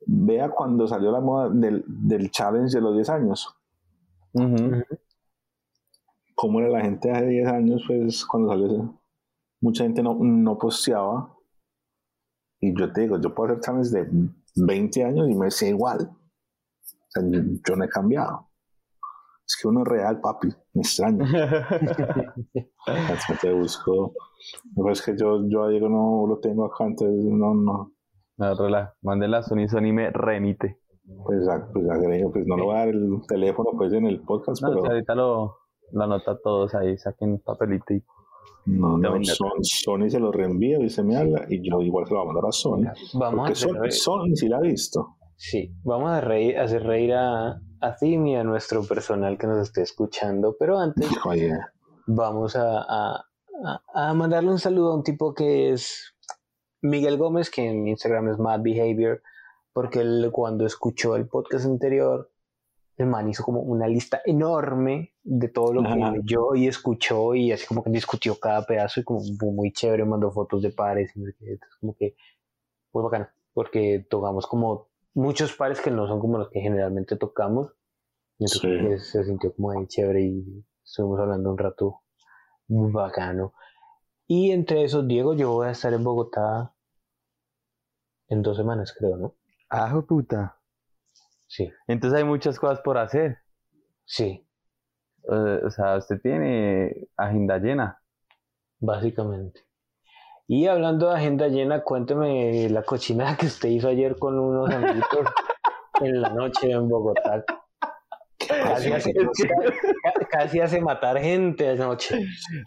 Vea cuando salió la moda del, del challenge de los 10 años. ¿Cómo era la gente hace 10 años? Pues cuando salió eso, mucha gente no, no posteaba. Y yo te digo, yo puedo hacer challenge de 20 años y me sé igual. O sea, yo no he cambiado es que uno es real, papi, me extraño. te busco. No, es que yo, yo a Diego no lo tengo acá, entonces no, no. No, rela, mándela a Sony, Sony me remite. Pues, pues, pues no lo voy a dar el teléfono pues en el podcast, no, pero... ahorita lo, lo anota todos ahí, saquen papelito y... No, no, son, Sony se lo reenvía y se me habla y yo igual se lo voy a mandar a Sony. Vamos a Sony, sí la ha visto. Sí, vamos a reír, hacer reír a, a ti y a nuestro personal que nos esté escuchando, pero antes vamos a, a, mandarle un saludo a un tipo que es Miguel Gómez, que en Instagram es Mad Behavior, porque él cuando escuchó el podcast anterior el man hizo como una lista enorme de todo lo que leyó y escuchó y así como que discutió cada pedazo y como muy chévere, mandó fotos de pares y como que muy bacano, porque tocamos como muchos pares que no son como los que generalmente tocamos, entonces se sintió como muy chévere y estuvimos hablando un rato muy bacano. Y entre esos, Diego, yo voy a estar en Bogotá en dos semanas, creo, ¿no? Ajo puta. Sí. Entonces hay muchas cosas por hacer. Sí. o sea, usted tiene agenda llena. Básicamente. Y hablando de agenda llena, cuénteme la cochinada que usted hizo ayer con unos amiguitos en la noche en Bogotá. Casi hace, casi hace, matar gente anoche.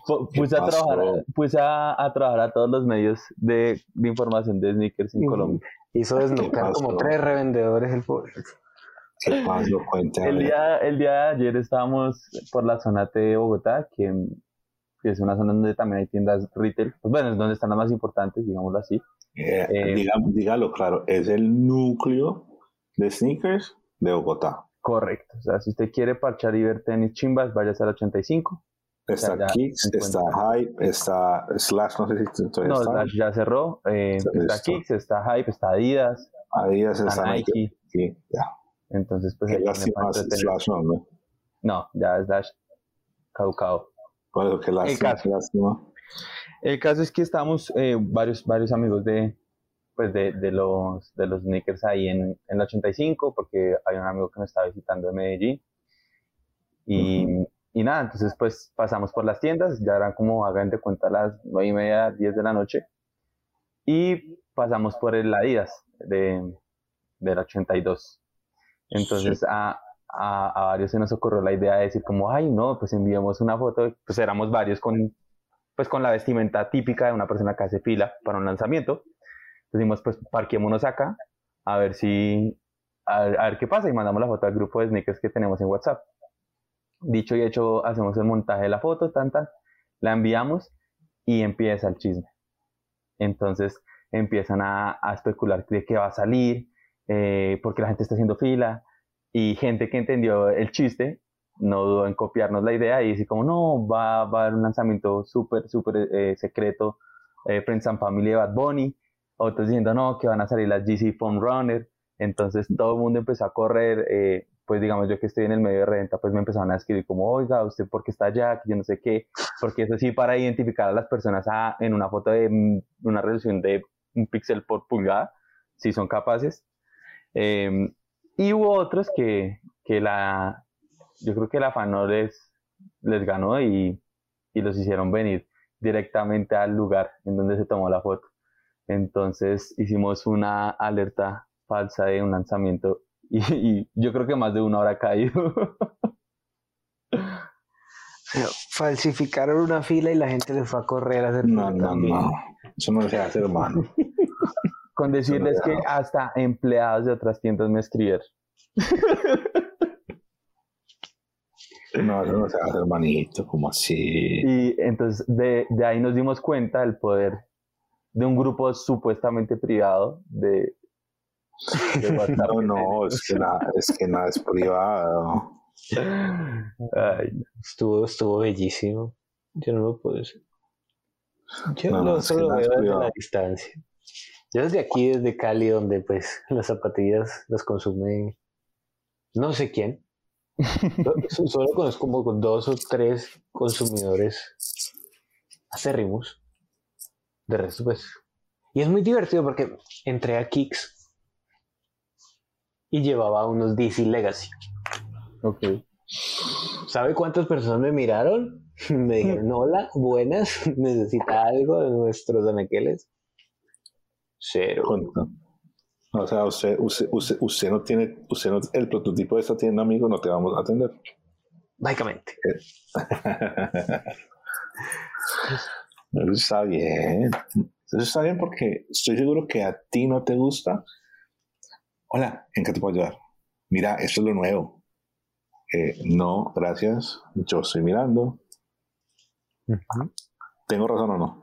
Puse a trabajar, puse a, trabajar a todos los medios de, de información de sneakers en Colombia. Hizo desnucar como tres revendedores el pobre. ¿Qué pasó? El día, el día de ayer estábamos por la zona de Bogotá, que, es una zona donde también hay tiendas retail. Pues bueno, es donde están las más importantes, digámoslo así. Eh, eh, dígalo claro, es el núcleo de sneakers de Bogotá. Correcto. O sea, si usted quiere parchar y ver tenis chimbas, vaya a 85. Está Kicks, está Hype, está Slash, no sé si No, Slash ya cerró. Eh, está Kicks, está Hype, está Adidas. Adidas, está, Nike. Sí, ya. Entonces, pues... Qué lástima Slash no, ¿no? No, ya Slash caducado. Bueno, qué lástima, el caso, El caso es que estamos eh, varios, varios amigos de, pues de, de, los, de los sneakers ahí en, en el 85, porque hay un amigo que me estaba visitando de Medellín. Y, y nada, entonces pues pasamos por las tiendas, ya eran como, hagan de cuenta, las 9 y media, 10 de la noche. Y pasamos por el Adidas de, del 82. Entonces a, a, varios se nos ocurrió la idea de decir como, ay no, pues enviamos una foto, pues éramos varios con, pues con la vestimenta típica de una persona que hace fila para un lanzamiento. Decimos, pues parquémonos acá, a ver si, a, ver qué pasa y mandamos la foto al grupo de sneakers que tenemos en WhatsApp. Dicho y hecho, hacemos el montaje de la foto, tan, tan, la enviamos y empieza el chisme. Entonces empiezan a, a especular de qué va a salir, eh, porque la gente está haciendo fila y gente que entendió el chiste no dudó en copiarnos la idea y dice como no, va, va a haber un lanzamiento súper, súper eh, secreto, eh, and Family Bad Bunny, otros diciendo no, que van a salir las GC Foam Runner, entonces todo el mundo empezó a correr, eh, pues digamos yo que estoy en el medio de renta, pues me empezaron a escribir como, oiga, usted por qué está allá, que yo no sé qué, porque eso sí para identificar a las personas a, en una foto de mm, una resolución de un píxel por pulgada, si son capaces, Em, y hubo otros que, que, la, yo creo que la FANO les, les ganó y, y los hicieron venir directamente al lugar en donde se tomó la foto. Entonces hicimos una alerta falsa de un lanzamiento y, yo creo que más de una hora ha caído. falsificaron una fila y la gente le fue a correr a hacer No, no, no. Eso no se hace, hermano. Con decirles que hasta empleados de otras tiendas me escribieron. No, eso no se hace, hermanito, como así. Y entonces de, de, ahí nos dimos cuenta del poder de un grupo supuestamente privado de, No, no, es que, nada, es que nada es privado. estuvo, estuvo bellísimo. Yo no lo puedo decir. Yo no, solo veo desde la distancia. Yo desde aquí, desde Cali, donde pues las zapatillas las consume no sé quién. Solo conozco como dos o tres consumidores acérrimos. De resto, pues. Y es muy divertido porque entré a Kicks y llevaba unos DC Legacy. Ok. ¿Sabe cuántas personas me miraron? Me dijeron, hola, buenas, necesita algo de nuestros anaqueles. Cero. O sea, usted, usted, usted, no tiene, usted no, el prototipo de esta tienda, amigo, no te vamos a atender. Básicamente. Eso está bien. Eso está bien porque estoy seguro que a ti no te gusta. Hola, ¿en qué te puedo ayudar? Mira, esto es lo nuevo. Eh, no, gracias. Yo estoy mirando. ¿Tengo razón o no?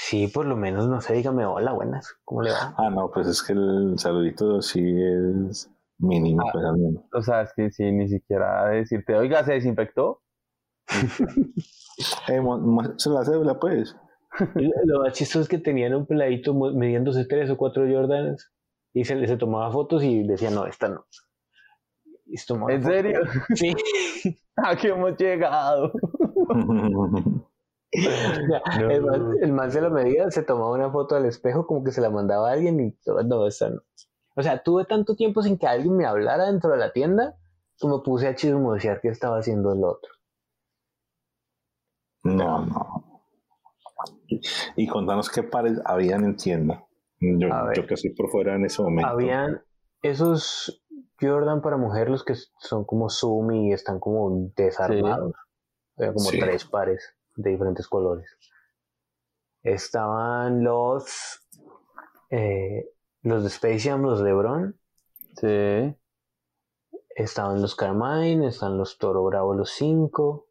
Sí, por lo menos, no sé, dígame hola, buenas, ¿cómo le va? Ah, no, pues es que el saludito sí es... Mínimo, Ah. pues al menos. O sea, es que sí, ni siquiera decirte, oiga, ¿se desinfectó? Eh, muéstrase la cédula, pues. Lo más chistoso es que tenían un peladito midiéndose tres o cuatro Jordans y se, se tomaba fotos y decía, no, esta no. Se ¿En fotos. serio? Sí. ¿A qué hemos llegado? No. el, man, el man se la medía, se tomaba una foto al espejo como que se la mandaba a alguien y no, esta no. O sea, tuve tanto tiempo sin que alguien me hablara dentro de la tienda que me puse a chismosear qué estaba haciendo el otro. no, no. Y contanos qué pares habían en tienda. Yo, A ver. yo que estoy por fuera en ese momento. Habían esos Jordan para mujer, los que son como zoom y están como desarmados. Había como Sí. tres pares de diferentes colores. Estaban los eh, los de Space Jam, los LeBron. Sí. Estaban los Carmine, están los Toro Bravo, los 5.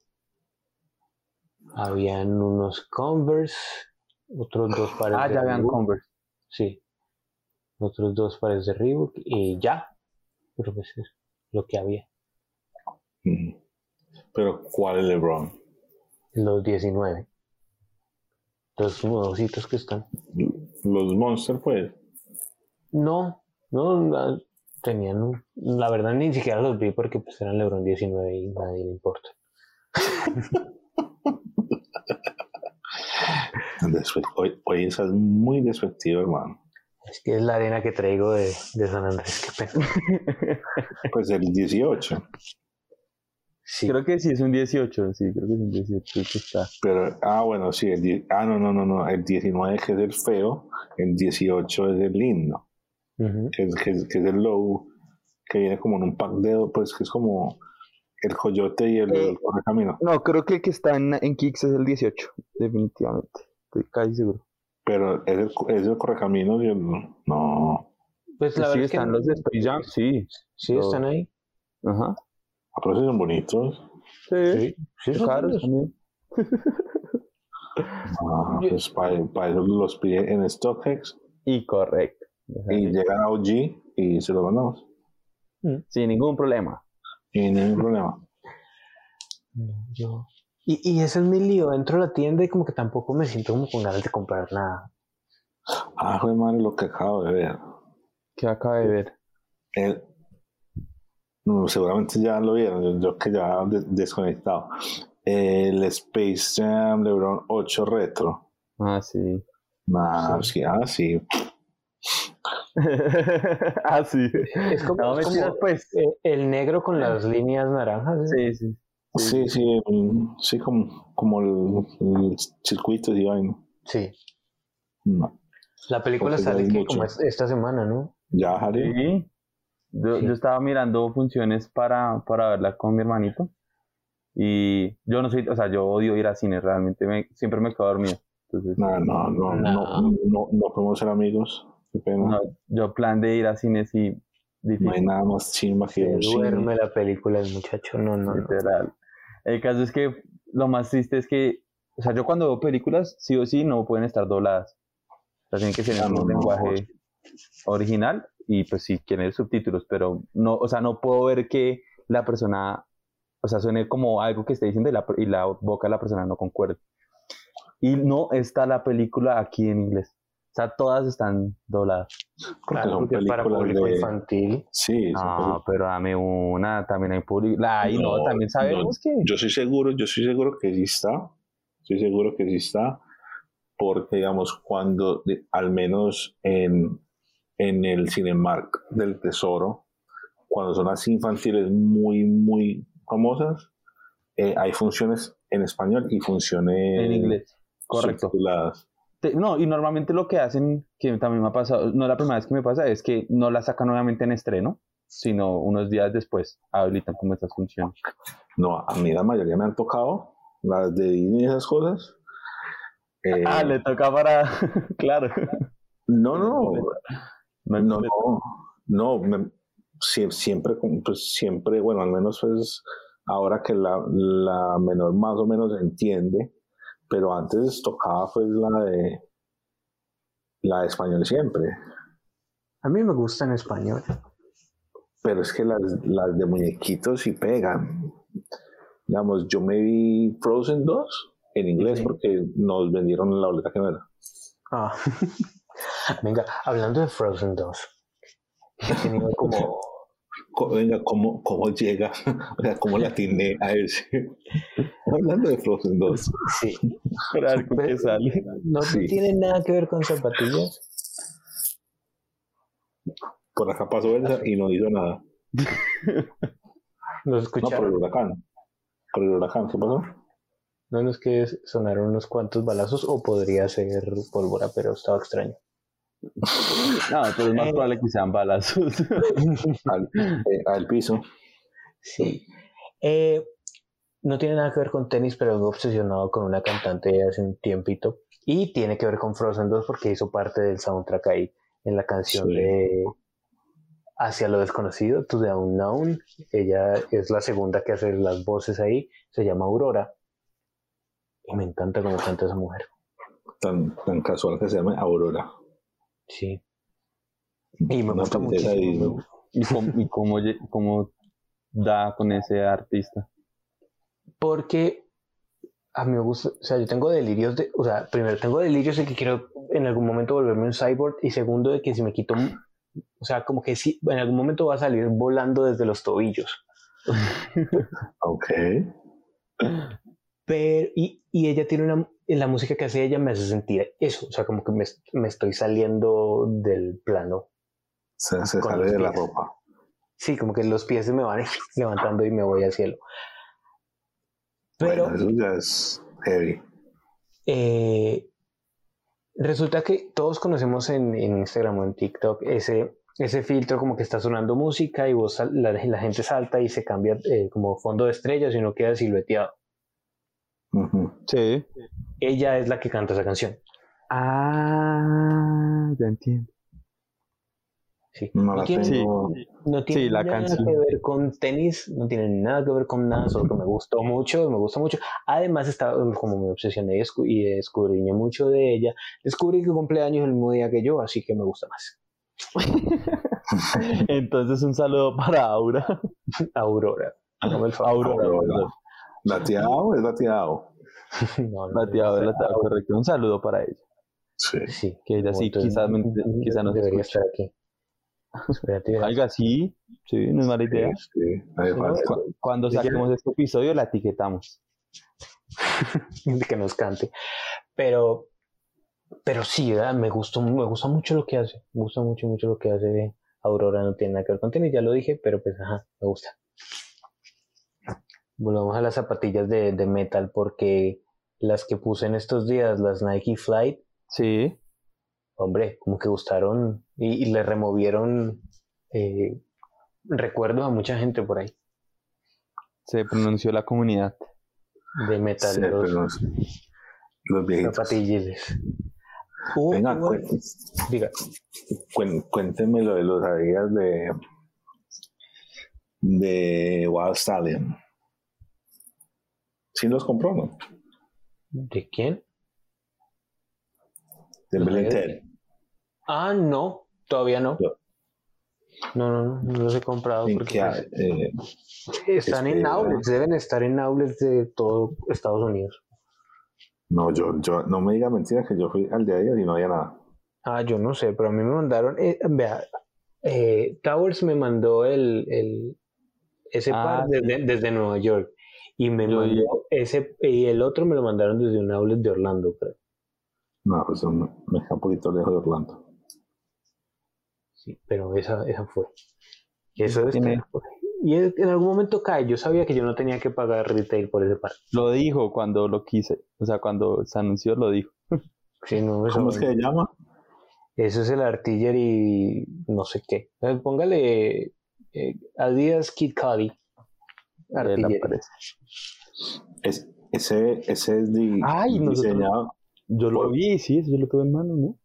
Habían unos Converse, otros dos pares Ah, de ya habían Reebok. Converse. Sí. Otros dos pares de Reebok y ya. Pero pues es lo que había. Pero, ¿cuál es LeBron? Los 19. Los nuevositos que están. Los Monster, pues. No, no, la- tenían un- La verdad ni siquiera los vi porque pues eran LeBron 19 y nadie le importa. Hoy, hoy estás muy despectivo, hermano. Es que es la arena que traigo de, de San Andrés, qué pena. Pues el 18. Sí, Creo que sí es un 18, sí, creo que es un 18 el que está. Pero, ah, bueno, sí. El, ah, no, no, no, no. El 19 que es el feo. El 18 es el lindo. Que es, que es, que es el low. Que viene como en un pack de. Pues que es como el coyote y el Eh, correcamino. No, creo que el que está en, en Kicks es el 18, definitivamente. Estoy casi seguro. Pero es el, es el correcaminos y el. No. Pues la sí, verdad es que están los de Space Jam, sí. sí están ahí. Ajá. Pero son bonitos. Sí, sí son caros también. Ah, pues para, para eso los pide en StockX Y correcto. y llegan a OG y se los mandamos. Sin ningún problema. Y no hay problema. No, yo- Y, y ese es mi lío. Entro a la tienda y como que tampoco me siento como con ganas de comprar nada. Ah, joder, madre, lo que acabo de ver. ¿Qué acaba de ver? El- no, seguramente ya lo vieron, yo, yo que ya de- desconectado. El Space Jam LeBron 8 Retro. Ah, sí. Nah, sí, ah, sí. ah, sí. Es como, No, es como, mentiras, pues. eh, el negro con las líneas naranjas. ¿eh? Sí, sí. Sí, sí, mm, sí, como, como el, el circuito y vaina. Sí. No, La película sale que como es- esta semana, ¿no? ya, Harry. Sí. Yo, Sí. yo estaba mirando funciones para, para verla con mi hermanito. Y yo no soy, o sea, yo odio ir a cine, realmente me, siempre me quedo dormido. Entonces, No, no, no, no, No. no, no podemos ser amigos. Qué pena. no, yo plan de ir a cine sí, No hay difícil, nada más chimba que un cine. duerme la película el muchacho. No, no, no. literal. El caso es que lo más triste es que, o sea, yo cuando veo películas, sí o sí, no pueden estar dobladas. O sea, tienen que ser en Ah, no, un no. lenguaje original y pues sí, quieren subtítulos, pero no, o sea, no puedo ver que la persona, o sea, suene como algo que esté diciendo y la, y la boca de la persona no concuerde. Y no está la película aquí en inglés. O sea, todas están dobladas. Claro, porque es para público de- infantil. Sí, No, pero dame una, también hay público. Ahí no, No, también sabemos que. Yo estoy seguro, yo estoy seguro que sí está. Estoy seguro que sí está. Porque, digamos, cuando, de- al menos en, en el Cinemark del Tesoro, cuando son así infantiles muy, muy famosas, eh, hay funciones en español y funciones En inglés. Correcto. subtituladas. No, y normalmente lo que hacen, que también me ha pasado, no es la primera vez que me pasa, es que no la sacan nuevamente en estreno, sino unos días después habilitan como estas funciones. No, a mí la mayoría me han tocado, las de Disney y esas cosas. Eh, Ah, le toca para. claro. no, no, No, No, no, no, me- sie- siempre, pues siempre, bueno, al menos pues ahora que la, la menor más o menos entiende, pero antes tocaba pues la de la de español siempre. A mí me gusta en español. pero es que las, las de muñequitos sí pegan. Digamos, yo me vi Frozen 2 en inglés porque nos vendieron la boleta que no era. Ah. Venga, hablando de Frozen 2, he tenido como Co- Venga, ¿cómo, cómo llega? O sea, ¿cómo la tiene a ese? Hablando de Frozen 2. Sí. Pero qué sale. No Sí. tiene nada que ver con zapatillas. Por acá pasó esa y no hizo nada. ¿Lo No, por el escucharon? huracán. Por el huracán, ¿qué pasó? No, no es que sonaron unos cuantos balazos o podría ser pólvora, pero estaba extraño. No, pero es más probable que sean balazos. Al, eh, al piso. Sí. Eh, no tiene nada que ver con tenis, pero vengo obsesionado con una cantante de hace un tiempito. Y tiene que ver con Frozen 2 porque hizo parte del soundtrack ahí en la canción Sí. de Hacia lo desconocido, To the Unknown. Ella es la segunda que hace las voces ahí. Se llama Aurora. Y me encanta cómo canta esa mujer. Tan, tan casual que se llama Aurora. Sí. Y me gusta muchísimo. ¿Y cómo, y cómo, da con ese artista? porque a mí me gusta, o sea, yo tengo delirios de, o sea, primero tengo delirios de que quiero en algún momento volverme un cyborg y segundo de que si me quito, o sea, como que sí, en algún momento va a salir volando desde los tobillos. Ok. Pero, y, y ella tiene una, en la música que hace ella me hace sentir eso, o sea, como que me, me estoy saliendo del plano. Se, sale de la ropa. Sí, como que los pies se me van levantando y me voy al cielo. Pero Bueno, eso ya es heavy. Eh, resulta que todos conocemos en, en Instagram o en TikTok ese, ese filtro como que está sonando música y vos la, la gente salta y se cambia eh, como fondo de estrellas y no queda silueteado. Sí. Ella es la que canta esa canción. Ah, ya entiendo. Sí. No la tiene, tengo. no tiene Sí, la nada canción. que ver con tenis, no tiene nada que ver con nada, solo que me gustó mucho, me gusta mucho. Además, estaba, como me obsesioné y descu- y descubrí mucho de ella, descubrí que cumple años el mismo día que yo, así que me gusta más. Entonces un saludo para Aura. Aurora. Hágame el favor. Aurora. Aurora. ¿La tía Ao es la tía Ao? No, no, La tía Aura, la tía Aura, correcto. Un saludo para ella. Sí. Sí. Que ella sí, quizás, nos debería estar aquí. Espérate, Algo así, sí, no es mala idea. Sí. Cu- Cuando saquemos este episodio la etiquetamos. que nos cante. Pero, pero sí, ¿verdad? me gustó, me gusta mucho lo que hace. Me gusta mucho, mucho lo que hace Aurora. No tiene nada que ver con tenis, ya lo dije, pero pues, ajá, me gusta. Volvamos a las zapatillas de, de metal, porque las que puse en estos días, las Nike Flight, Sí, hombre, como que gustaron y, y le removieron eh, recuerdos a mucha gente por ahí se pronunció la comunidad. de Sí, metaleros pero los, los viejitos. zapatillas. Hubo- Venga, hubo- cuen- diga, cuénteme lo de los adidas de de Wild Stallion. ¿Sí los compró, no? ¿de quién? De Los Bill and Adidas. Ted. Ah, no, todavía no. No. No, no, no, los he comprado ¿En porque pues, eh, están en este, outlets, deben estar en outlets de todo Estados Unidos. no, yo, yo, no me diga mentiras que yo fui al de Adidas y no había nada. Ah, yo no sé, pero a mí me mandaron, eh, vea, eh, Towers me mandó el, el ese Ah, par desde, desde Nueva York y me Yo mandó ese y el otro me lo mandaron desde un outlet de Orlando, creo. No, pues me, me queda un poquito lejos de Orlando. Sí, pero esa, esa fue. Eso es y en algún momento cae. Yo sabía que yo no tenía que pagar retail por ese par. Lo dijo cuando lo quise. O sea, cuando se anunció lo dijo. Sí, no, ¿Cómo es que se llama? eso es el artillery no sé qué. Póngale eh, Adidas Kid Cudi. Artillery. aparece. Es, ese, ese es di- Ay, nosotros- diseñado. Yo lo Por- vi, sí, eso yo lo tuve en mano, ¿no?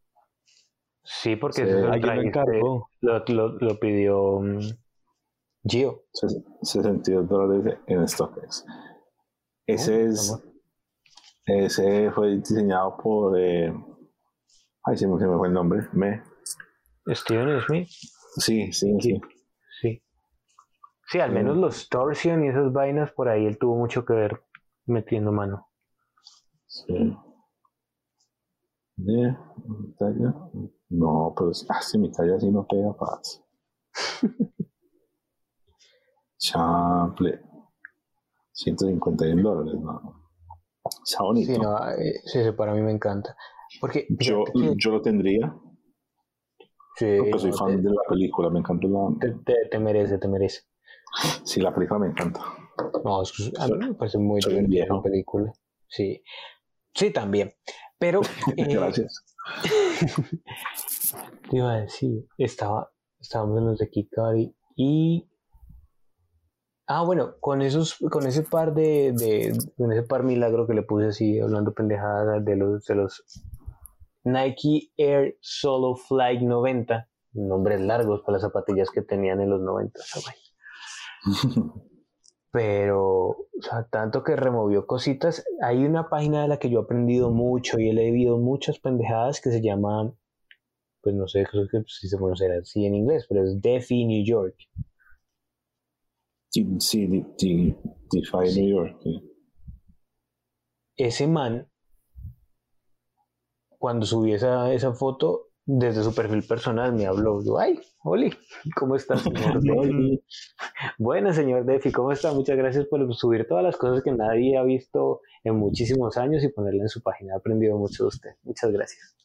Sí, porque Alguien lo lo, lo, lo pidió mm, Gio. ses- 62 dólares en StockX. Ese Oh, es. amor. Ese fue diseñado por. eh, ay, se me, se me fue el nombre. Me. Steven Smith. Sí, sí, sí. Sí. Sí, al menos los torsion y esas vainas por ahí él tuvo mucho que ver metiendo mano. Sí. De, mi talla. No, pero es- ah, sí, mi talla sí no pega fácil. Chample. 151 dólares, no. Está bonito. Sí, no, eh, sí, para mí me encanta. Porque yo, que- yo lo tendría, sí, porque soy no, fan te, de la película, me encanta la... te- te- te merece, te merece. Sí, la película me encanta. No, es que a mí me parece muy Soy divertida viejo. la película. Sí, sí, también. Pero, eh, Gracias. te iba a decir, estaba, estábamos en los de Kid Cudi y... Ah, bueno, con esos, con ese par de, de, con ese par milagro que le puse así, hablando pendejadas de los, de los Nike Air Solo Flight 90, nombres largos para las zapatillas que tenían en los 90, esa vaina. pero, o sea, tanto que removió cositas. Hay una página de la que yo he aprendido mucho y he leído muchas pendejadas que se llama, pues no sé, si se pronunciará así en inglés, pero es DeFi New York. Sí, sí, DeFi New York. Ese man, cuando subí esa, esa foto, desde su perfil personal me habló. Yo, ay, Oli, ¿cómo estás, señor Defi? Buenas, señor Defi, ¿cómo está? Muchas gracias por subir todas las cosas que nadie ha visto en muchísimos años y ponerla en su página. He aprendido mucho de usted. Muchas gracias.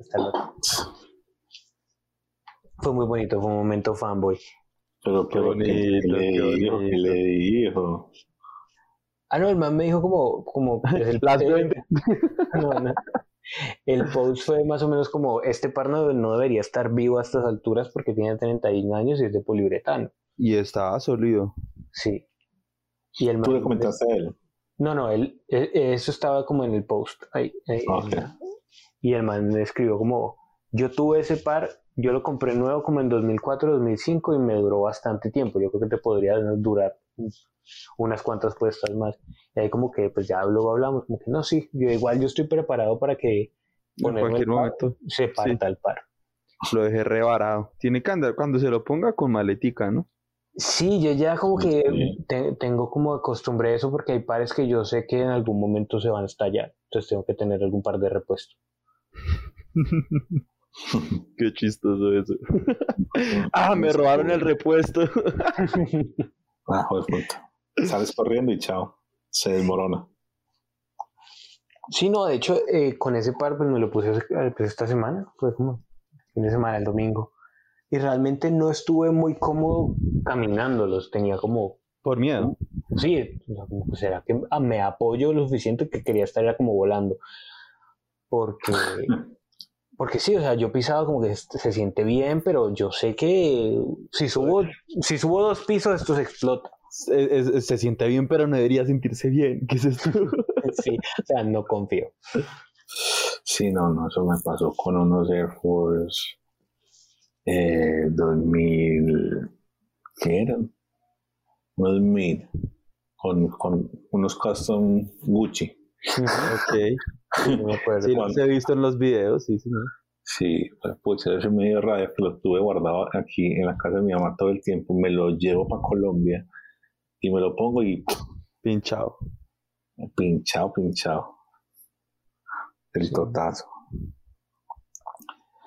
Hasta luego. Fue muy bonito, fue un momento fanboy. Pero, Qué pero, ¿qué- qué bonito, le qué dijo? ¿Qué le dijo? Ah, no, el man me dijo como, como pues, el, Las no, no. El post fue más o menos como este par no, no debería estar vivo a estas alturas porque tiene 31 años y es de poliuretano. Y estaba sólido. Sí. Y el Tú le comentaste a él. No, no, él, e- eso estaba como en el post. ahí, ahí, Ah, en ok. la- y el man me escribió como, yo tuve ese par, yo lo compré nuevo como en 2004, 2005 y me duró bastante tiempo. Yo creo que te podría durar unas cuantas puestas más. Y ahí como que pues ya luego hablamos, como que no, sí, yo igual yo estoy preparado para que En cualquier momento se parta el par. lo dejé revarado. Tiene que andar cuando se lo ponga con maletica, ¿no? Sí, yo ya como que te- tengo como acostumbré eso porque hay pares que yo sé que en algún momento se van a estallar. Entonces tengo que tener algún par de repuesto. Qué chistoso eso. ah, me robaron el repuesto. Ah, joder, puta. Sales corriendo y chao. Se desmorona. Sí, no, de hecho, eh, con ese par pues me lo puse eh, pues, esta semana, fue como fin de semana, el domingo. Y realmente no estuve muy cómodo caminándolos, tenía como, Por miedo. sí, será que ah, me apoyo lo suficiente que quería estar ya como volando. Porque, porque sí, o sea, yo pisaba como que se se siente bien, pero yo sé que si subo, si subo dos pisos, esto se explota. Es- es- se siente bien, pero no debería sentirse bien. ¿Qué es esto? Sí, o sea, no confío. Sí, no, no, eso me pasó con unos Air Force eh, 2000, ¿qué eran? Unos mid, con, con unos custom Gucci. ok. No me acuerdo. Sí, los he visto en los videos, sí, sí. Sí, pues pucha, ese medio rabia que lo tuve guardado aquí en la casa de mi mamá todo el tiempo. Me lo llevo para Colombia y me lo pongo y Pinchado. pinchado, pinchado. El totazo.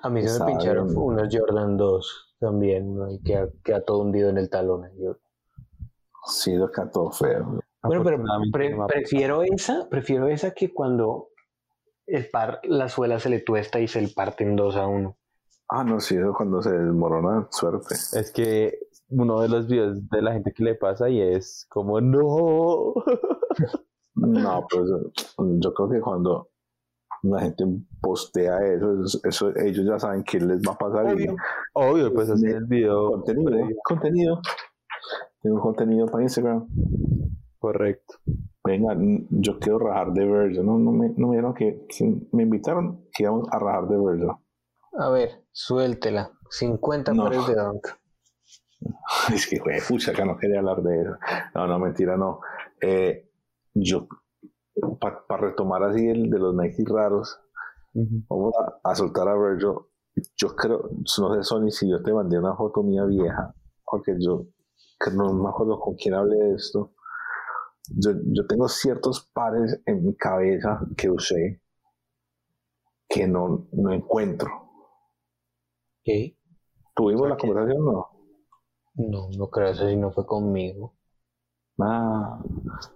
A mí se me pincharon unos Jordan 2 también, ¿no? y queda, queda todo hundido en el talón. Yo- Sí, lo que todo feo. Bueno, pero pre- prefiero esa, prefiero esa que cuando el par, la suela se le tuesta y se le parte en dos a uno. Ah, no, sí, eso cuando se desmorona, suerte. Es que uno de los videos de la gente que le pasa y es como, no. No, pues yo creo que cuando la gente postea eso, eso, eso- ellos ya saben qué les va a pasar. y- Obvio. Obvio, pues hacer el video. contenido, previo. contenido. Tengo contenido para Instagram. Correcto. Venga, yo quiero rajar de Virgil. No, no me, no me dieron que, que me invitaron que íbamos a rajar de Virgil. A ver, suéltela. 50 No. pares de dunk. Es que, güey, pucha, que no quería hablar de eso. No, no, mentira, no. Eh, yo, para retomar así el de los Nike raros, Ujú. vamos a, a soltar a Virgil. Yo creo, no sé, Sony, si yo te mandé una foto mía vieja, porque yo que no me acuerdo con quién hablé de esto. Yo, yo tengo ciertos pares en mi cabeza que usé que no, no encuentro. ¿Qué? ¿Tuvimos la conversación o no? No, no creo, eso sí no fue conmigo. Ah,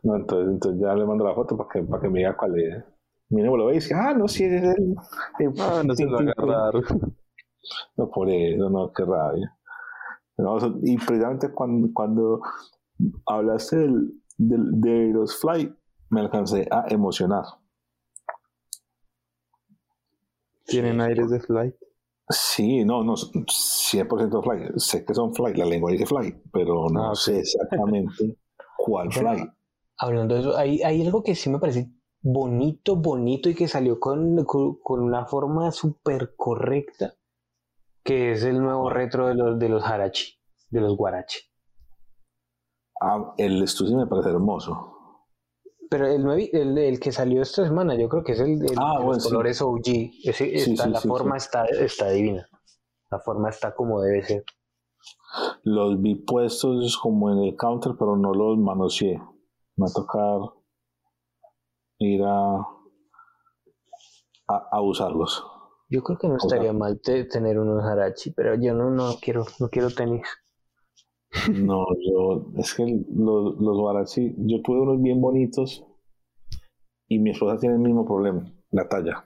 no, entonces, entonces ya le mando la foto para que, para que me diga cuál es. Mira, lo ve y dice, ah, no, sí, es el. el- Ah, no se lo va a agarrar. No, por eso, no, qué rabia. No, y precisamente cuando, cuando hablaste del, del- de los fly, me alcancé a emocionar. Tienen aires de flight. Sí, no, no, 100% fly. Sé que son fly, la lengua dice fly, pero no Ah, sé exactamente cuál fly. Hablando de eso, hay, hay algo que sí me parece bonito, bonito y que salió con, con, con una forma súper correcta, que es el nuevo retro de los, de los Harachi, de los Guarachi. Ah, el estudio me parece hermoso. Pero el, el, el que salió esta semana, yo creo que es el, el Ah, bueno, los sí. colores OG. Ese Sí, está- sí, la forma Está, está divina. La forma está como debe ser. Los vi puestos como en el counter, pero no los manoseé. Me va a tocar ir a, a, a usarlos. Yo creo que no sea- estaría mal te- tener unos Harachi, pero yo no, no quiero, no quiero tenis. No, yo, es que los, los Guarachi, yo tuve unos bien bonitos y mi esposa tiene el mismo problema, la talla.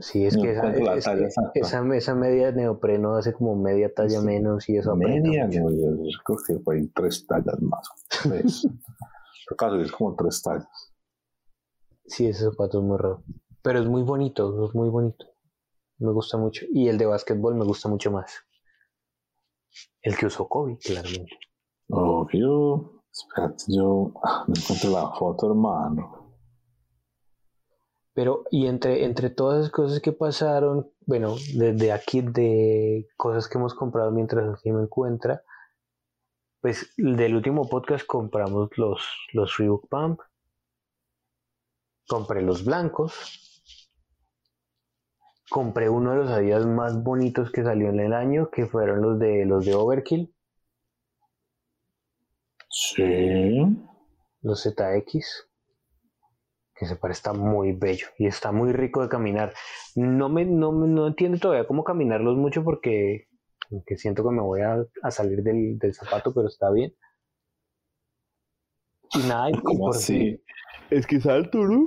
Sí, es No que, esa, es que esa, esa media neopreno hace como media talla Sí. menos y eso Media, no, yo, yo creo que fue tres tallas más. Tres. Caso es como tres tallas. Sí, ese zapato es muy raro. Pero es muy bonito, es muy bonito. Me gusta mucho. Y el de básquetbol me gusta mucho más. El que usó Kobe, claramente. Obvio. Espérate, yo ah, no encuentro la foto, hermano. Pero, y entre, entre todas las cosas que pasaron, bueno, desde aquí, de cosas que hemos comprado mientras aquí me encuentra, pues del último podcast compramos los, los Reebok Pump, compré los blancos, compré uno de los Adidas más bonitos que salió en el año, que fueron los de los de Overkill, Sí. los ZX, que se parece está muy bello y está muy rico de caminar. No me, no, no entiendo todavía cómo caminarlos mucho porque, porque siento que me voy a, a salir del, del zapato, pero está bien. Y nada, y ¿Cómo por así? fin- Es que es alto, ¿no?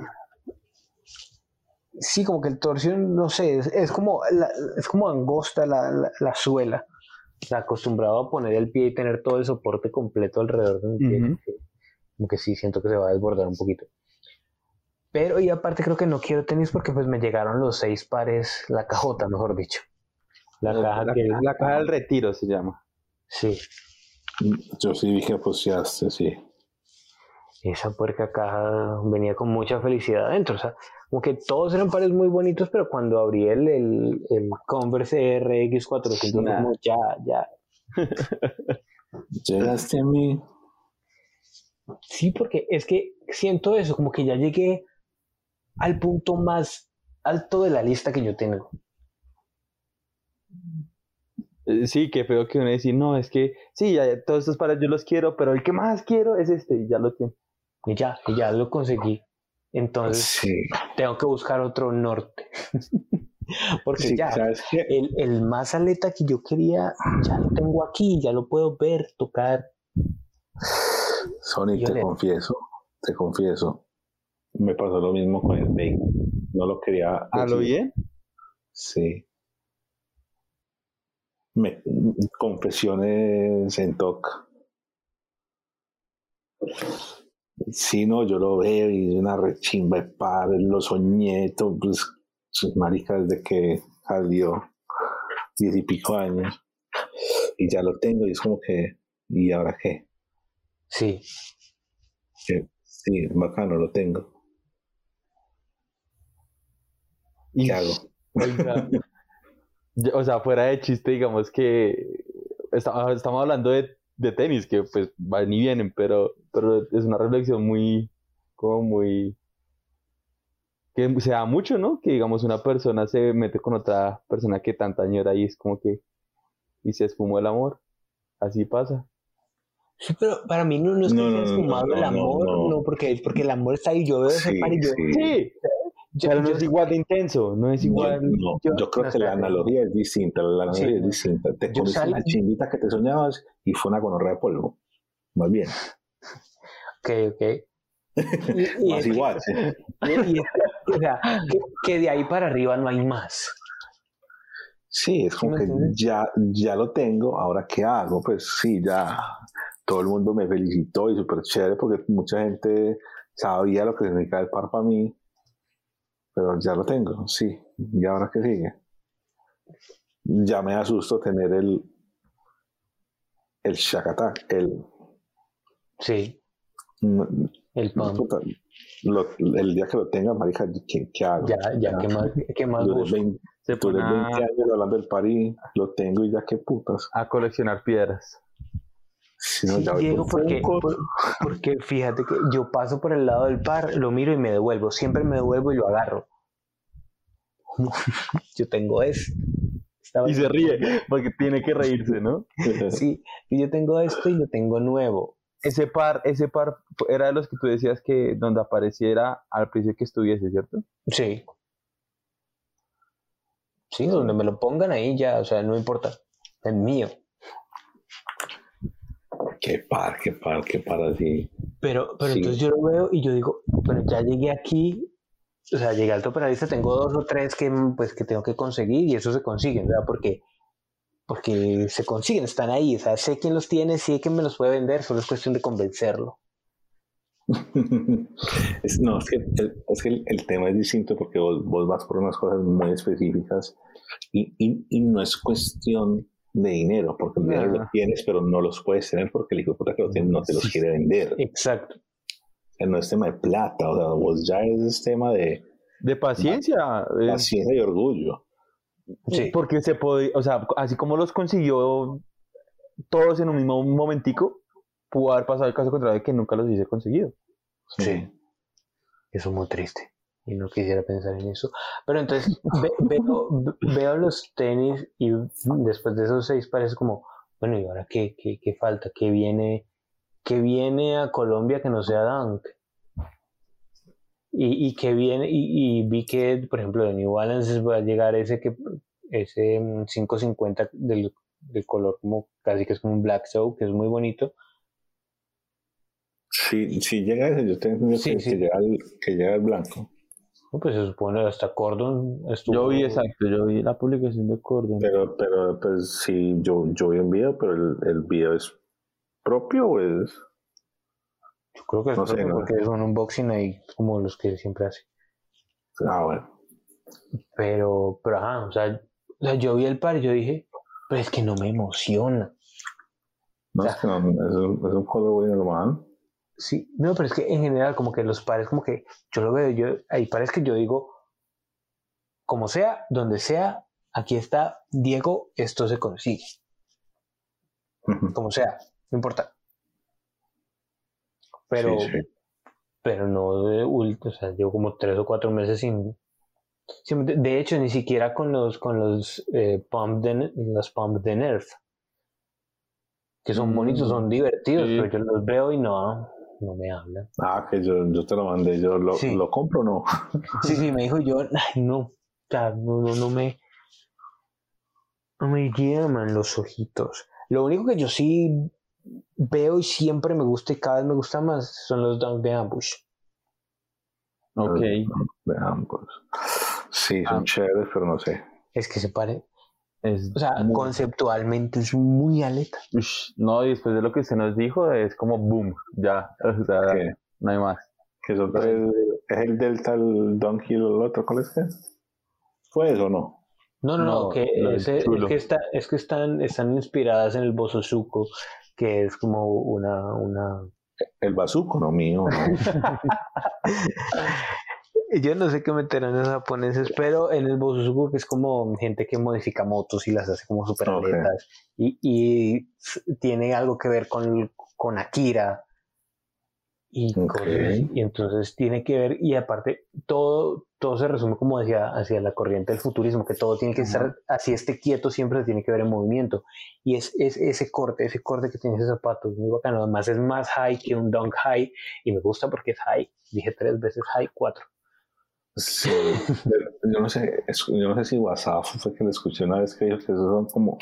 Sí, como que el torsión, no sé, es, es como, la- es como angosta la, la, la suela. O sea, acostumbrado a poner el pie y tener todo el soporte completo alrededor de mi pie. Ujú. como que- como que sí, siento que se va a desbordar un poquito. Pero, y aparte creo que no quiero tenis porque pues me llegaron los seis pares, la cajota, mejor dicho. La caja la, que... la caja del retiro se llama. Sí, Yo sí dije, pues ya, sí, sí. esa puerca caja venía con mucha felicidad adentro. O sea, como que todos eran pares muy bonitos, pero cuando abrí el, el, el Converse RX400, Nah. como ya, ya. Llegaste a mí. Sí, porque es que siento eso, como que ya llegué al punto más alto de la lista que yo tengo. Eh, Sí, qué feo que uno decir, no, es que sí, ya, ya, todos estos pares yo los quiero, pero el que más quiero es este, y ya lo tiene. Y ya, y ya lo conseguí. Entonces Sí. tengo que buscar otro norte. Porque Sí, ya, el, el más aleta que yo quería, ya lo tengo aquí, ya lo puedo ver, tocar. Sony, Yo te le- confieso, te confieso. Me pasó lo mismo con el Bake. No lo quería. ¿A lo decir. bien? Sí. Me, confesiones en TOC. Sí, no, yo lo veo y una rechimba de padre, lo soñé, pues, sus maricas desde que salió, diez y pico años, y ya lo tengo, y es como que, ¿y ahora qué? Sí, Que, sí, bacano, lo tengo. Y- ¿Qué hago? Oiga, o sea, fuera de chiste, digamos que esta- estamos hablando de, de tenis, que pues van y vienen, pero, pero es una reflexión muy, como muy, que se da mucho, ¿no? Que digamos una persona se mete con otra persona que tanta añora y es como que, y se esfumó el amor, así pasa. Sí, pero para mí no, no es que No, esfumado no, el amor, no, no. porque, porque el amor está ahí. Yo veo ese Sí, par y yo, sí. Sí, yo- pero no yo- es igual de intenso, no es igual. no, yo- yo, creo no, que la analogía es distinta. La analogía Sí, es distinta. Te salí- la chimbita que te soñabas y fue una gonorrea de polvo. Más bien. Ok, ok. Y, Más igual. y- o sea, que, que de ahí para arriba no hay más. Sí, es como que entiendes? ya, ya lo tengo, ahora qué hago, pues sí, ya todo el mundo me felicitó y súper chévere porque mucha gente sabía lo que significaba el par para mí, pero ya lo tengo, sí, y ahora qué sigue. Ya me asusto tener el el shack attack, el Sí, el puta, lo- el día que lo tenga, marica, ¿qué, qué hago? Ya, ya, ¿qué más, qué más Duré busco? 20, Se duré pone 20 a, años hablando del par y lo tengo y ya qué putas. a coleccionar piedras. Si no, Sí, ya voy Diego, por porque, por- porque fíjate que yo paso por el lado del par, lo miro y me devuelvo. Siempre me devuelvo y lo agarro. Yo tengo esto. Estaba- Y se ríe, porque tiene que reírse, ¿no? Sí, y yo tengo esto y lo tengo nuevo. Ese par, ese par era de los que tú decías que donde apareciera al precio que estuviese, ¿cierto? Sí. Sí, donde me lo pongan ahí ya, o sea, no importa. Es mío. Qué par, qué par, qué par así. Pero, pero Sí. entonces yo lo veo y yo digo, bueno, ya llegué aquí, o sea, llegué al toperalista, tengo dos o tres que, pues, que tengo que conseguir y eso se consiguen, ¿verdad? Porque, porque se consiguen, están ahí, o sea, sé quién los tiene, sé quién me los puede vender, solo es cuestión de convencerlo. Es- no, es que, el, es que el, el tema es distinto porque vos, vos vas por unas cosas muy específicas y, y, y no es cuestión de dinero, porque el dinero lo tienes, pero no los puedes tener porque el hijo de puta que lo tiene no te los quiere vender. Exacto. O sea, no es tema de plata, o sea, vos ya es tema de De paciencia. paciencia y orgullo. Sí. Porque se puede, o sea, así como los consiguió todos en un mismo momentico, pudo haber pasado el caso contrario de que nunca los hubiese conseguido. Sí. Eso es muy triste. Y no quisiera pensar en eso. Pero entonces ve- veo, veo los tenis y después de esos seis pares como, bueno, ¿y ahora qué, qué, qué falta? ¿Qué viene, ¿Qué viene a Colombia que no sea Dunk? Y, y que viene, y, y vi que, por ejemplo, de New Balance va a llegar ese que ese mm, 550 del, del color como casi que es como un black show, que es muy bonito. Si, si llega ese, yo tengo Sí, que, sí. que llega el, que llega el blanco. No, Pues se supone hasta Cordon estuvo. Yo vi exacto, yo vi la publicación de Cordon. Pero, pero pues sí, yo, yo vi un video, pero el, el video es propio o es... Yo creo que es No sé, propio no. porque es un unboxing ahí como los que siempre hace. Ah, bueno. Pero, pero ajá, o sea, yo vi el par y yo dije, pero es que no me emociona. No, es que no, es un, es un colorway normal. Sí, no, pero es que en general como que los pares como que yo lo veo, yo hay pares que yo digo, como sea, donde sea, aquí está Diego, esto se consigue, como sea, no importa. Pero, Sí, sí. pero no o sea, llevo como tres o cuatro meses sin, sin- de- hecho ni siquiera con los con los eh, pump de, las pump de Nerf que son Mm, bonitos, son divertidos, sí. pero yo los veo y no, no me hablan. Ah, que yo, yo te lo mandé, yo lo, lo compro o no. Sí, sí, me dijo yo, ay, no, no, no, no me, no me llaman los ojitos. Lo único que yo sí veo y siempre me gusta y cada vez me gusta más son los Dunk de Ambush. Ok. De. Sí, son Ah. chéveres, pero no sé. Es que se pare, Es o sea, muy- conceptualmente es muy aleta. Ush, no, y después de lo que usted nos dijo, es como boom, ya. O sea, ¿Qué? no hay más. Que son es el Delta, el Donkey, el otro, ¿cuál es que? ¿Fue eso o no? No, no, no, No, que es que está, es que están, están inspiradas en el Bososuko, que es como una, una El bazuco, no mío, no. Yo no sé qué meterán los japoneses, pero en el Bososuku que es como gente que modifica motos y las hace como super Ok. atletas y, y tiene algo que ver con, con Akira y, y entonces tiene que ver, y aparte todo, todo se resume como decía hacia la corriente del futurismo, que todo tiene que estar, así esté quieto, siempre se tiene que ver en movimiento. Y es, es, ese corte, ese corte que tiene ese zapato, es muy bacano. Además es más high que un dunk high, y me gusta porque es high. Dije tres veces high, cuatro. Sí, yo no sé, yo no sé si WhatsApp fue que le escuché una vez que dijo que esos son como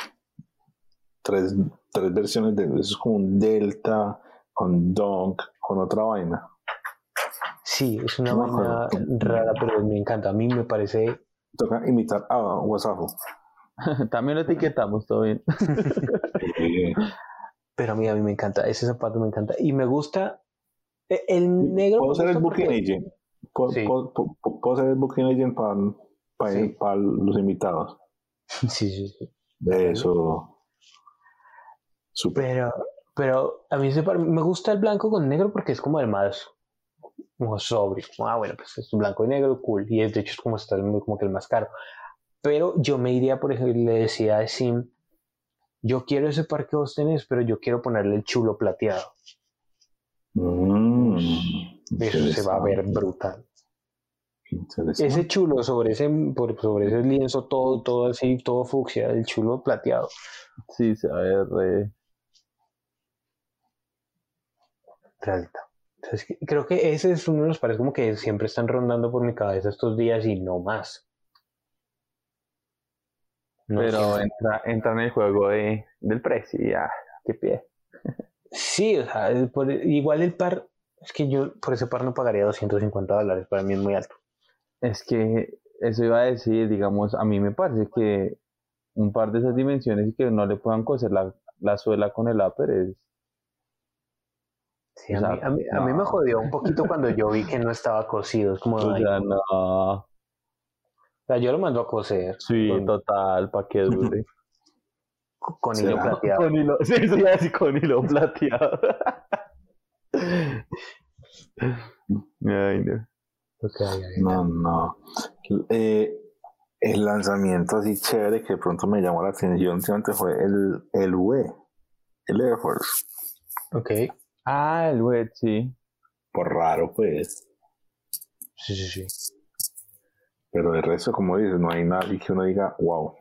tres, tres versiones de eso, es como un delta con dunk con otra vaina. Sí, es una vaina rara, pero me encanta. A mí me parece. Toca imitar a WhatsApp. También lo etiquetamos, todo bien. pero a mí, a mí me encanta. Ese zapato me encanta. Y me gusta. E, el negro. Puedo ser el booking agent. Puedo, ser el booking agent para, los invitados. Sí, sí, sí. Eso. Super. Pero, pero a mí me gusta el blanco con negro porque es como el más, sobrio. ah, bueno, pues es blanco y negro, cool. Y es, de hecho es como, está como que el más caro. Pero yo me iría, por ejemplo, le decía a Sim, yo quiero ese par que vos tenés, pero yo quiero ponerle el chulo plateado. Mm, Eso se va a ver brutal. Ese chulo sobre ese, sobre ese lienzo, todo, todo así, todo fucsia, el chulo plateado. Sí, se va a ver realita. creo que ese es uno de los pares como que siempre están rondando por mi cabeza estos días y no más. Pero entra, entra en el juego de, del precio y ya, qué pie. Sí, o sea, igual el par, es que yo por ese par no pagaría 250 dólares, para mí es muy alto. Es que eso iba a decir, digamos, a mí me parece que un par de esas dimensiones y que no le puedan coser la, la suela con el upper es a, mí, a, mí, me jodió un poquito cuando yo vi que no estaba cocido. Es como. O sea, no. O sea, yo lo mando a coser. Sí, total, para que dure. con hilo plateado. Con hilo, sí, sí, así con hilo plateado. Ay, no. no, no. Eh, el lanzamiento así chévere que de pronto me llamó la atención fue el, el UE, el Air Force. Ok. Ah, el wet, sí. Por raro, pues. Sí, sí, sí. Pero de resto, como dices, no hay nada que uno diga, wow.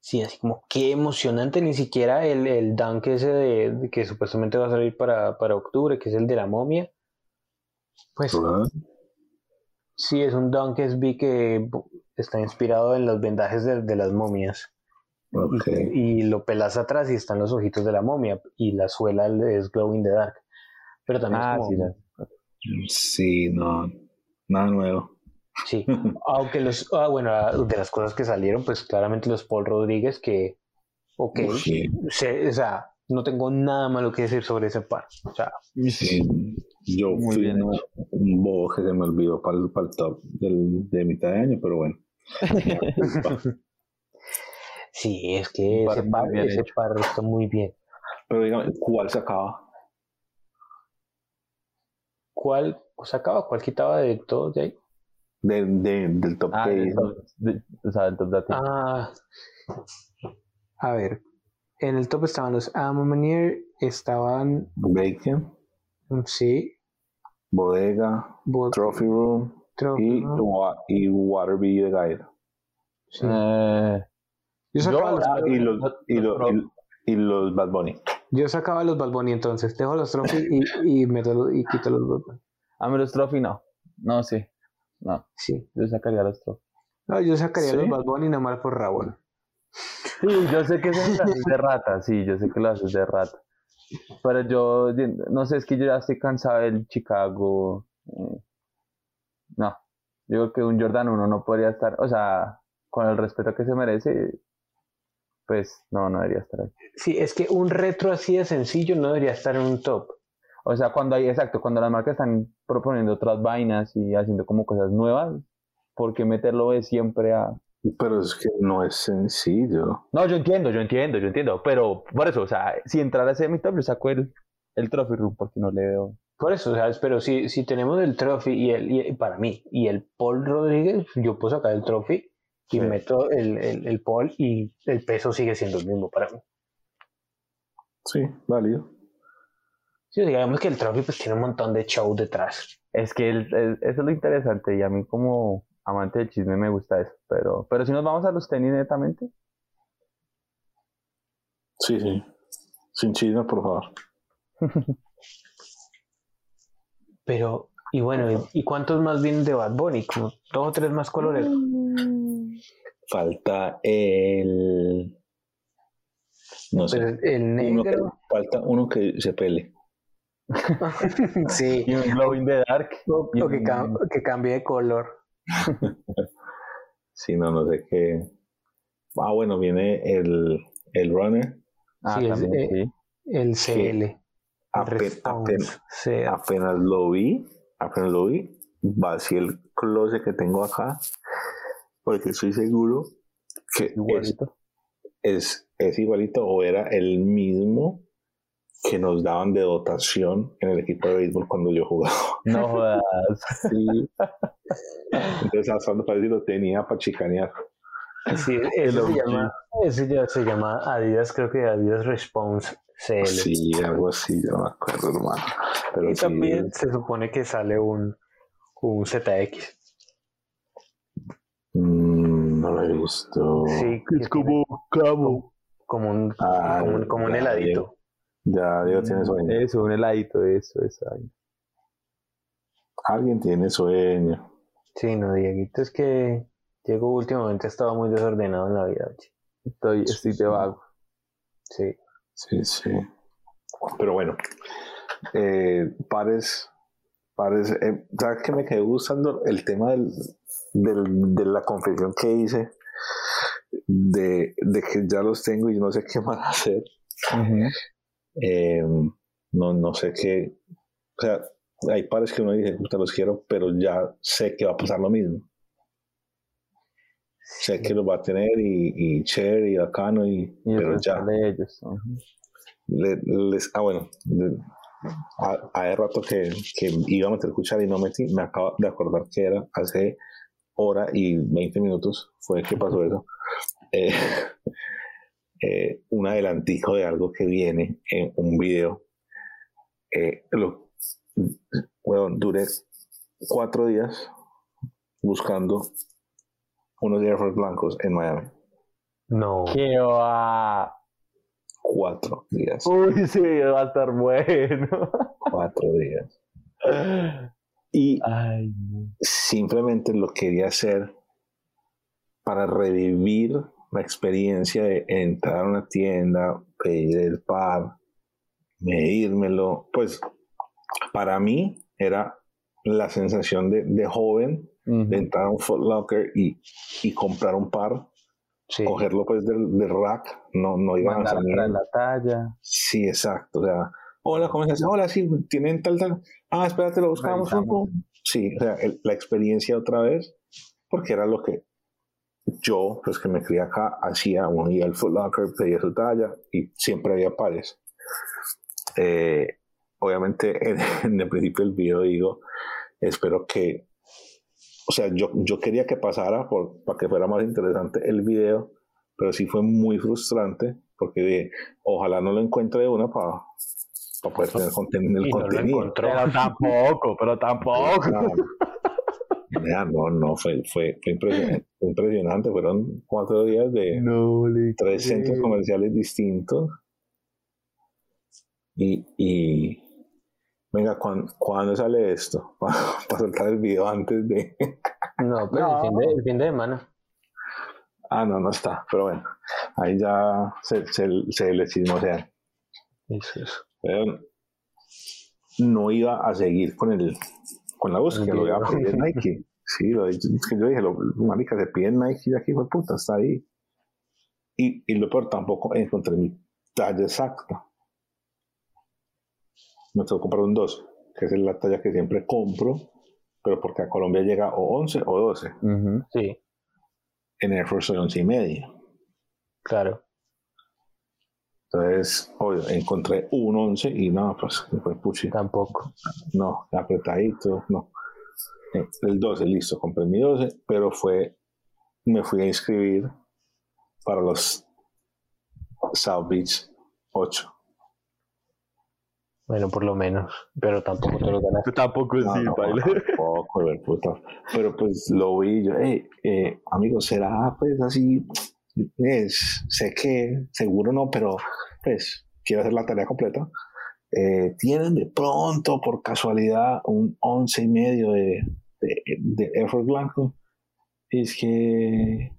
Sí, así como qué emocionante, ni siquiera el, el dunk ese de, que supuestamente va a salir para, para, octubre, que es el de la momia. Pues sí, es un dunk es vi que está inspirado en los vendajes de, de las momias. Y, y, lo pelas atrás y están los ojitos de la momia y la suela es glow in the dark. Pero también es ah, como... sí, no, nada nuevo. Sí, aunque los, ah, bueno, ah, de las cosas que salieron, pues claramente los Paul Rodríguez, que, ok, o sea, no tengo nada malo que decir sobre ese par. O sea, sí, yo muy fui bien un bobo que se me olvidó para el, para el top del, de mitad de año, pero bueno. sí, es que ese par, ese par está muy bien. Pero dígame, ¿cuál se acaba? ¿Cuál sacaba? ¿Cuál quitaba de todos de ahí? De, de, del top ah, de, o sea, del top de Ah, a ver. En el top estaban los Amamanier, estaban. Bacon. Sí. Bodega. Trophy Room. y, y Waterby de Guide. Sí. Eh, yo los, ah, y, los, y, los, y, los Bad Bunny. Yo sacaba los Balboni entonces. Dejo los Trophy y, y, meto, y quito los Balboni. A mí los Trophy no. No, sí. No. Sí. Yo sacaría los Trophy. No, yo sacaría los Balboni nomás por Raúl. Sí, yo sé que es de rata, sí, yo sé que lo haces de rata. Pero yo, no sé, es que yo ya estoy cansado del Chicago. Eh, no, yo creo que un Jordan 1 no podría estar, o sea, con el respeto que se merece, pues no, no debería estar ahí. Sí, es que un retro así de sencillo no debería estar en un top. O sea, cuando hay, exacto, cuando las marcas están proponiendo otras vainas y haciendo como cosas nuevas, ¿por qué meterlo de siempre a...? Pero es que no es sencillo. No, yo entiendo, yo entiendo, yo entiendo, pero por eso, o sea, si entrara ese mi top, yo saco el, el trophy room porque no le veo... Por eso, ¿sabes? Pero si, si tenemos el trophy y el, y para mí, y el Paul Rodríguez, yo puedo sacar el trophy y meto el, el, el pole y el peso sigue siendo el mismo para mí. Sí, válido. Sí, digamos que el trophy pues tiene un montón de show detrás. Es que el- el- eso es lo interesante y a mí como amante del chisme me gusta eso. Pero, pero si nos vamos a los tenis netamente, Sí, sí. Sin chisme, por favor. Pero, y bueno, ¿y, y cuántos más vienen de Bad Bunny? Como dos o tres más colores. Falta el. No sé. Pero el Uno que- negro. falta uno que se pele. sí. y un glow in the dark. O, que, un- cam- que cambie de color. Sí, no, no sé qué. Ah, bueno, viene el, el runner. Ah, Sí, es- también, eh, sí. El CL. el apenas, apenas lo vi, apenas lo vi, vacié el closet que tengo acá, porque estoy seguro que es, Igualito. es, es igualito o era el mismo que nos daban de dotación en el equipo de béisbol cuando yo jugaba. No jodas. Sí. Entonces, hasta donde parece que lo tenía para chicanear. Sí, se llama, ese ya se llama Adidas, creo que Adidas Response CL. Sí, algo así, yo no me acuerdo, hermano. Pero y sí, también se supone que sale un, un ZX. Mm. Sí, cabo. como un, Ah, como un, como un heladito. Ya, Diego tiene sueño. Eso, un heladito, eso, eso. ahí. Alguien tiene sueño. Sí, no, Dieguito, es que Diego últimamente ha estado muy desordenado en la vida. oye. Estoy, estoy de vago. Sí. Sí, sí. Pero bueno, eh, pares, pares, eh, ¿sabes que me quedé gustando el tema del, del- de la confesión que hice? De, de que ya los tengo y no sé qué más hacer. Eh, no, no sé qué. O sea, hay pares que uno dice, te los quiero, pero ya sé que va a pasar lo mismo. Sé que los va a tener y, y chévere y bacano, y, Y el pero ya. de ellos. ujú. le- les, ah, bueno, de- a- hace rato que, que iba a meter cuchara y no metí, me acabo de acordar que era hace hora y 20 minutos fue que pasó eso. Eh, eh, un adelantico de algo que viene en un video. Eh, lo, bueno, duré cuatro días buscando unos Air Force blancos en Miami. No. ¿Qué va? Cuatro días. Uy, sí, va a estar bueno. Cuatro días. Y Ay, no. simplemente lo quería hacer para revivir la experiencia de entrar a una tienda, pedir el par, medírmelo. Pues para mí era la sensación de, de joven de entrar a un Foot Locker y, y comprar un par, Sí. cogerlo pues del, del rack, no, no iban a la talla. Sí, exacto. O sea, hola, ¿cómo estás? Hola, sí, tienen tal, tal. Ah, espérate, lo buscamos. Pum, pum. Sí, o sea, el- la experiencia otra vez, porque era lo que yo, pues que me crié acá, hacía. Uno iba al Foot Locker, pedía su talla y siempre había pares. Eh, obviamente, en, en el principio del video digo, espero que. O sea, yo, yo quería que pasara por, para que fuera más interesante el video, pero sí fue muy frustrante porque dije, ojalá no lo encuentre de una para poder tener conten- el Y no lo contenido. Pero tampoco, pero tampoco. Ya, no, no, fue, fue, fue impresionante, fue impresionante. Fueron cuatro días de No tres centros comerciales distintos. Y, y venga, ¿cuán- ¿cuándo sale esto? Para soltar el video antes de... No, pero No. El, fin de, el fin de semana. Ah, no, no está. Pero bueno, ahí ya se, se, se le chismosean. Eso es. Pero no iba a seguir con el con la búsqueda, lo iba a pedir en Nike. Sí, lo, es que yo dije, lo, marica, se pide en Nike y aquí fue puta, está ahí. Y, y lo peor, tampoco encontré mi talla exacta. Me tengo que comprar un 12, que es la talla que siempre compro, pero porque a Colombia llega o 11 o 12. Ujú. Sí, En Air Force soy 11 y media. claro. Entonces, obvio, encontré un 11 y no, pues fue puchi. Tampoco. No, apretadito, no. Eh, El 12, listo, compré mi 12, pero fue, me fui a inscribir para los South Beach 8. Bueno, por lo menos, pero tampoco te lo ganaste. Tampoco No, sí, no, baile. tampoco, puta. Pero pues lo vi yo, eh, eh, amigo, será pues así, es, sé que seguro no, pero pues quiero hacer la tarea completa. Eh, tienen de pronto, por casualidad, un once y medio de, de, de effort blanco. Y es que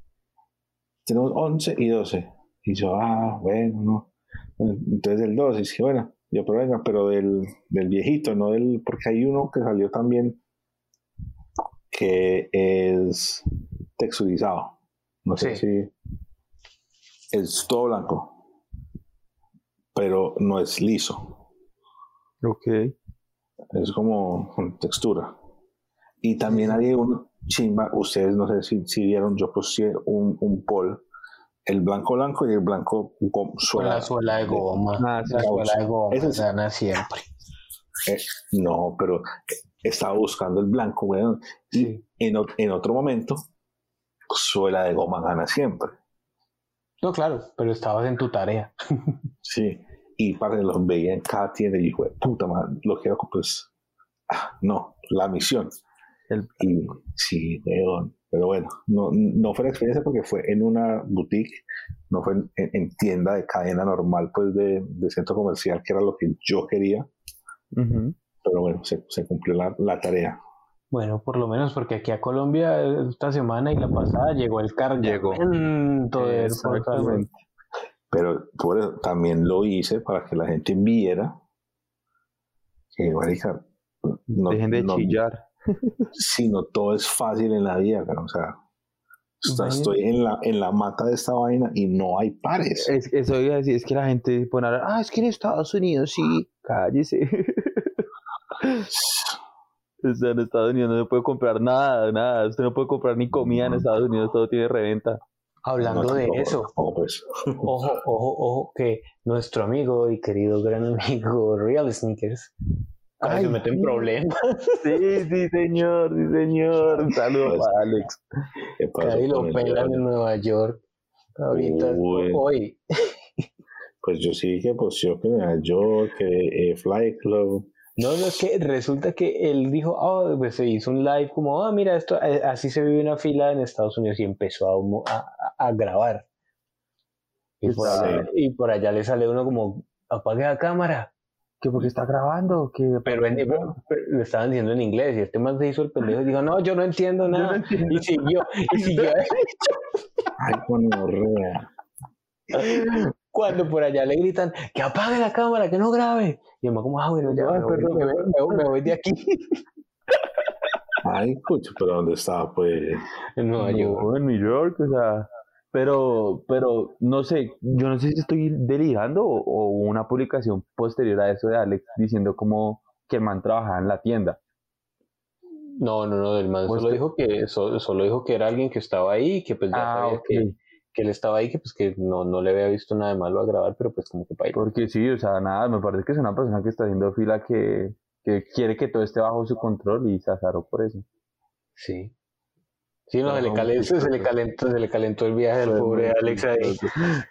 tenemos 11 y 12. Y yo, ah, bueno, no. Entonces el 12, y es que bueno, yo, pero venga, pero del, del viejito, no del, porque hay uno que salió también que es texturizado. No sé si es todo blanco, pero no es liso, Ok. es como con textura. Y también hay un chimba, ustedes no sé si, si vieron, yo puse un, un pol, el blanco blanco y el blanco con Con suela. la suela de goma. Ah, la suela de goma. Ese es- gana siempre. Eh, no, pero estaba buscando el blanco. Y Sí. en, en otro momento, suela de goma gana siempre. No, claro, pero estabas en tu tarea. Sí. Y para los veía en cada tienda y dijo, puta madre, lo quiero, pues, ah, no, la misión. El- Y sí. Pero bueno, no, no fue la experiencia porque fue en una boutique, no fue en, en tienda de cadena normal, pues de, de centro comercial, que era lo que yo quería. Pero bueno, se, se cumplió la, la tarea. Bueno, por lo menos porque aquí a Colombia esta semana y la pasada llegó el cargamento de al- Exactamente. Pero por eso también lo hice para que la gente viera que, marica, no, Dejen de no- chillar. si no todo es fácil en la vida, cara, o sea, está- estoy en la, en la mata de esta vaina y no hay pares. Es, eso iba a decir, es que la gente pone a hablar, ah, es que en Estados Unidos sí, cállese. o sea, en Estados Unidos no se puede comprar nada, nada. Usted no puede comprar ni comida en Estados Unidos, todo tiene reventa. Hablando No, de eso, pues. ojo, ojo, ojo, que nuestro amigo y querido gran amigo Real Sneakers Ay, se mete en sí. problemas. Sí, sí, señor, sí, señor. Un saludo Pues, para Alex. ¿Qué pasó Casi lo pelan en Nueva York. Ahorita, Uy. hoy. Pues yo sí que pues yo que Nueva York, que eh, Fly Club, No, no, es que resulta que él dijo, ah, pues se hizo un live como, ah, mira, esto, eh, así se vive una fila en Estados Unidos y empezó a, grabar. Y por, Sí. allá, y por allá le sale uno como, apague la cámara. ¿Que porque está grabando? que Pero, en- pero- pero lo estaban diciendo en inglés y este man se hizo el pendejo y dijo, no, yo no entiendo no nada. entiendo. Y siguió, y siguió. ay, gonorrea. Cuando por allá le gritan, que apague la cámara, que no grabe. Y man como, ah, bueno, ya, me, voy, me voy- me voy- de aquí. Ay, pucha, pero ¿dónde estaba? Pues, En Nueva York. En New York, o sea, pero, pero no sé, yo no sé si estoy delirando o, o una publicación posterior a eso de Alex diciendo como que el man trabajaba en la tienda. No, no, no, el man Pues solo que- dijo que so- solo dijo que era alguien que estaba ahí, que pues ya Ah, sabía que, que él estaba ahí, que pues que no, no le había visto nada de malo a grabar, pero pues como que para Porque sí, o sea, nada, me parece que es una persona que está haciendo fila que, que quiere que todo esté bajo su control y se azaró por eso. Sí. Sí, no, se le, calentó, se le calentó, se le calentó el viaje del pobre Alex ahí.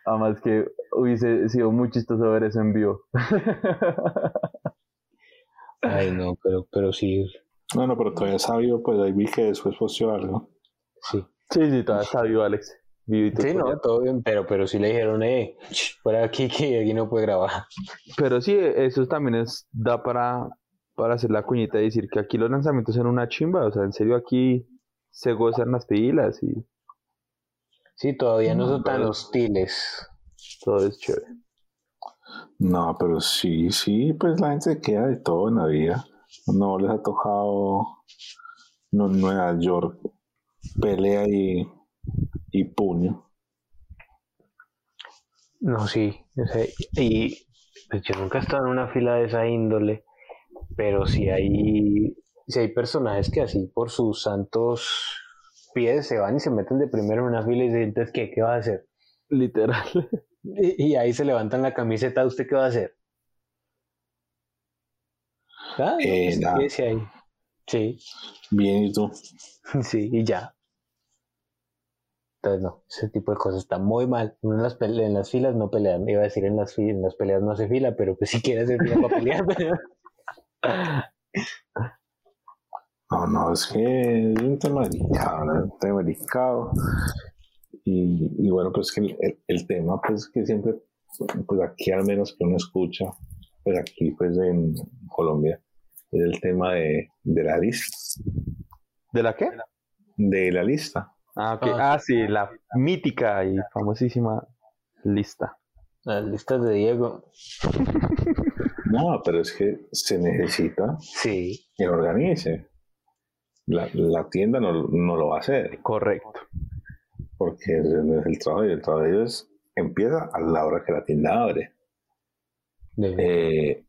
Además que hubiese sido muy chistoso ver eso en vivo. Ay, no, pero, pero sí, no, no, pero todavía sabio, pues ahí vi que después posteó algo. sí. Sí, sí, todavía está vivo Alex. Vivito Sí, no, todo bien, pero, pero sí le dijeron, eh, fuera aquí que aquí no puede grabar. Pero sí, eso también es, da para, para hacer la cuñita y decir que aquí los lanzamientos son una chimba, o sea, en serio aquí se gozan las pilas y Sí, todavía no son tan hostiles. todo es chévere. No, pero sí, sí, pues la gente se queda de todo en la vida. No les ha tocado no, Nueva York, pelea y, y puño. No, sí. y pues yo nunca he estado en una fila de esa índole, pero si hay, si hay personajes que así por sus santos pies se van y se meten de primero en una fila y dicen, entonces, ¿qué, qué va a hacer? Literal. Y, y ahí se levantan la camiseta, ¿usted qué va a hacer? Ah, Eh, pues, nada. quédese ahí. Sí, Bien, ¿y tú? sí, y ya. Entonces, no, ese tipo de cosas está muy mal. Uno en las, en las filas no pelean. Iba a decir en las, en las peleas no hace fila, pero pues si quiere hacer fila para pelear. No, no, es que es un tema delicado, un tema delicado. Y, bueno, pues que el, el, tema, pues que siempre, pues aquí al menos que uno escucha, pues aquí pues en Colombia, es el tema de, de la lista. ¿De la qué? De la lista. Ah, ah, ah, sí, la mítica y famosísima lista. La lista de Diego. No, pero es que se necesita sí. que organice. La, la tienda no, no, lo va a hacer. Correcto. Porque el, trabajo y el trabajo es, empieza a la hora que la tienda abre. Eh,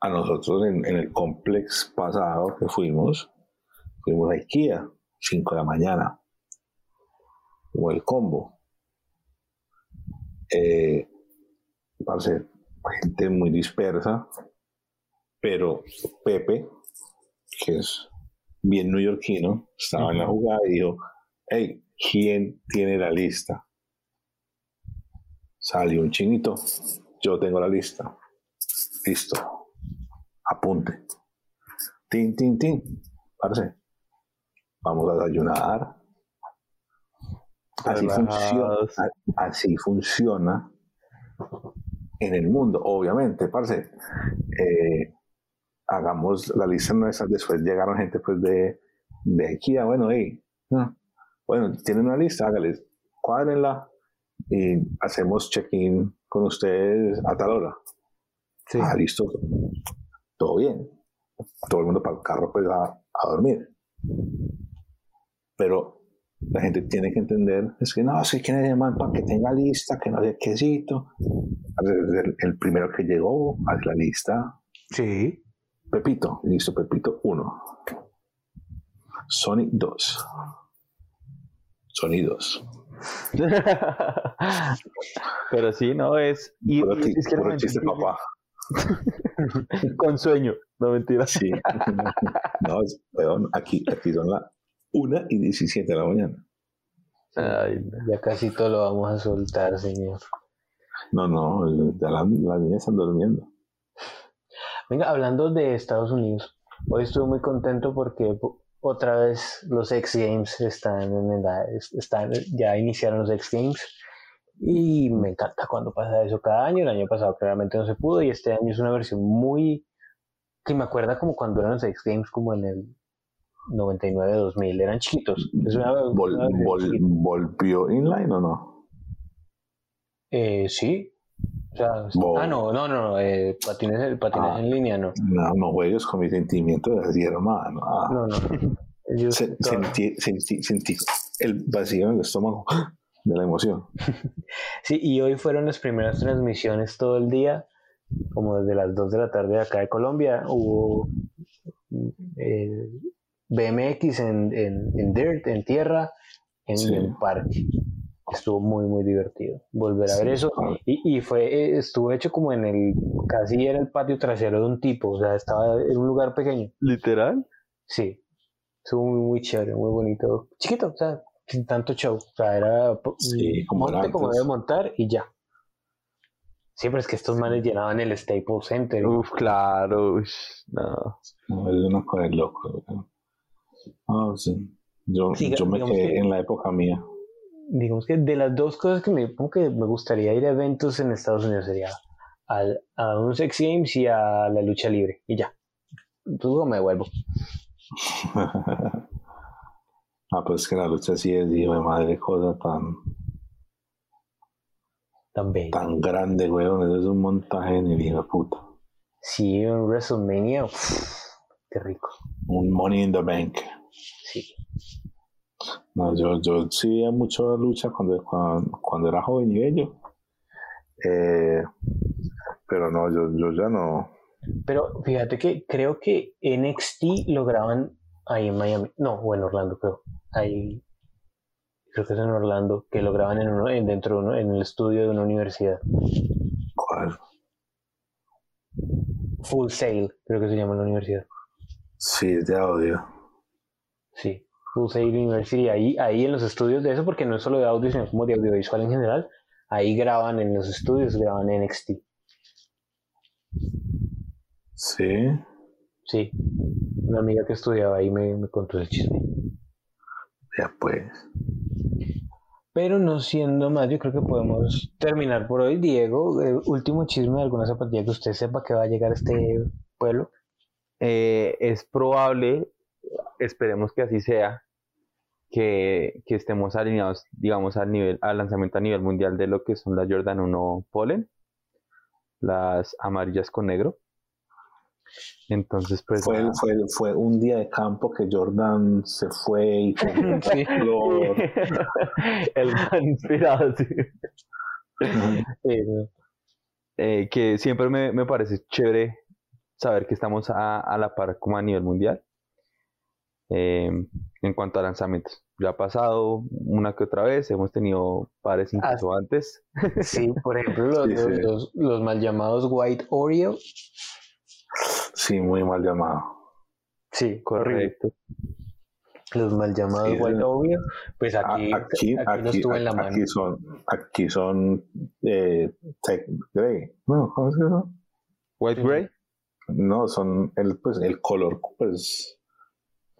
a nosotros en, en, el complex pasado que fuimos, fuimos a IKEA, 5 de la mañana o el combo. Eh, parece gente muy dispersa, pero Pepe, que es bien neoyorquino, estaba en la jugada y dijo, hey, ¿quién tiene la lista? Salió un chinito, yo tengo la lista. Listo. Apunte. Tin, tin, tin. Parce. Vamos a desayunar. Así funciona, así funciona en el mundo, obviamente, parce. Eh, hagamos la lista nuestra, después llegaron gente pues de, de Kia, bueno, hey, bueno, tienen una lista, hágales, cuádrenla y hacemos check-in con ustedes a tal hora. Sí. Ah, listo, todo bien. Todo el mundo para el carro pues a, a dormir. Pero la gente tiene que entender, es que no, sé quién es el man para que tenga lista, que no sé quesito. El, el primero que llegó, haz la lista. Sí. Pepito, listo, Pepito 1. Sony 2. Sony 2. Pero sí, no es. Y, es que puro chiste, papá. Con sueño, no mentira. Sí. No, es, perdón, aquí, aquí son las 1 y 17 de la mañana. Ay, ya casi todo lo vamos a soltar, señor. No, no, ya las niñas están durmiendo. Venga, hablando de Estados Unidos, hoy estuve muy contento porque otra vez los X Games están en la, están, ya iniciaron los X Games y me encanta cuando pasa eso cada año. El año pasado claramente no se pudo y este año es una versión muy que me acuerda como cuando eran los X Games como en el 99, 2000, eran chiquitos. ¿Volvió inline o no? Eh, sí. ah, no, no, no, eh, patines, patines ah. en línea, no. No, no juegues con mi sentimiento de decir, hermano. Ah. No, no. sentí, sentí, sentí el vacío en el estómago de la emoción. sí, y hoy fueron las primeras transmisiones todo el día, como desde las 2 de la tarde de acá de Colombia. Hubo eh, BMX en, en, dirt, en tierra, en el parque. Estuvo muy, muy divertido volver a ver eso. Y, y, fue, eh, estuvo hecho como en el, casi era el patio trasero de un tipo, o sea, estaba en un lugar pequeño. ¿Literal? Sí. Estuvo muy, muy chévere, muy bonito. Chiquito, o sea, sin tanto show. O sea, era sí, como monte como debe montar y ya. Siempre es que estos manes llenaban el Staples Center. Uf, claro. no. no. Es una cosa loco. Ah, sí. Yo, yo me quedé en la época mía. Digamos que de las dos cosas que me, que me gustaría ir a eventos en Estados Unidos sería al, a unos X Games y a la lucha libre. Y ya. Luego me devuelvo. ah, pues que la lucha sí es, digo, de madre, cosa tan. Tan bella. Tan grande, weón. Eso es un montaje en el hijo puta. Sí, un WrestleMania. Qué rico. Un Money in the Bank. Sí. No, yo, yo sí mucho lucha cuando, cuando, era joven y bello. Eh, pero no, yo, yo ya no. Pero fíjate que creo que NXT lo graban ahí en Miami. No, o en Orlando, creo. Ahí. Creo que es en Orlando, que lo graban en uno, en, dentro de uno, en el estudio de una universidad. ¿Cuál? Full Sail, creo que se llama la universidad. Sí, de audio. Sí. Sail University, ahí, ahí en los estudios de eso, porque no es solo de audio, sino como de audiovisual en general, ahí graban en los estudios, graban NXT. Sí. Sí, una amiga que estudiaba ahí me, me contó el chisme. Ya pues. Pero no siendo más, yo creo que podemos terminar por hoy. Diego, último chisme de alguna zapatilla que usted sepa que va a llegar a este pueblo. Eh, es probable, esperemos que así sea, que, que estemos alineados, digamos, al nivel, al lanzamiento a nivel mundial de lo que son las Jordan 1 Pollen, las amarillas con negro. Entonces, pues. Fue, nada. fue, fue un día de campo que Jordan se fue y Sí. El man inspirado, sí. Eh. Eh, que siempre me, me parece chévere saber que estamos a, a la par como a nivel mundial eh, en cuanto a lanzamientos. Ya ha pasado una que otra vez, hemos tenido pares incluso antes. sí, por ejemplo, los, Sí, sí. los- mal llamados White Oreo. Sí, muy mal llamado. Sí. Correcto. Los mal llamados Sí, White. Oreo. Pues aquí, Aquí, aquí, no estuvo en la mano. aquí son, aquí son eh, Tech Grey. No. White Sí. No, son el, pues, el color, pues.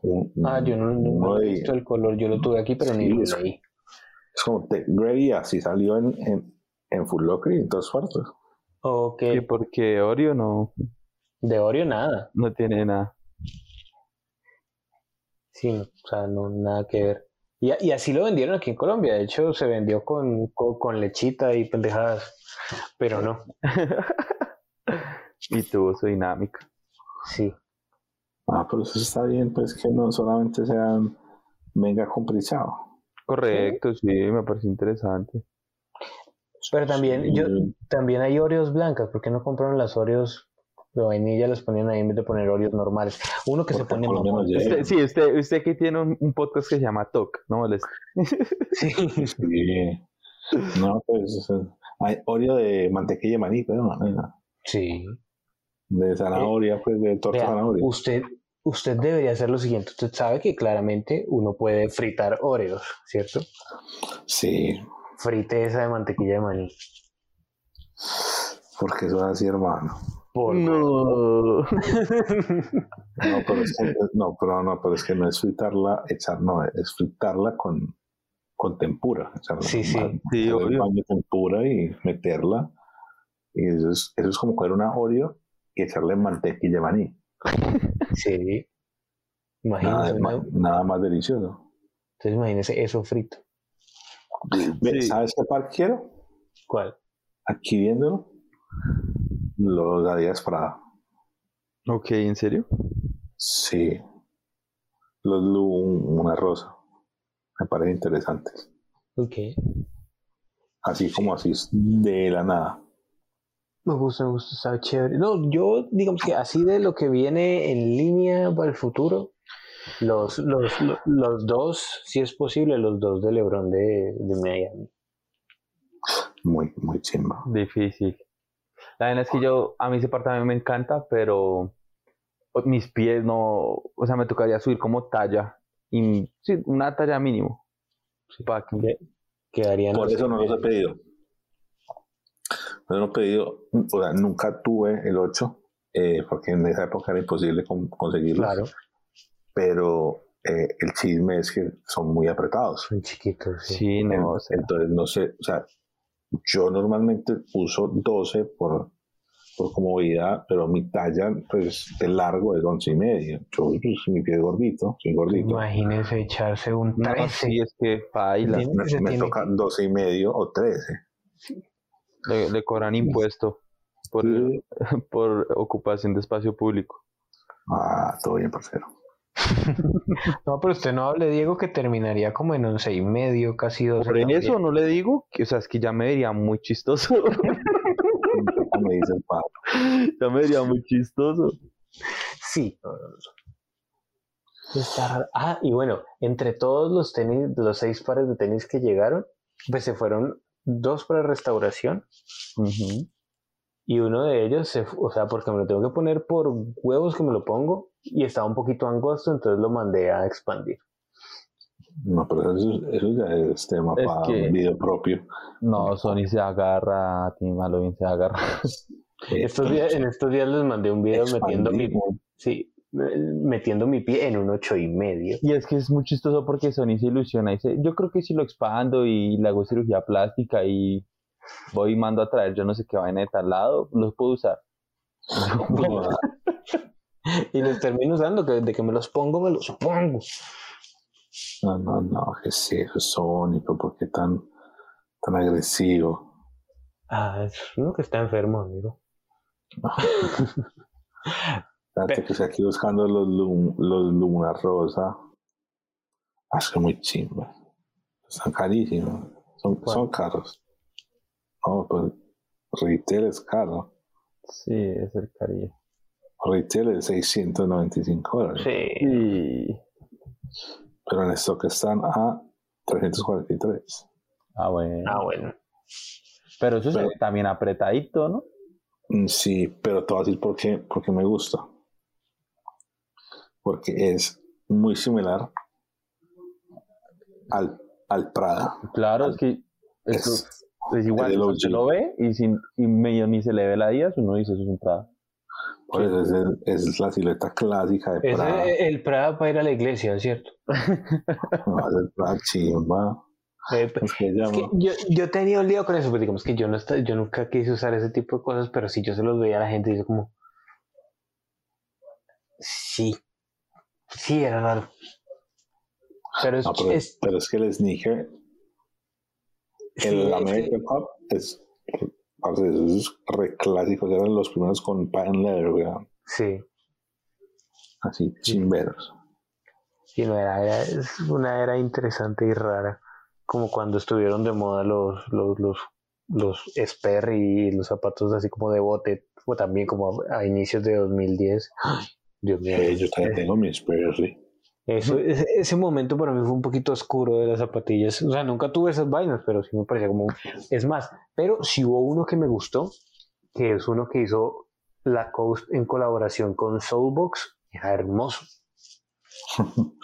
un- Ah, yo no, he de- visto el color, yo lo tuve aquí, pero ni lo es- leí. Es como Tech Grey, así salió en, en, en Full Locker y en todas partes. Ok, Sí, porque Oreo no, de Oreo nada. no tiene nada. Sí, o sea, no, nada que ver. Y, y así lo vendieron aquí en Colombia. De hecho, se vendió con, con, con lechita y pendejadas. Pero no, y tuvo su dinámica. sí. Ah, pero eso está bien, pues que no solamente sean mega comprisado. Correcto, sí, me parece interesante. Pero también, yo, también hay Oreos blancas. ¿Por qué no compraron las Oreos de vainilla? Las ponían ahí en vez de poner Oreos normales. Uno que se pone mamón. Usted- sí, usted, usted que tiene un, un podcast que se llama Talk, no moleste. Sí. Sí. No, pues hay Oreo de mantequilla de maní, pero no, no, Sí. De zanahoria, pues de torta de Vea, zanahoria. usted, usted debería hacer lo siguiente. Usted sabe que claramente uno puede fritar Oreos, ¿cierto? Sí, Frite esa de mantequilla de maní. porque eso es así, hermano. Por No. No, pero es que no, pero no, pero es que no es fritarla, echar, no, es fritarla con, con tempura. echarla- Sí, sí. hacer Sí, obvio. tempura y meterla. Y eso es, eso es como coger una Oreo y echarle mantequilla de maní. Sí. Nada, Imagínese, ¿no? nada más delicioso. Entonces imagínese eso frito. Sí. ¿Sabes qué par quiero? ¿Cuál? Aquí viéndolo, los Adidas Prada. Ok, ¿en serio? Sí. Los Lu, un- una rosa. Me parece interesante. Ok. Así como así de la nada. Me gusta, me gusta, está chévere. No, yo digamos que así de lo que viene en línea para el futuro, los, los, los, los dos, si es posible, los dos de Lebron de, de Miami. Muy, muy chimba. Difícil. La verdad es que yo, a mí ese par también me encanta, pero mis pies no, o sea, me tocaría subir como talla, y, sí, una talla mínimo. Sí, para que- Que- Quedarían Por eso no los he pedido. No los he pedido. O sea, nunca tuve el 8, eh, porque en esa época era imposible con- conseguirlos. Claro, Pero eh, el chisme es que son muy apretados. son chiquitos. sí. Sí, no, o sea, Entonces, no sé, o sea, yo normalmente uso 12 por, por comodidad, pero mi talla, pues, de largo es 11 y medio. Yo, pues, mi pie es gordito, soy gordito. Imagínense echarse un no, 13. sí, es que baila, Me, me toca 12 y medio o 13. Le, le cobran impuesto por, Sí. por ocupación de espacio público. Ah, todo bien, parcero. No, pero usted no hable, Diego, que terminaría como en once y medio, casi 12. Por también. eso no le digo, que, o sea, es que ya me vería muy chistoso. me dice el padre. ya me vería muy chistoso. Sí. Está raro. Ah, y bueno, entre todos los tenis, los seis pares de tenis que llegaron, pues se fueron dos para restauración y uno de ellos, se, o sea, porque me lo tengo que poner por huevos que me lo pongo y estaba un poquito angosto, entonces lo mandé a expandir. No, pero eso, eso ya es tema Es para que- un video propio. No, Sony se agarra, Team Halloween se agarra. Estos días, en estos días les mandé un video metiendo mi, sí, metiendo mi pie en un ocho y medio. Y es que es muy chistoso porque Sony se ilusiona y dice, yo creo que si lo expando y le hago cirugía plástica y voy y mando a traer yo no sé qué vaina de tal lado, los puedo usar. Y los termino usando, que de que me los pongo, me los pongo. No, no, no, que sí, eso es sónico, ¿por qué tan, tan agresivo? Ah, es uno que está enfermo, amigo. Fíjate que estoy aquí buscando los, lum- los Luna Rosa. Ah, es que muy chimba. Están carísimos. Son, son caros. No, pues retail es caro. Sí, es el cariño. Retail es 695 dólares. Sí. Pero en stock están a 343. Ah, bueno. Ah, bueno. Pero eso Pero- es también apretadito, ¿no? Mm, Sí, pero te voy a decir por qué, porque me gusta. Porque es muy similar al, al Prada. Claro, es que eso Es- es, igual, se lo ve y, sin, y medio ni se le ve la días, uno dice eso es un Prada. Por eso es, el- es la silueta clásica de Es Prada. eh, el Prada para ir a la iglesia, ¿cierto? No, es el Prada chimba. Eh, Es que Es llama. que yo, yo tenía un lío con eso, pues digamos que yo no esta- yo nunca quise usar ese tipo de cosas, pero si yo se los veía a la gente y yo como sí, sí era raro. Pero es, No, pero, es- pero es que el sneaker, sí, el que- American Pop, es, es re clásicos. Eran los primeros con patent leather, weón. sí, Así, chimberos. sí, no era, era- es una era interesante y rara, como cuando estuvieron de moda los los los los Sperry y los zapatos así como de bote, o también como a, a inicios de 2010. Ay, Dios mío. Eh, yo también tengo mis Sperry. Eso, ese, ese momento para mí fue un poquito oscuro de las zapatillas. O sea, nunca tuve esas vainas, pero sí me parecía como... Es más, pero sí hubo uno que me gustó, que es uno que hizo Lacoste en colaboración con Soulbox. Era hermoso.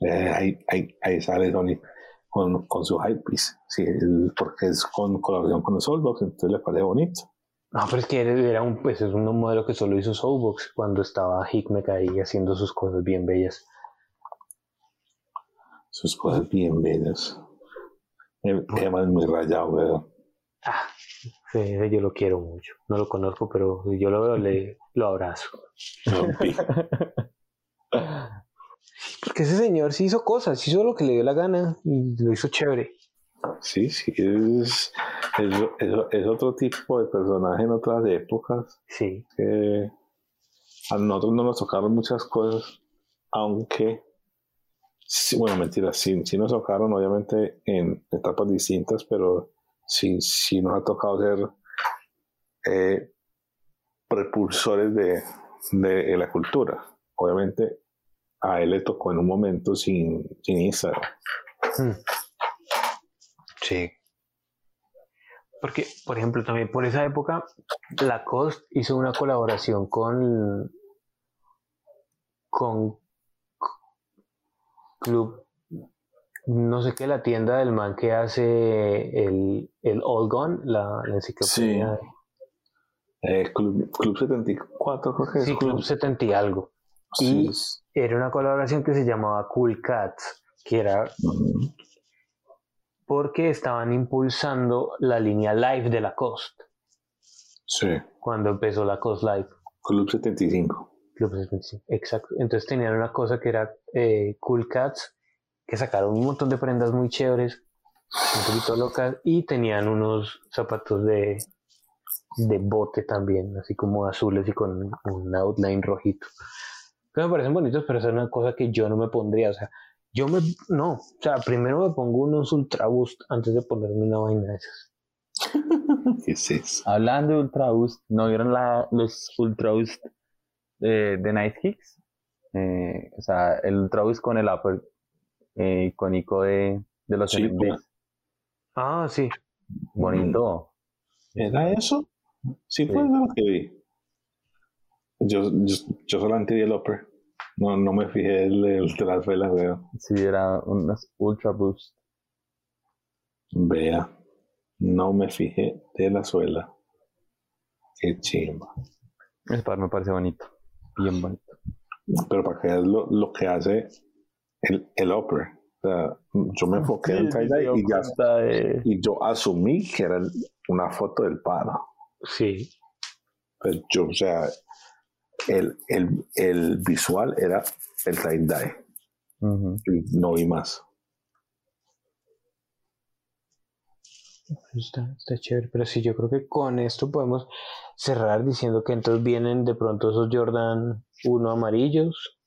Eh, ahí, ahí, ahí sale Sony con, con su Hypebeast. Sí, el- porque es con colaboración con el Soulbox, entonces le parece bonito. No, pero es que era, un, pues es un modelo que solo hizo Soulbox cuando estaba Hickmek ahí haciendo sus cosas bien bellas. Sus cosas bien bellas. El Emma es muy rayado, weón. Ah, sí, yo lo quiero mucho. No lo conozco, pero si yo lo veo, le, lo abrazo. Porque ese señor sí hizo cosas, hizo lo que le dio la gana y lo hizo chévere. Sí, sí, es, es, es, es otro tipo de personaje en otras épocas Sí. que a nosotros no nos tocaron muchas cosas, aunque, sí, bueno, mentira, sí, sí nos tocaron obviamente en etapas distintas, pero sí, sí nos ha tocado ser eh, propulsores de, de la cultura. Obviamente a él le tocó en un momento sin, sin Instagram. Mm. Sí. Porque, por ejemplo, también por esa época, Lacoste hizo una colaboración con. con. Club. No sé qué, la tienda del man que hace el, el All Gone, la, la enciclopedia. Eh, Club, Club 74, creo que es Sí, Club 70 y algo. Sí. Y era una colaboración que se llamaba Cool Cats, que era porque estaban impulsando la línea live de Lacoste Sí, cuando empezó Lacoste Live. Club 75. Club 75, Exacto. Entonces tenían una cosa que era eh, Cool Cats, que sacaron un montón de prendas muy chéveres, un poquito locas, y tenían unos zapatos de, de bote también, así como azules y con un outline rojito. Que me parecen bonitos, pero es una cosa que yo no me pondría. O sea, yo me. No, o sea, primero me pongo unos Ultra Boost antes de ponerme una vaina de esas. ¿Qué es eso? Hablando de Ultra Boost, ¿no vieron la, los Ultra Boost de, de Night Kicks? Eh, o sea, el Ultra Boost con el upper eh, icónico de, de los Sí, pues. Ah, sí. Bonito. ¿Era eso? Sí, fue lo que vi. Yo, yo, yo solamente vi el upper. No, no me fijé el, el de las velas, veo. Sí, era unas Ultra Boost. Vea. No me fijé de la suela. Qué chimba. Ese par me parece bonito. Bien bonito. Pero para que veas lo, lo que hace el, el upper. O sea, yo me enfoqué en tie-dye y, ya, de... y yo asumí que era una foto del palo. Sí. Pues yo, o sea, el, el, el visual era el. Ujú. Y no vi más. Está, está chévere, pero sí, yo creo que con esto podemos cerrar diciendo que entonces vienen de pronto esos Jordan 1 amarillos.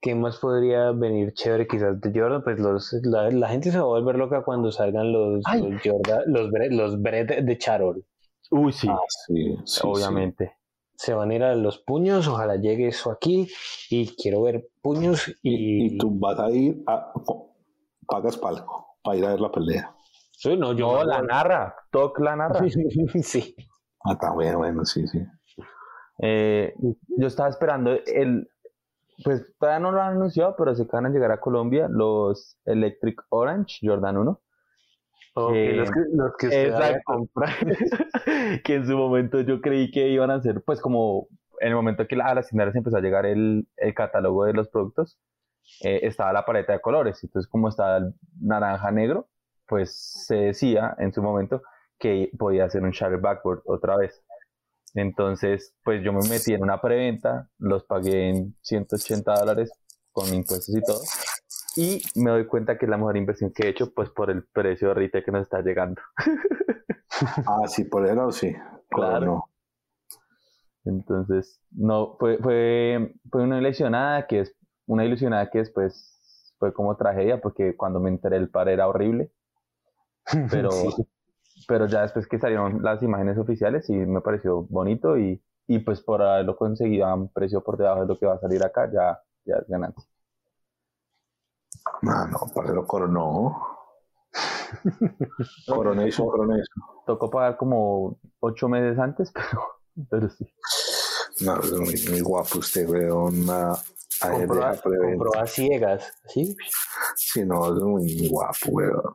¿Qué más podría venir chévere quizás de Jordan? Pues los, la, la gente se va a volver loca cuando salgan los, los Jordan, los, bre- los Bret de Charol. Uy, sí, Ah, sí, sí, obviamente. Se van a ir a los puños, ojalá llegue eso aquí y quiero ver puños y... Y tú vas a ir a. Pagas palco para ir a ver la pelea. Sí, no, yo No, la narra. Toc la narra. sí. Ah, está bueno, bueno, sí, sí. Eh, yo estaba esperando el. Pues todavía no lo han anunciado, pero se van a llegar a Colombia los Electric Orange Jordan 1. Eh, los que, los que usted vaya a exacto. comprar. que en su momento yo creí que iban a ser, pues como en el momento que a las tiendas empezó a llegar el, el catálogo de los productos, eh, estaba la paleta de colores. Entonces, como estaba el naranja negro, pues se decía en su momento que podía hacer un shadow backward otra vez. Entonces, pues yo me metí en una preventa, los pagué en 180 dólares con impuestos y todo. Y me doy cuenta que es la mejor inversión que he hecho, pues por el precio de retail que nos está llegando. Ah, sí, por el lado sí. Claro. No. Entonces, no, fue, fue, fue una ilusionada que es una ilusionada que después fue como tragedia, porque cuando me enteré el par era horrible, pero, Sí. pero ya después que salieron las imágenes oficiales sí me pareció bonito y, y pues por haberlo conseguido a un precio por debajo de lo que va a salir acá, ya, ya es ganancia. Ah, no, para lo coronó. Coronation, coronation. Tocó pagar como ocho meses antes, pero, pero sí. No, es muy, muy guapo usted, weón. Compró a, compró a ciegas, ¿sí? Sí, no, es muy guapo, weón.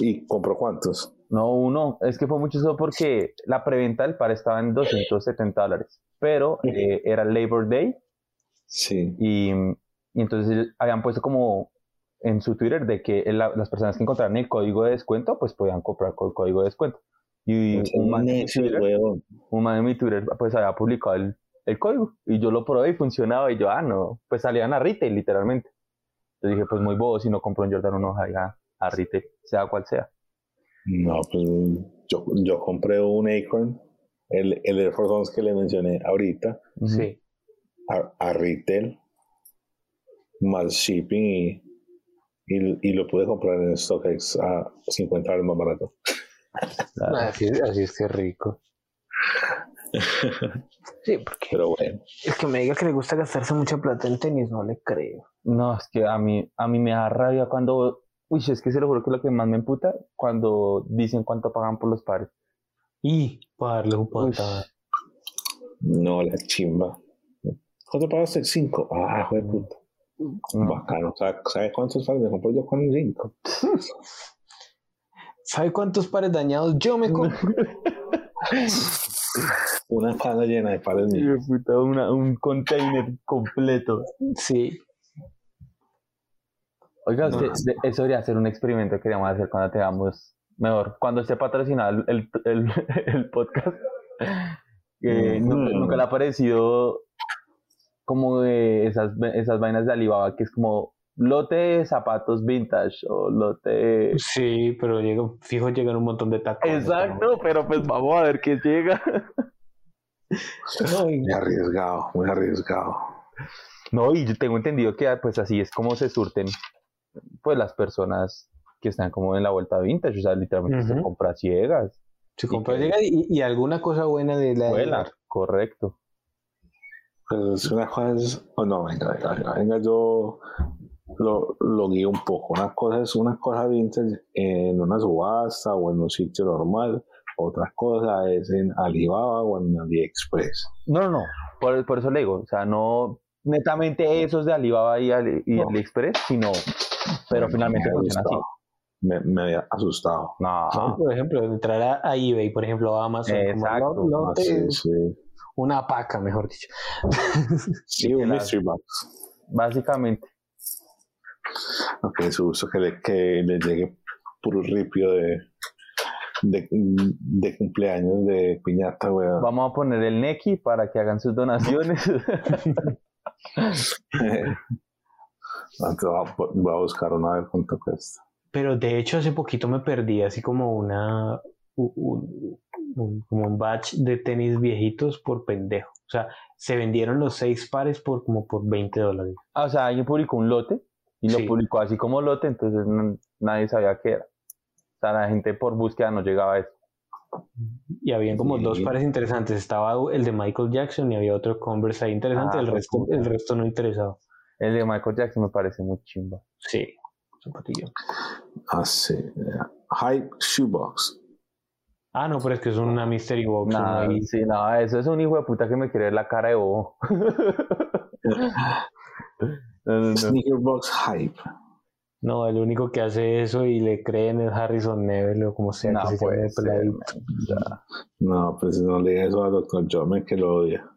¿Y compró cuántos? No, uno, es que fue mucho eso porque la preventa del par estaba en 270 dólares, pero eh, era Labor Day Sí. y, y entonces ellos habían puesto como en su Twitter de que la- las personas que encontraran el código de descuento pues podían comprar con el código de descuento. Y un man, en mi Necio, Twitter, weón. un man en mi Twitter pues había publicado el, el código y yo lo probé y funcionaba y yo, ah, no, pues salían a retail literalmente. Entonces dije, pues muy bobo si no compro un Jordan 1 a, a retail, sea cual sea. No, pues yo, yo compré un Acorn, el, el Air Force One que le mencioné ahorita. Sí. a, a retail, más shipping y, y, y lo pude comprar en StockX a 50 dólares más barato. Así, así es que rico. Sí, porque Pero bueno, es que me diga que le gusta gastarse mucha plata en tenis, no le creo. No, es que a mí, a mí me da rabia cuando, uy, es que se lo juro que lo que más me emputa cuando dicen cuánto pagan por los pares. Y para darle un patada. no la chimba. ¿Cuánto pagaste? 5. Ah, joder, puta. No. Bacano. ¿Sabe, sabe cuántos pares me compré yo con el 5? ¿Sabe cuántos pares dañados yo me compro? Una casa llena de pares míos. de puta, una- un container completo. Sí. Oiga, No. usted- eso debería ser un experimento que queríamos hacer cuando tengamos, mejor, cuando esté patrocinado el, el, el podcast. Mm. nunca, nunca le ha parecido como de esas, esas vainas de Alibaba, que es como lote de zapatos vintage o lote de... Sí, pero llega, fijo llegan un montón de tacones. Exacto, pero pues vamos a ver qué llega. Muy arriesgado, muy arriesgado. No, y yo tengo entendido que pues así es como se surten pues las personas que están como en la vuelta vintage, o sea, literalmente se compra ciegas. que- llega y, y alguna cosa buena de la Vuela, correcto. Pues una cosa es, oh, no, venga, venga, venga, venga, yo lo, lo guío un poco. Una cosa es una cosa vintage en una subasta o en un sitio normal. Otra cosa es en Alibaba o en AliExpress. No, no, no, por, por eso le digo, o sea, no netamente esos de Alibaba y, Ali- y No. AliExpress, sino, pero finalmente Me había funciona así. asustado. Me, me había asustado. No, por ejemplo, entrar a, eBay, por ejemplo, a Amazon, como Exacto. no- no Ah, sí, sí. Una paca, mejor dicho. Sí, un mystery box. básicamente. Ok, su uso que le, que le llegue puro ripio de, de, de cumpleaños de piñata, weón. Vamos a poner el Neki para que hagan sus donaciones. Voy a, buscar una a ver cuánto cuesta. Pero de hecho hace poquito me perdí así como una un, un- como un batch de tenis viejitos por pendejo. O sea, se vendieron los seis pares por como por 20 dólares. Ah, o sea, alguien publicó un lote y lo Sí. publicó así como lote, entonces no- nadie sabía qué era. O sea, la gente por búsqueda no llegaba a eso. Y habían como Sí. dos pares interesantes. Estaba el de Michael Jackson y había otro Converse ahí interesante. Ah, el, resto, el resto no interesaba. El de Michael Jackson me parece muy chimba. Sí, zapatillo. Ah, sí. Hype Shoebox. Ah, no, pero es que es una mystery box. Nah, sí, no, eso es un hijo de puta que me quiere ver la cara de bobo. No, no, no. Sneaker Box Hype. No, el único que hace eso y le creen es Harrison Neville o como sea No, que se ser, peladito. Ya. No, pues no le digas eso al doctor Jome que lo odia.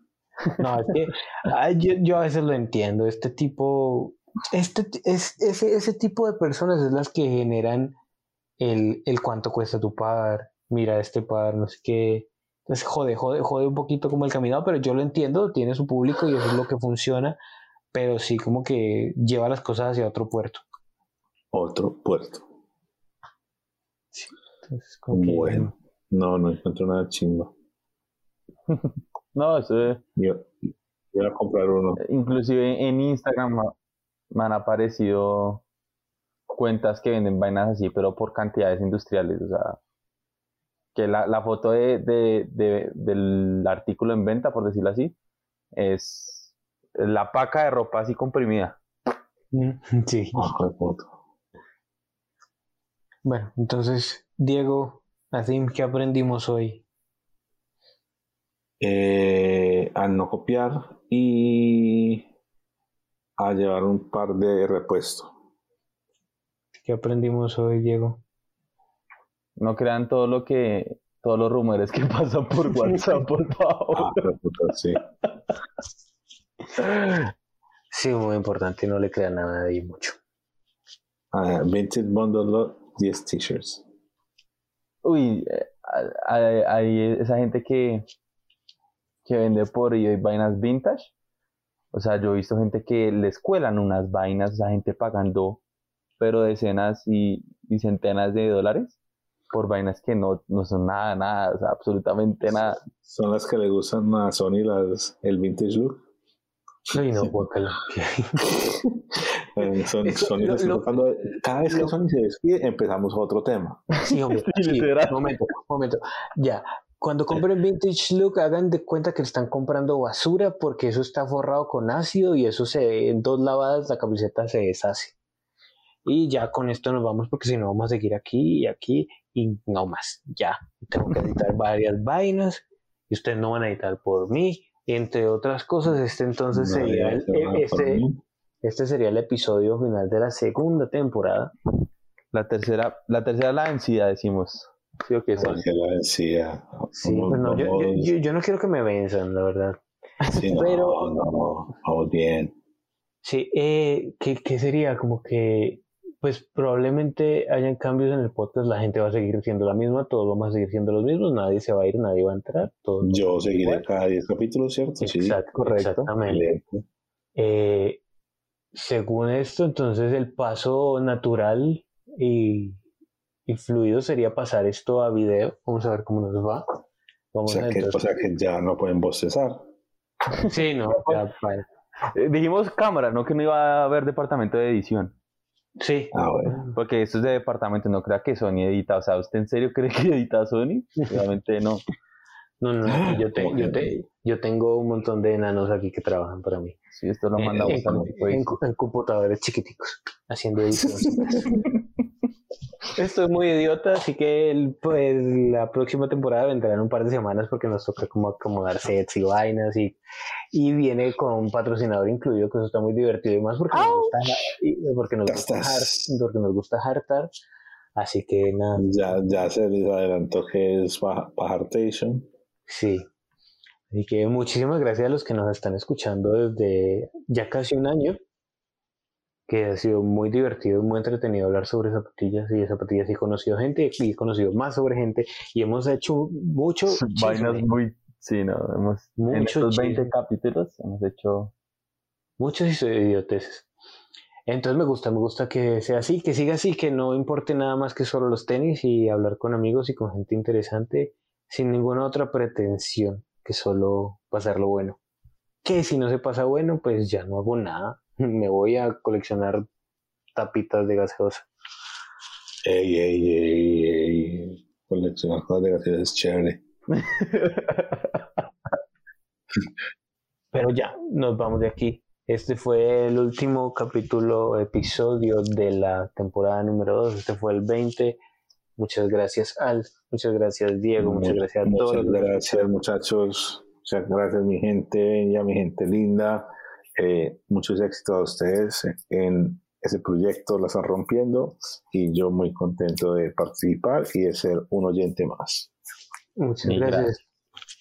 No, es que ay, yo, yo a veces lo entiendo. Este tipo, este, es, ese, ese tipo de personas es las que generan el, el cuánto cuesta tu par. Mira este par, no sé qué. Entonces jode, jode, jode un poquito como el caminado, pero yo lo entiendo, tiene su público y eso es lo que funciona. Pero sí, como que lleva las cosas hacia otro puerto. Otro puerto. Entonces, como que- Bueno. No, no encuentro nada chimba. No, eso es- Yo, yo voy a comprar uno. inclusive en Instagram me han aparecido cuentas que venden vainas así, pero por cantidades industriales. O sea, que la, la foto de, de- de- del artículo en venta, por decirlo así, es la paca de ropa así comprimida. Sí. De puta. Bueno, entonces, Diego, Azim, ¿qué aprendimos hoy? Eh, a no copiar y a llevar un par de repuesto. ¿Qué aprendimos hoy, Diego? No crean todo lo que, todos los rumores que pasan por WhatsApp, por favor. Ah, sí. Sí, muy importante, no le crean a nadie mucho. Ah, Vintage Bundle Lot, 10 t-shirts. Uy, eh, hay, hay esa gente que, que vende por eBay vainas vintage. O sea, yo he visto gente que les cuelan unas vainas, esa gente pagando, pero decenas y, y centenas de dólares por vainas que no, no son nada, nada, o sea, absolutamente nada. Son las que le gustan a Sony, las, el vintage look. Ay, no, guácala. Eh, son- Eso, Sony lo- lo- tocando- cada vez que Sony se despide, empezamos otro tema. Sí, hombre, Sí, momento, momento. Ya, cuando compren Vintage Look, hagan de cuenta que están comprando basura porque eso está forrado con ácido y eso se en dos lavadas la camiseta se deshace. Y ya con esto nos vamos porque si no vamos a seguir aquí y aquí y no más. Ya, tengo que editar varias vainas y ustedes no van a editar por mí. Entre otras cosas, este entonces No, sería el- por este, este sería el episodio final de la segunda temporada. La tercera, la tercera la vencida, decimos. ¿Sí o qué la decía. Sí, pues no, yo, yo- no quiero que me venzan, la verdad. sí, no, pero- no, vamos bien. Sí, eh, ¿qué, qué sería? Como que, pues probablemente hayan cambios en el podcast, la gente va a seguir siendo la misma, todos vamos a seguir siendo los mismos, nadie se va a ir, nadie va a entrar, todos Yo seguiré igual. cada 10 capítulos, ¿cierto? Sí, Exacto, correcto. Exactamente. Eh, según esto, entonces el paso natural y, y fluido sería pasar esto a video. Vamos a ver cómo nos va. O sea, a que, o entonces- sea que ya no pueden bostezar. Sí, no, ya, vale. Eh, dijimos cámara, no que no iba a haber departamento de edición. Sí, Ah, bueno. Porque esto es de departamento, no crea que Sony edita. O sea, ¿usted en serio cree que edita Sony? Obviamente no. no, no, yo, te- yo, te- yo tengo un montón de enanos aquí que trabajan para mí. Sí, esto lo En- mandamos en, equipo de en- edición. en computadores chiquiticos, haciendo edición. Estoy muy idiota, así que pues la próxima temporada vendrá en un par de semanas porque nos toca como acomodar sets y vainas y, y viene con un patrocinador incluido, que eso está muy divertido y más porque nos gusta, porque nos gusta, porque nos gusta hartar. Así que nada. Ya, ya se les adelantó que es Pajartation. Sí. Así que muchísimas gracias a los que nos están escuchando desde ya casi un año que ha sido muy divertido, muy entretenido hablar sobre zapatillas y de zapatillas. He conocido gente y he conocido más sobre gente y hemos hecho mucho. Vainas muy. Sí, no, hemos. en estos 20 capítulos hemos hecho. Muchos idioteces. Entonces me gusta, me gusta que sea así, que siga así, que no importe nada más que solo los tenis y hablar con amigos y con gente interesante sin ninguna otra pretensión que solo pasarlo bueno. Que si no se pasa bueno, pues ya no hago nada me voy a coleccionar tapitas de gaseosa. Ey, ey, ey, ey. Coleccionar cosas de gaseosa es chévere. Pero ya, nos vamos de aquí. Este fue el último capítulo, episodio de la temporada número 2. Este fue el 20. Muchas gracias, Al. Muchas gracias, Diego. Muchas, gracias a todos. Muchas gracias, muchachos. Muchas gracias, mi gente y a mi gente linda. Eh, muchos éxitos a ustedes en ese proyecto, la están rompiendo y yo muy contento de participar y de ser un oyente más. Muchas gracias.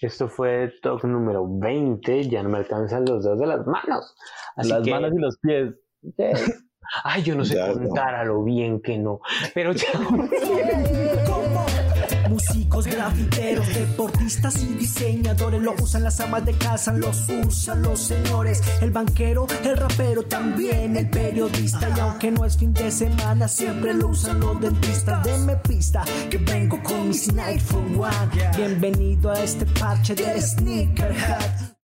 Esto fue top número 20, ya no me alcanzan los dos de las manos. las manos y los pies. Ay, yo no sé contar a lo bien que no, pero ya. músicos, grafiteros, deportistas y diseñadores. Lo usan las amas de casa, los usan los señores. El banquero, el rapero, también el periodista. Y aunque no es fin de semana, siempre lo usan los dentistas. Denme pista que vengo con mis Night for One. Bienvenido a este parche del Sneakerhead.